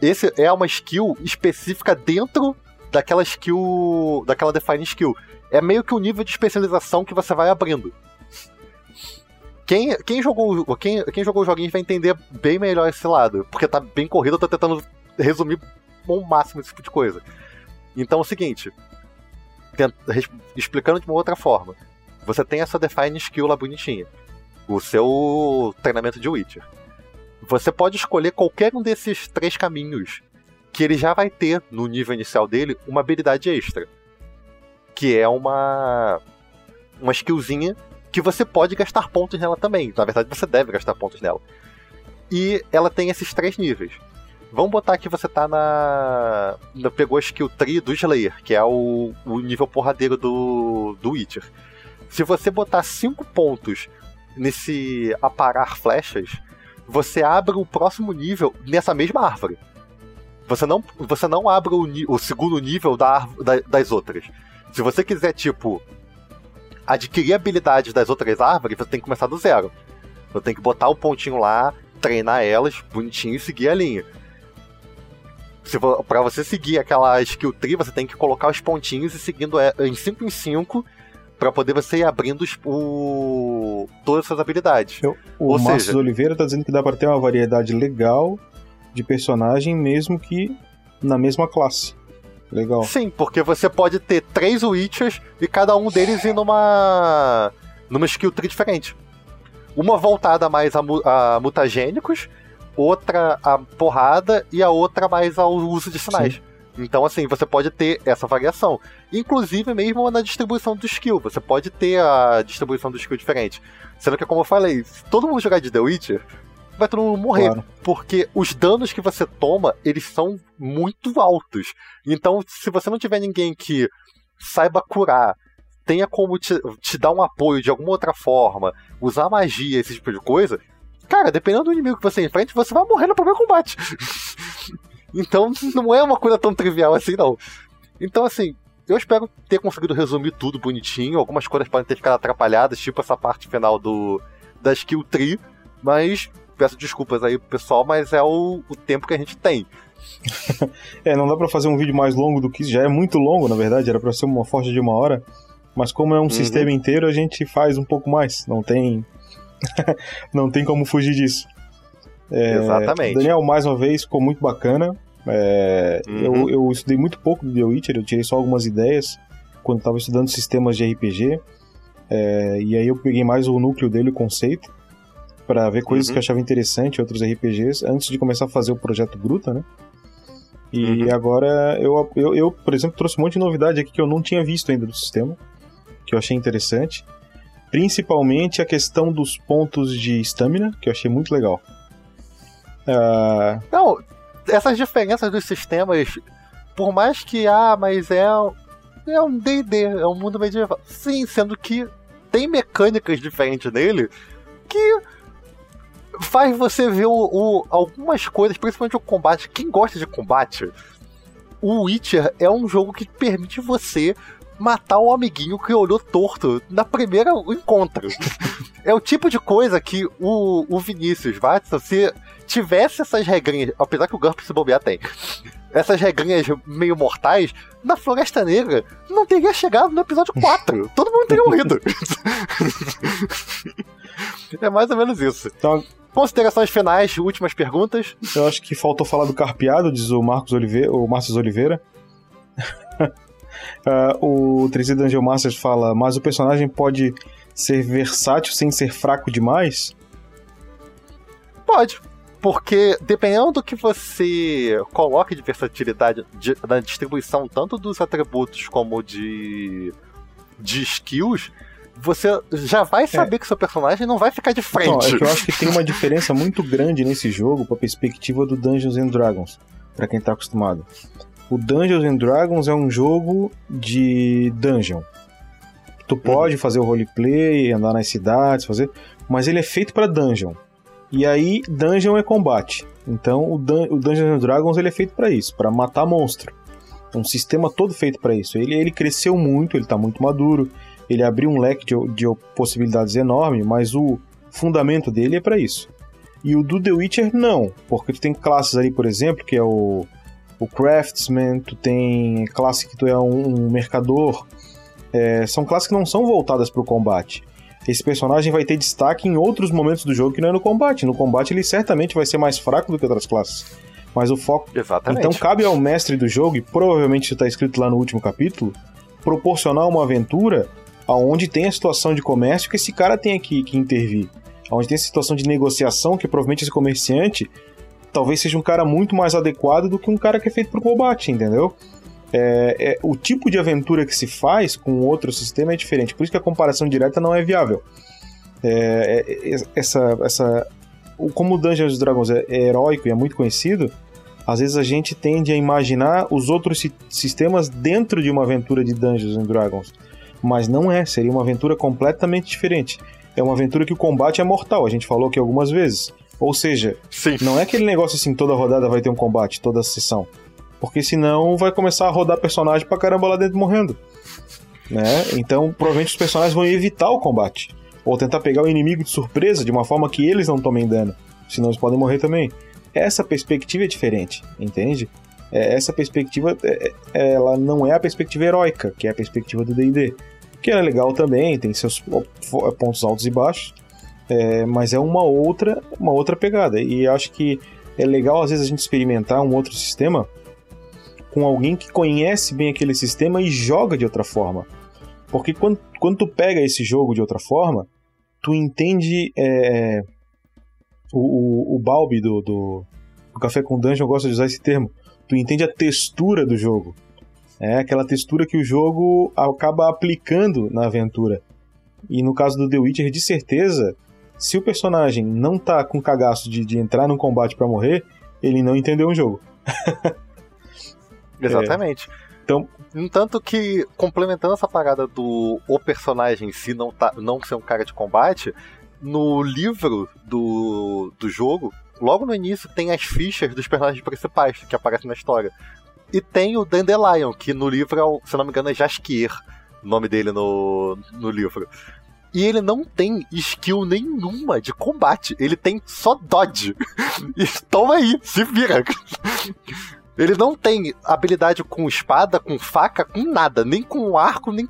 Esse é uma skill específica dentro daquela skill. daquela define skill. É meio que o nível de especialização que você vai abrindo. Quem, quem, jogou, quem, quem jogou os joguinhos vai entender bem melhor esse lado, porque tá bem corrido, eu tô tentando resumir ao máximo esse tipo de coisa. Então é o seguinte, explicando de uma outra forma, você tem essa define skill lá bonitinha, o seu treinamento de Witcher. Você pode escolher qualquer um desses três caminhos, que ele já vai ter no nível inicial dele uma habilidade extra, que é uma uma skillzinha que você pode gastar pontos nela também. Na verdade, você deve gastar pontos nela. E ela tem esses três níveis. Vamos botar que você tá na. na- pegou a skill tree do Slayer, que é o, o nível porradeiro do, do Witcher. Se você botar 5 pontos nesse aparar flechas, você abre o próximo nível nessa mesma árvore. Você não, você não abre o, o segundo nível da, da- das outras. Se você quiser, tipo, adquirir habilidades das outras árvores, você tem que começar do zero. Você tem que botar o pontinho lá, treinar elas bonitinho e seguir a linha. Se vo- Pra você seguir aquela skill tree, você tem que colocar os pontinhos e seguindo é- em 5 em 5 pra poder você ir abrindo os- o... todas essas habilidades. O Ou Márcio seja- Oliveira tá dizendo que dá pra ter uma variedade legal de personagem, mesmo que na mesma classe. Legal. Sim, porque você pode ter três Witchers e cada um deles ir numa. numa skill tree diferente. Uma voltada mais a, a mutagênicos, outra a porrada e a outra mais ao uso de sinais. Então, assim, você pode ter essa variação. Inclusive, mesmo na distribuição do skill. Você pode ter a distribuição do skill diferente. Sendo que, como eu falei, se todo mundo jogar de The Witcher, vai todo mundo morrer Claro. porque os danos que você toma, eles são muito altos. Então, se você não tiver ninguém que saiba curar, tenha como te, te dar um apoio de alguma outra forma, usar magia, esse tipo de coisa, cara, dependendo do inimigo que você enfrente, você vai morrer no primeiro combate. então, não é uma coisa tão trivial assim, não. Então, assim, eu espero ter conseguido resumir tudo bonitinho. Algumas coisas podem ter ficado atrapalhadas, tipo essa parte final do da skill tree, mas peço desculpas aí pro pessoal, mas é o, o tempo que a gente tem. É, não dá pra fazer um vídeo mais longo do que isso. Já é muito longo, na verdade. Era pra ser uma forja de uma hora. Mas como é um sistema inteiro, a gente faz um pouco mais. Não tem. não tem como fugir disso. É, Exatamente. Daniel, mais uma vez, ficou muito bacana. É, Uhum. eu, eu estudei muito pouco do The Witcher, eu tirei só algumas ideias quando estava estudando sistemas de RPG. É, e aí eu peguei mais o núcleo dele, o conceito, para ver coisas Uhum. que eu achava interessante outros RPGs, antes de começar a fazer o projeto Gruta, né? E Uhum. agora eu, eu, eu, por exemplo, trouxe um monte de novidade aqui que eu não tinha visto ainda do sistema, que eu achei interessante. Principalmente a questão dos pontos de estamina, que eu achei muito legal. Uh... Não, essas diferenças dos sistemas, por mais que, ah, mas é, é um D&D, é um mundo medieval. Sim, sendo que tem mecânicas diferentes nele que faz você ver o, o, algumas coisas, principalmente o combate. Quem gosta de combate, o Witcher é um jogo que permite você matar o amiguinho que olhou torto na primeira encontro. é o tipo de coisa que o, o Vinícius Watson, se tivesse essas regrinhas, apesar que o GURP se bobear tem, essas regrinhas meio mortais, na Floresta Negra não teria chegado no episódio 4. Todo mundo teria morrido. é mais ou menos isso. Então, Considerações finais, últimas perguntas. Eu acho que faltou falar do carpeado, diz o Marcos Oliveira, o Márcio Oliveira. uh, o 3D Dungeon Masters fala, mas o personagem pode ser versátil sem ser fraco demais? Pode. Porque dependendo do que você coloque de versatilidade de, na distribuição tanto dos atributos como de, de skills, você já vai é. saber é. que seu personagem não vai ficar de frente. Então, é que eu acho que tem uma diferença muito grande nesse jogo com a perspectiva do Dungeons and Dragons, para quem tá acostumado. O Dungeons and Dragons é um jogo de dungeon. Tu pode fazer o roleplay, andar nas cidades, fazer, mas ele é feito para dungeon. E aí dungeon é combate. Então o, Dun o Dungeons Dragons ele é feito para isso, para matar monstro. É um sistema todo feito para isso. Ele, ele cresceu muito, ele tá muito maduro, ele abriu um leque de, de possibilidades enorme, mas o fundamento dele é para isso. E o do The Witcher não, porque tu tem classes ali, por exemplo, que é o o Craftsman, tu tem classe que tu é um, um mercador. É, são classes que não são voltadas para o combate. Esse personagem vai ter destaque em outros momentos do jogo que não é no combate. No combate ele certamente vai ser mais fraco do que outras classes. Mas o foco. Exatamente. Então cabe ao mestre do jogo, e provavelmente isso está escrito lá no último capítulo, proporcionar uma aventura aonde tem a situação de comércio que esse cara tem que, que intervir. Onde tem a situação de negociação que provavelmente esse comerciante talvez seja um cara muito mais adequado do que um cara que é feito pro combate, entendeu? É, é, o tipo de aventura que se faz com outro sistema é diferente, por isso que a comparação direta não é viável. É, é, é essa, essa, como o Dungeons Dragons é, é, heróico e é muito conhecido, às vezes a gente tende a imaginar os outros si sistemas dentro de uma aventura de Dungeons Dragons, mas não é, seria uma aventura completamente diferente. É uma aventura que o combate é mortal, a gente falou aqui algumas vezes. Ou seja, Sim. não é aquele negócio assim, toda rodada vai ter um combate, toda sessão. Porque senão vai começar a rodar personagem pra caramba lá dentro morrendo. Né? Então, provavelmente os personagens vão evitar o combate. Ou tentar pegar o inimigo de surpresa de uma forma que eles não tomem dano. Senão eles podem morrer também. Essa perspectiva é diferente, entende? É, essa perspectiva, é, é ela não é a perspectiva heróica, que é a perspectiva do D&D. Que é legal também, tem seus pontos altos e baixos. É, mas é uma outra, uma outra pegada. E acho que é legal às vezes a gente experimentar um outro sistema com alguém que conhece bem aquele sistema e joga de outra forma. Porque quando, quando tu pega esse jogo de outra forma, tu entende é, o, o, o Balbi do, do, do, Café com Dungeon, eu gosto de usar esse termo. Tu entende a textura do jogo. É aquela textura que o jogo acaba aplicando na aventura. E no caso do The Witcher, de certeza, se o personagem não tá com cagaço de, de entrar num combate para morrer, ele não entendeu o jogo. Exatamente. É. Então, tanto que, complementando essa parada do o personagem em si não, tá, não ser um cara de combate, no livro do, do jogo, logo no início tem as fichas dos personagens principais que aparecem na história. E tem o Dandelion, que no livro, é, se não me engano, é Jaskier, o nome dele no, no livro. E ele não tem skill nenhuma de combate. Ele tem só dodge. E toma aí, se vira. Ele não tem habilidade com espada, com faca, com nada. Nem com arco, nem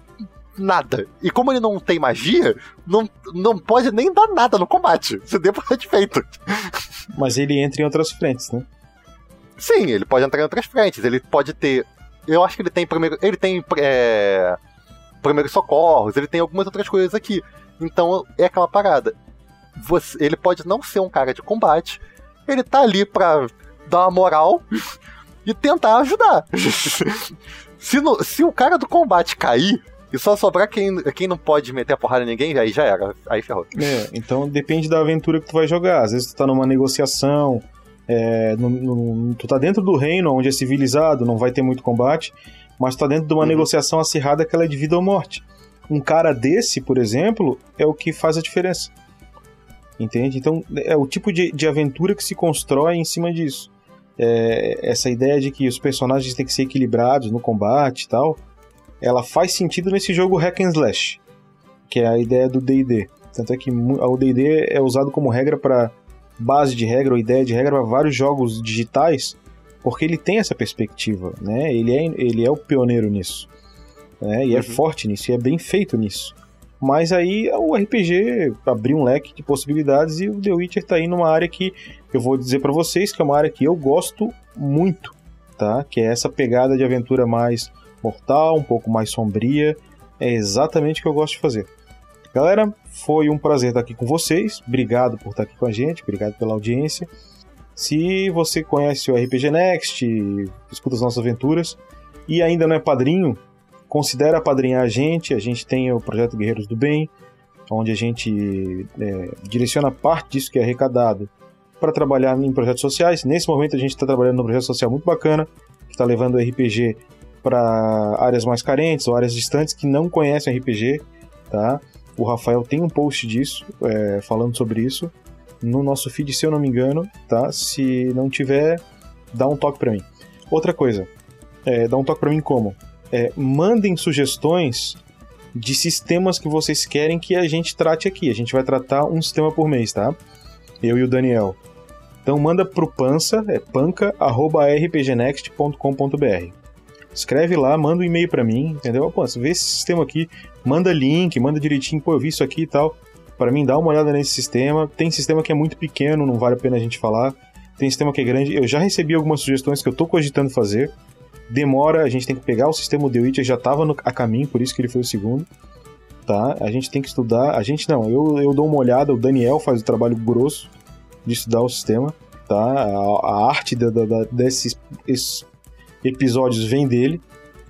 nada. E como ele não tem magia, não, não pode nem dar nada no combate. Você deu pra feito. Mas ele entra em outras frentes, né? Sim, ele pode entrar em outras frentes. Ele pode ter. Eu acho que ele tem primeiro. Ele tem. É primeiros socorros, ele tem algumas outras coisas aqui. Então é aquela parada. Você, ele pode não ser um cara de combate, ele tá ali pra dar uma moral e tentar ajudar. se, no, se o cara do combate cair, e só sobrar quem, quem não pode meter a porrada em ninguém, aí já era. Aí ferrou. É, então depende da aventura que tu vai jogar. Às vezes tu tá numa negociação, é, no, no, tu tá dentro do reino, onde é civilizado, não vai ter muito combate, mas tu tá dentro de uma uhum. negociação acirrada que ela é de vida ou morte. Um cara desse, por exemplo, é o que faz a diferença. Entende? Então, é o tipo de, de aventura que se constrói em cima disso. É, essa ideia de que os personagens têm que ser equilibrados no combate e tal, ela faz sentido nesse jogo hack and slash, que é a ideia do D&D. Tanto é que o D&D é usado como regra para base de regra ou ideia de regra para vários jogos digitais, porque ele tem essa perspectiva, né? Ele é, ele é o pioneiro nisso, né? E é uhum. é forte nisso, e é bem feito nisso. Mas aí o RPG abriu um leque de possibilidades e o The Witcher tá aí numa área que eu vou dizer para vocês que é uma área que eu gosto muito, tá? Que é essa pegada de aventura mais mortal, um pouco mais sombria. É exatamente o que eu gosto de fazer. Galera, foi um prazer estar aqui com vocês. Obrigado por estar aqui com a gente, obrigado pela audiência. Se você conhece o RPG Next, escuta as nossas aventuras e ainda não é padrinho, considere apadrinhar a gente. A gente tem o projeto Guerreiros do Bem, onde a gente é, direciona parte disso que é arrecadado para trabalhar em projetos sociais. Nesse momento a gente está trabalhando num projeto social muito bacana, que está levando o RPG para áreas mais carentes ou áreas distantes que não conhecem RPG, tá? O Rafael tem um post disso, é, falando sobre isso, no nosso feed, se eu não me engano, tá? Se não tiver, dá um toque para mim. Outra coisa, é, dá um toque para mim como? É, mandem sugestões de sistemas que vocês querem que a gente trate aqui. A gente vai tratar um sistema por mês, tá? Eu e o Daniel. Então manda pro pança, é panca@rpgnext.com.br. Escreve lá, manda um e-mail para mim, entendeu? Pô, vê esse sistema aqui, manda link, manda direitinho, pô, eu vi isso aqui e tal. Para mim, dá uma olhada nesse sistema. Tem sistema que é muito pequeno, não vale a pena a gente falar. Tem sistema que é grande. Eu já recebi algumas sugestões que eu tô cogitando fazer demora, a gente tem que pegar o sistema The Witcher, já estava a caminho, por isso que ele foi o segundo. Tá? A gente tem que estudar, a gente não, eu, eu dou uma olhada, o Daniel faz o trabalho grosso de estudar o sistema, tá? A, a arte da, da, desses episódios vem dele,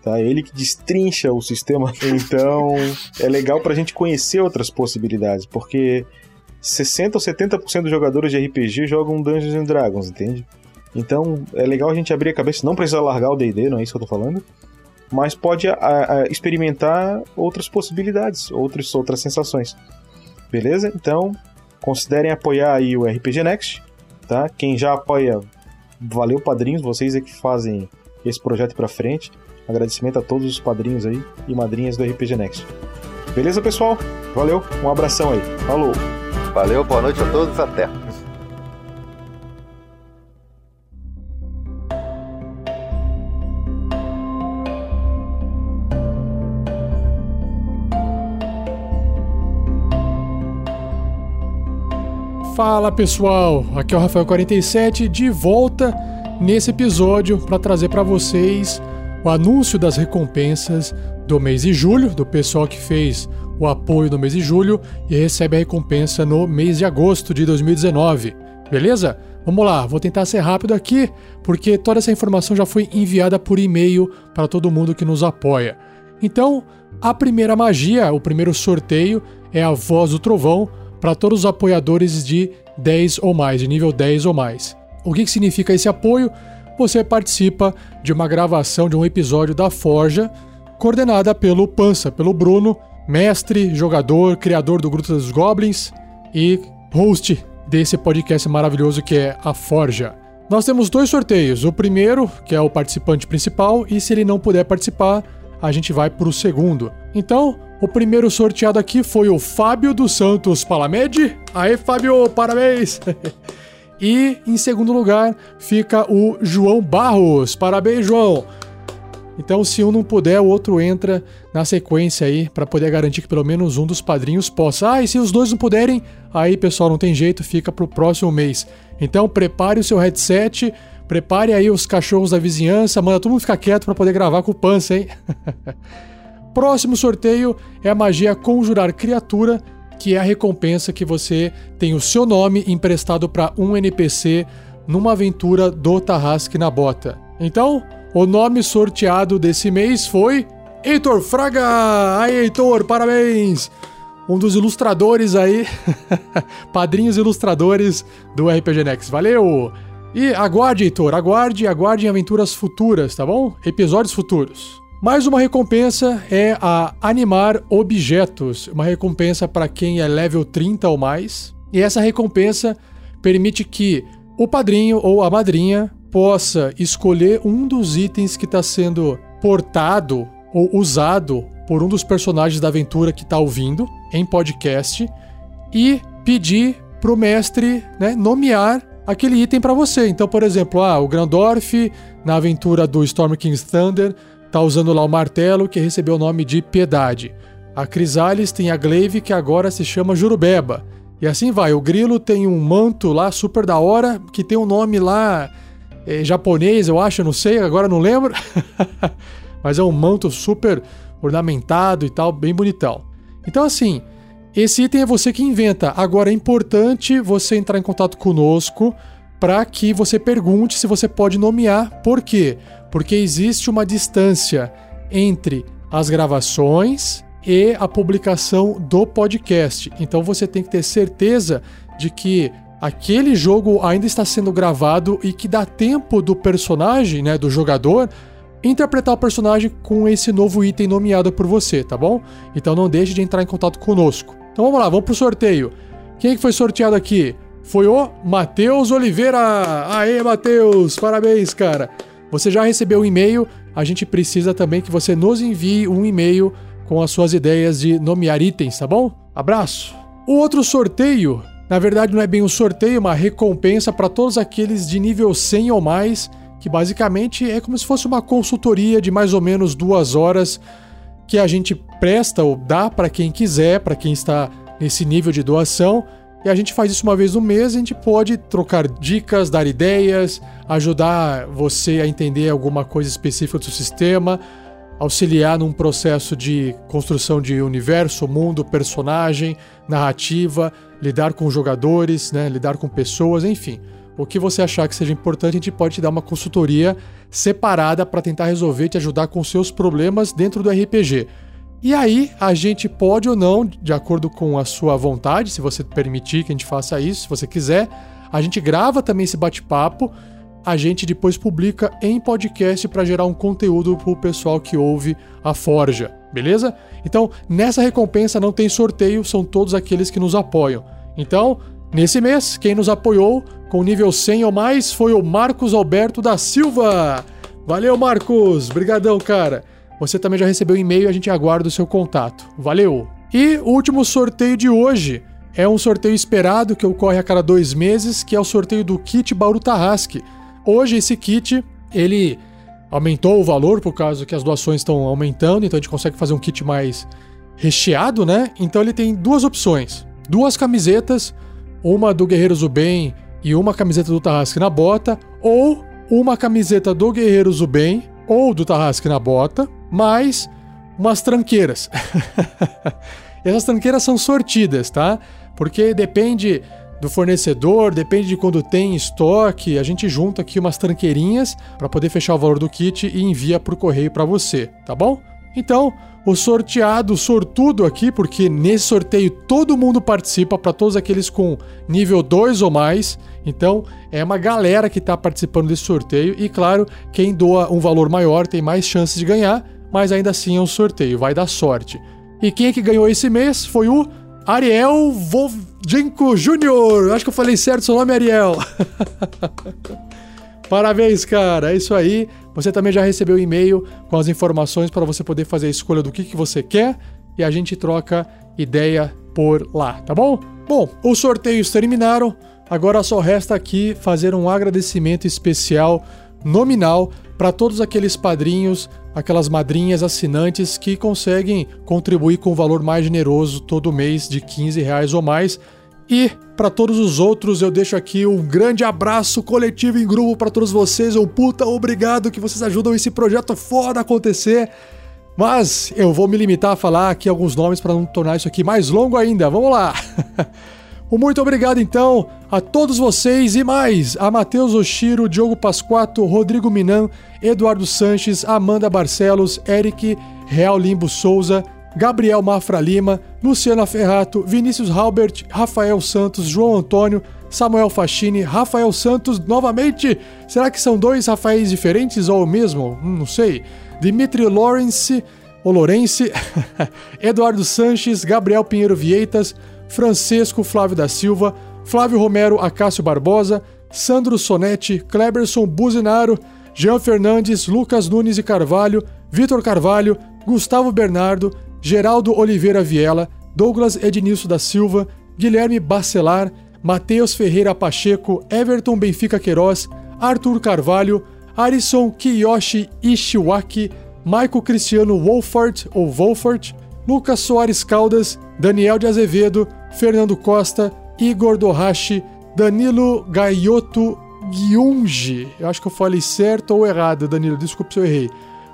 tá? Ele que destrincha o sistema, então é legal pra gente conhecer outras possibilidades, porque 60 ou 70% dos jogadores de RPG jogam Dungeons and Dragons, entende? Então é legal a gente abrir a cabeça, não precisa largar o DD, não é isso que eu tô falando, mas pode a, a, experimentar outras possibilidades, outras, outras sensações. Beleza? Então considerem apoiar aí o RPG Next, tá? Quem já apoia, valeu padrinhos, vocês é que fazem esse projeto para frente. Agradecimento a todos os padrinhos aí e madrinhas do RPG Next. Beleza, pessoal? Valeu, um abração aí. Falou. Valeu, boa noite a todos, até. Fala pessoal, aqui é o Rafael47 de volta nesse episódio para trazer para vocês o anúncio das recompensas do mês de julho, do pessoal que fez o apoio no mês de julho e recebe a recompensa no mês de agosto de 2019. Beleza? Vamos lá, vou tentar ser rápido aqui, porque toda essa informação já foi enviada por e-mail para todo mundo que nos apoia. Então, a primeira magia, o primeiro sorteio é a Voz do Trovão para todos os apoiadores de 10 ou mais, de nível 10 ou mais. O que, que significa esse apoio? Você participa de uma gravação de um episódio da Forja, coordenada pelo Pança, pelo Bruno, mestre, jogador, criador do Gruta dos Goblins e host desse podcast maravilhoso que é a Forja. Nós temos dois sorteios. O primeiro, que é o participante principal, e se ele não puder participar, a gente vai para o segundo. Então, o primeiro sorteado aqui foi o Fábio dos Santos Palamede. Aê, Fábio, parabéns! e em segundo lugar fica o João Barros. Parabéns, João! Então, se um não puder, o outro entra na sequência aí para poder garantir que pelo menos um dos padrinhos possa. Ah, e se os dois não puderem, aí pessoal, não tem jeito, fica pro próximo mês. Então, prepare o seu headset, prepare aí os cachorros da vizinhança, manda todo mundo ficar quieto para poder gravar com o Pança, hein? Próximo sorteio é a magia Conjurar Criatura, que é a recompensa que você tem o seu nome emprestado para um NPC numa aventura do Tarrasque na Bota. Então, o nome sorteado desse mês foi Heitor Fraga! Aí, Heitor, parabéns! Um dos ilustradores aí, padrinhos ilustradores do RPG Next. Valeu! E aguarde, Heitor, aguarde, aguarde em aventuras futuras, tá bom? Episódios futuros. Mais uma recompensa é a Animar Objetos, uma recompensa para quem é level 30 ou mais. E essa recompensa permite que o padrinho ou a madrinha possa escolher um dos itens que está sendo portado ou usado por um dos personagens da aventura que está ouvindo em podcast e pedir para o mestre né, nomear aquele item para você. Então, por exemplo, ah, o Grandorf na aventura do Storm King's Thunder tá usando lá o martelo que recebeu o nome de Piedade. A Crisales tem a Glaive que agora se chama Jurubeba. E assim vai. O Grilo tem um manto lá super da hora que tem um nome lá é, japonês, eu acho, não sei, agora não lembro. Mas é um manto super ornamentado e tal, bem bonitão. Então, assim, esse item é você que inventa. Agora é importante você entrar em contato conosco para que você pergunte se você pode nomear. Por quê? Porque existe uma distância entre as gravações e a publicação do podcast. Então você tem que ter certeza de que aquele jogo ainda está sendo gravado e que dá tempo do personagem, né, do jogador, interpretar o personagem com esse novo item nomeado por você, tá bom? Então não deixe de entrar em contato conosco. Então vamos lá, vamos pro sorteio. Quem é que foi sorteado aqui? Foi o Matheus Oliveira. Aê, Matheus, parabéns, cara. Você já recebeu um e-mail, a gente precisa também que você nos envie um e-mail com as suas ideias de nomear itens, tá bom? Abraço. O outro sorteio na verdade, não é bem um sorteio, é uma recompensa para todos aqueles de nível 100 ou mais, que basicamente é como se fosse uma consultoria de mais ou menos duas horas que a gente presta ou dá para quem quiser, para quem está nesse nível de doação. E a gente faz isso uma vez no mês, a gente pode trocar dicas, dar ideias, ajudar você a entender alguma coisa específica do seu sistema, auxiliar num processo de construção de universo, mundo, personagem, narrativa, lidar com jogadores, né, lidar com pessoas, enfim. O que você achar que seja importante, a gente pode te dar uma consultoria separada para tentar resolver, te ajudar com seus problemas dentro do RPG. E aí, a gente pode ou não, de acordo com a sua vontade, se você permitir que a gente faça isso, se você quiser, a gente grava também esse bate-papo a gente depois publica em podcast para gerar um conteúdo para o pessoal que ouve a Forja, beleza? Então, nessa recompensa não tem sorteio, são todos aqueles que nos apoiam. Então, nesse mês, quem nos apoiou com nível 100 ou mais foi o Marcos Alberto da Silva. Valeu, Marcos! Brigadão, cara! Você também já recebeu e-mail e a gente aguarda o seu contato. Valeu! E o último sorteio de hoje é um sorteio esperado que ocorre a cada dois meses, que é o sorteio do kit Bauru Tarrasque. Hoje esse kit, ele aumentou o valor por causa que as doações estão aumentando, então a gente consegue fazer um kit mais recheado, né? Então ele tem duas opções: duas camisetas, uma do Guerreiros do Bem e uma camiseta do Tarrasque na bota, ou uma camiseta do Guerreiros do Bem ou do Tarrasque na bota, mais umas tranqueiras. Essas tranqueiras são sortidas, tá? Porque depende do fornecedor, depende de quando tem estoque, a gente junta aqui umas tranqueirinhas para poder fechar o valor do kit e envia por correio para você, tá bom? Então, o sorteado, sortudo aqui, porque nesse sorteio todo mundo participa, para todos aqueles com nível 2 ou mais. Então, é uma galera que está participando desse sorteio. E claro, quem doa um valor maior tem mais chances de ganhar, mas ainda assim é um sorteio, vai dar sorte. E quem é que ganhou esse mês foi o Ariel Vovjenko Jr. Acho que eu falei certo seu nome, Ariel. Parabéns, cara. É isso aí. Você também já recebeu e-mail com as informações para você poder fazer a escolha do que, que você quer e a gente troca ideia por lá, tá bom? Bom, os sorteios terminaram. Agora só resta aqui fazer um agradecimento especial nominal para todos aqueles padrinhos aquelas madrinhas assinantes que conseguem contribuir com o um valor mais generoso todo mês de 15 reais ou mais. E para todos os outros, eu deixo aqui um grande abraço coletivo em grupo para todos vocês. Um puta obrigado que vocês ajudam esse projeto foda acontecer. Mas eu vou me limitar a falar aqui alguns nomes para não tornar isso aqui mais longo ainda. Vamos lá! Um muito obrigado então a todos vocês e mais a Matheus Oshiro, Diogo Pasquato, Rodrigo Minan, Eduardo Sanches, Amanda Barcelos, Eric, Real Limbo Souza, Gabriel Mafra Lima, Luciana Ferrato, Vinícius Halbert, Rafael Santos, João Antônio, Samuel Fachini, Rafael Santos novamente. Será que são dois Rafaéis diferentes ou o mesmo? Hum, não sei. Dimitri Lawrence, ou Lourense, Eduardo Sanches, Gabriel Pinheiro Vieitas, Francisco Flávio da Silva, Flávio Romero Acácio Barbosa, Sandro Sonetti, Kleberson Buzinaro, Jean Fernandes, Lucas Nunes e Carvalho, Vitor Carvalho, Gustavo Bernardo, Geraldo Oliveira Viela, Douglas Ednilson da Silva, Guilherme Bacelar, Matheus Ferreira Pacheco, Everton Benfica Queiroz, Arthur Carvalho, Arison Kiyoshi Ishiwaki, Michael Cristiano Wolfart ou Wolfart, Lucas Soares Caldas, Daniel de Azevedo, Fernando Costa, Igor Dohashi, Danilo Gaioto Gyunji. Eu acho que eu falei certo ou errado, Danilo, desculpe se eu errei.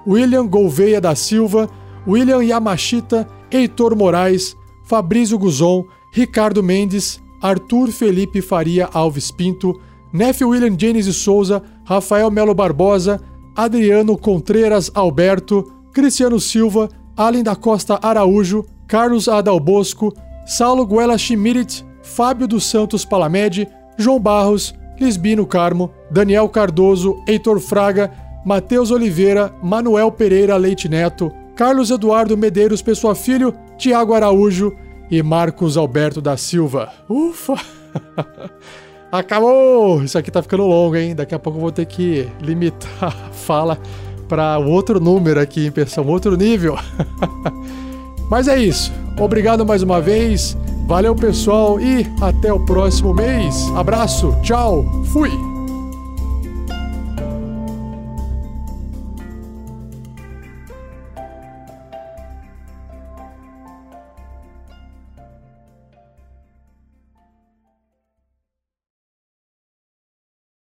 William Gouveia da Silva, William Yamashita, Heitor Moraes, Fabrício Guzon, Ricardo Mendes, Arthur Felipe Faria Alves Pinto, Nef William James Souza, Rafael Melo Barbosa, Adriano Contreras Alberto, Cristiano Silva, Allen da Costa Araújo, Carlos Adalbosco, Saulo Guela Schmidt, Fábio dos Santos Palamed, João Barros, Lisbino Carmo, Daniel Cardoso, Heitor Fraga, Matheus Oliveira, Manuel Pereira Leite Neto, Carlos Eduardo Medeiros Pessoa Filho, Tiago Araújo e Marcos Alberto da Silva. Ufa! Acabou! Isso aqui tá ficando longo, hein? Daqui a pouco eu vou ter que limitar a fala para outro número aqui, em pessoal, outro nível. Mas é isso. Obrigado mais uma vez. Valeu, pessoal, e até o próximo mês. Abraço, tchau, fui!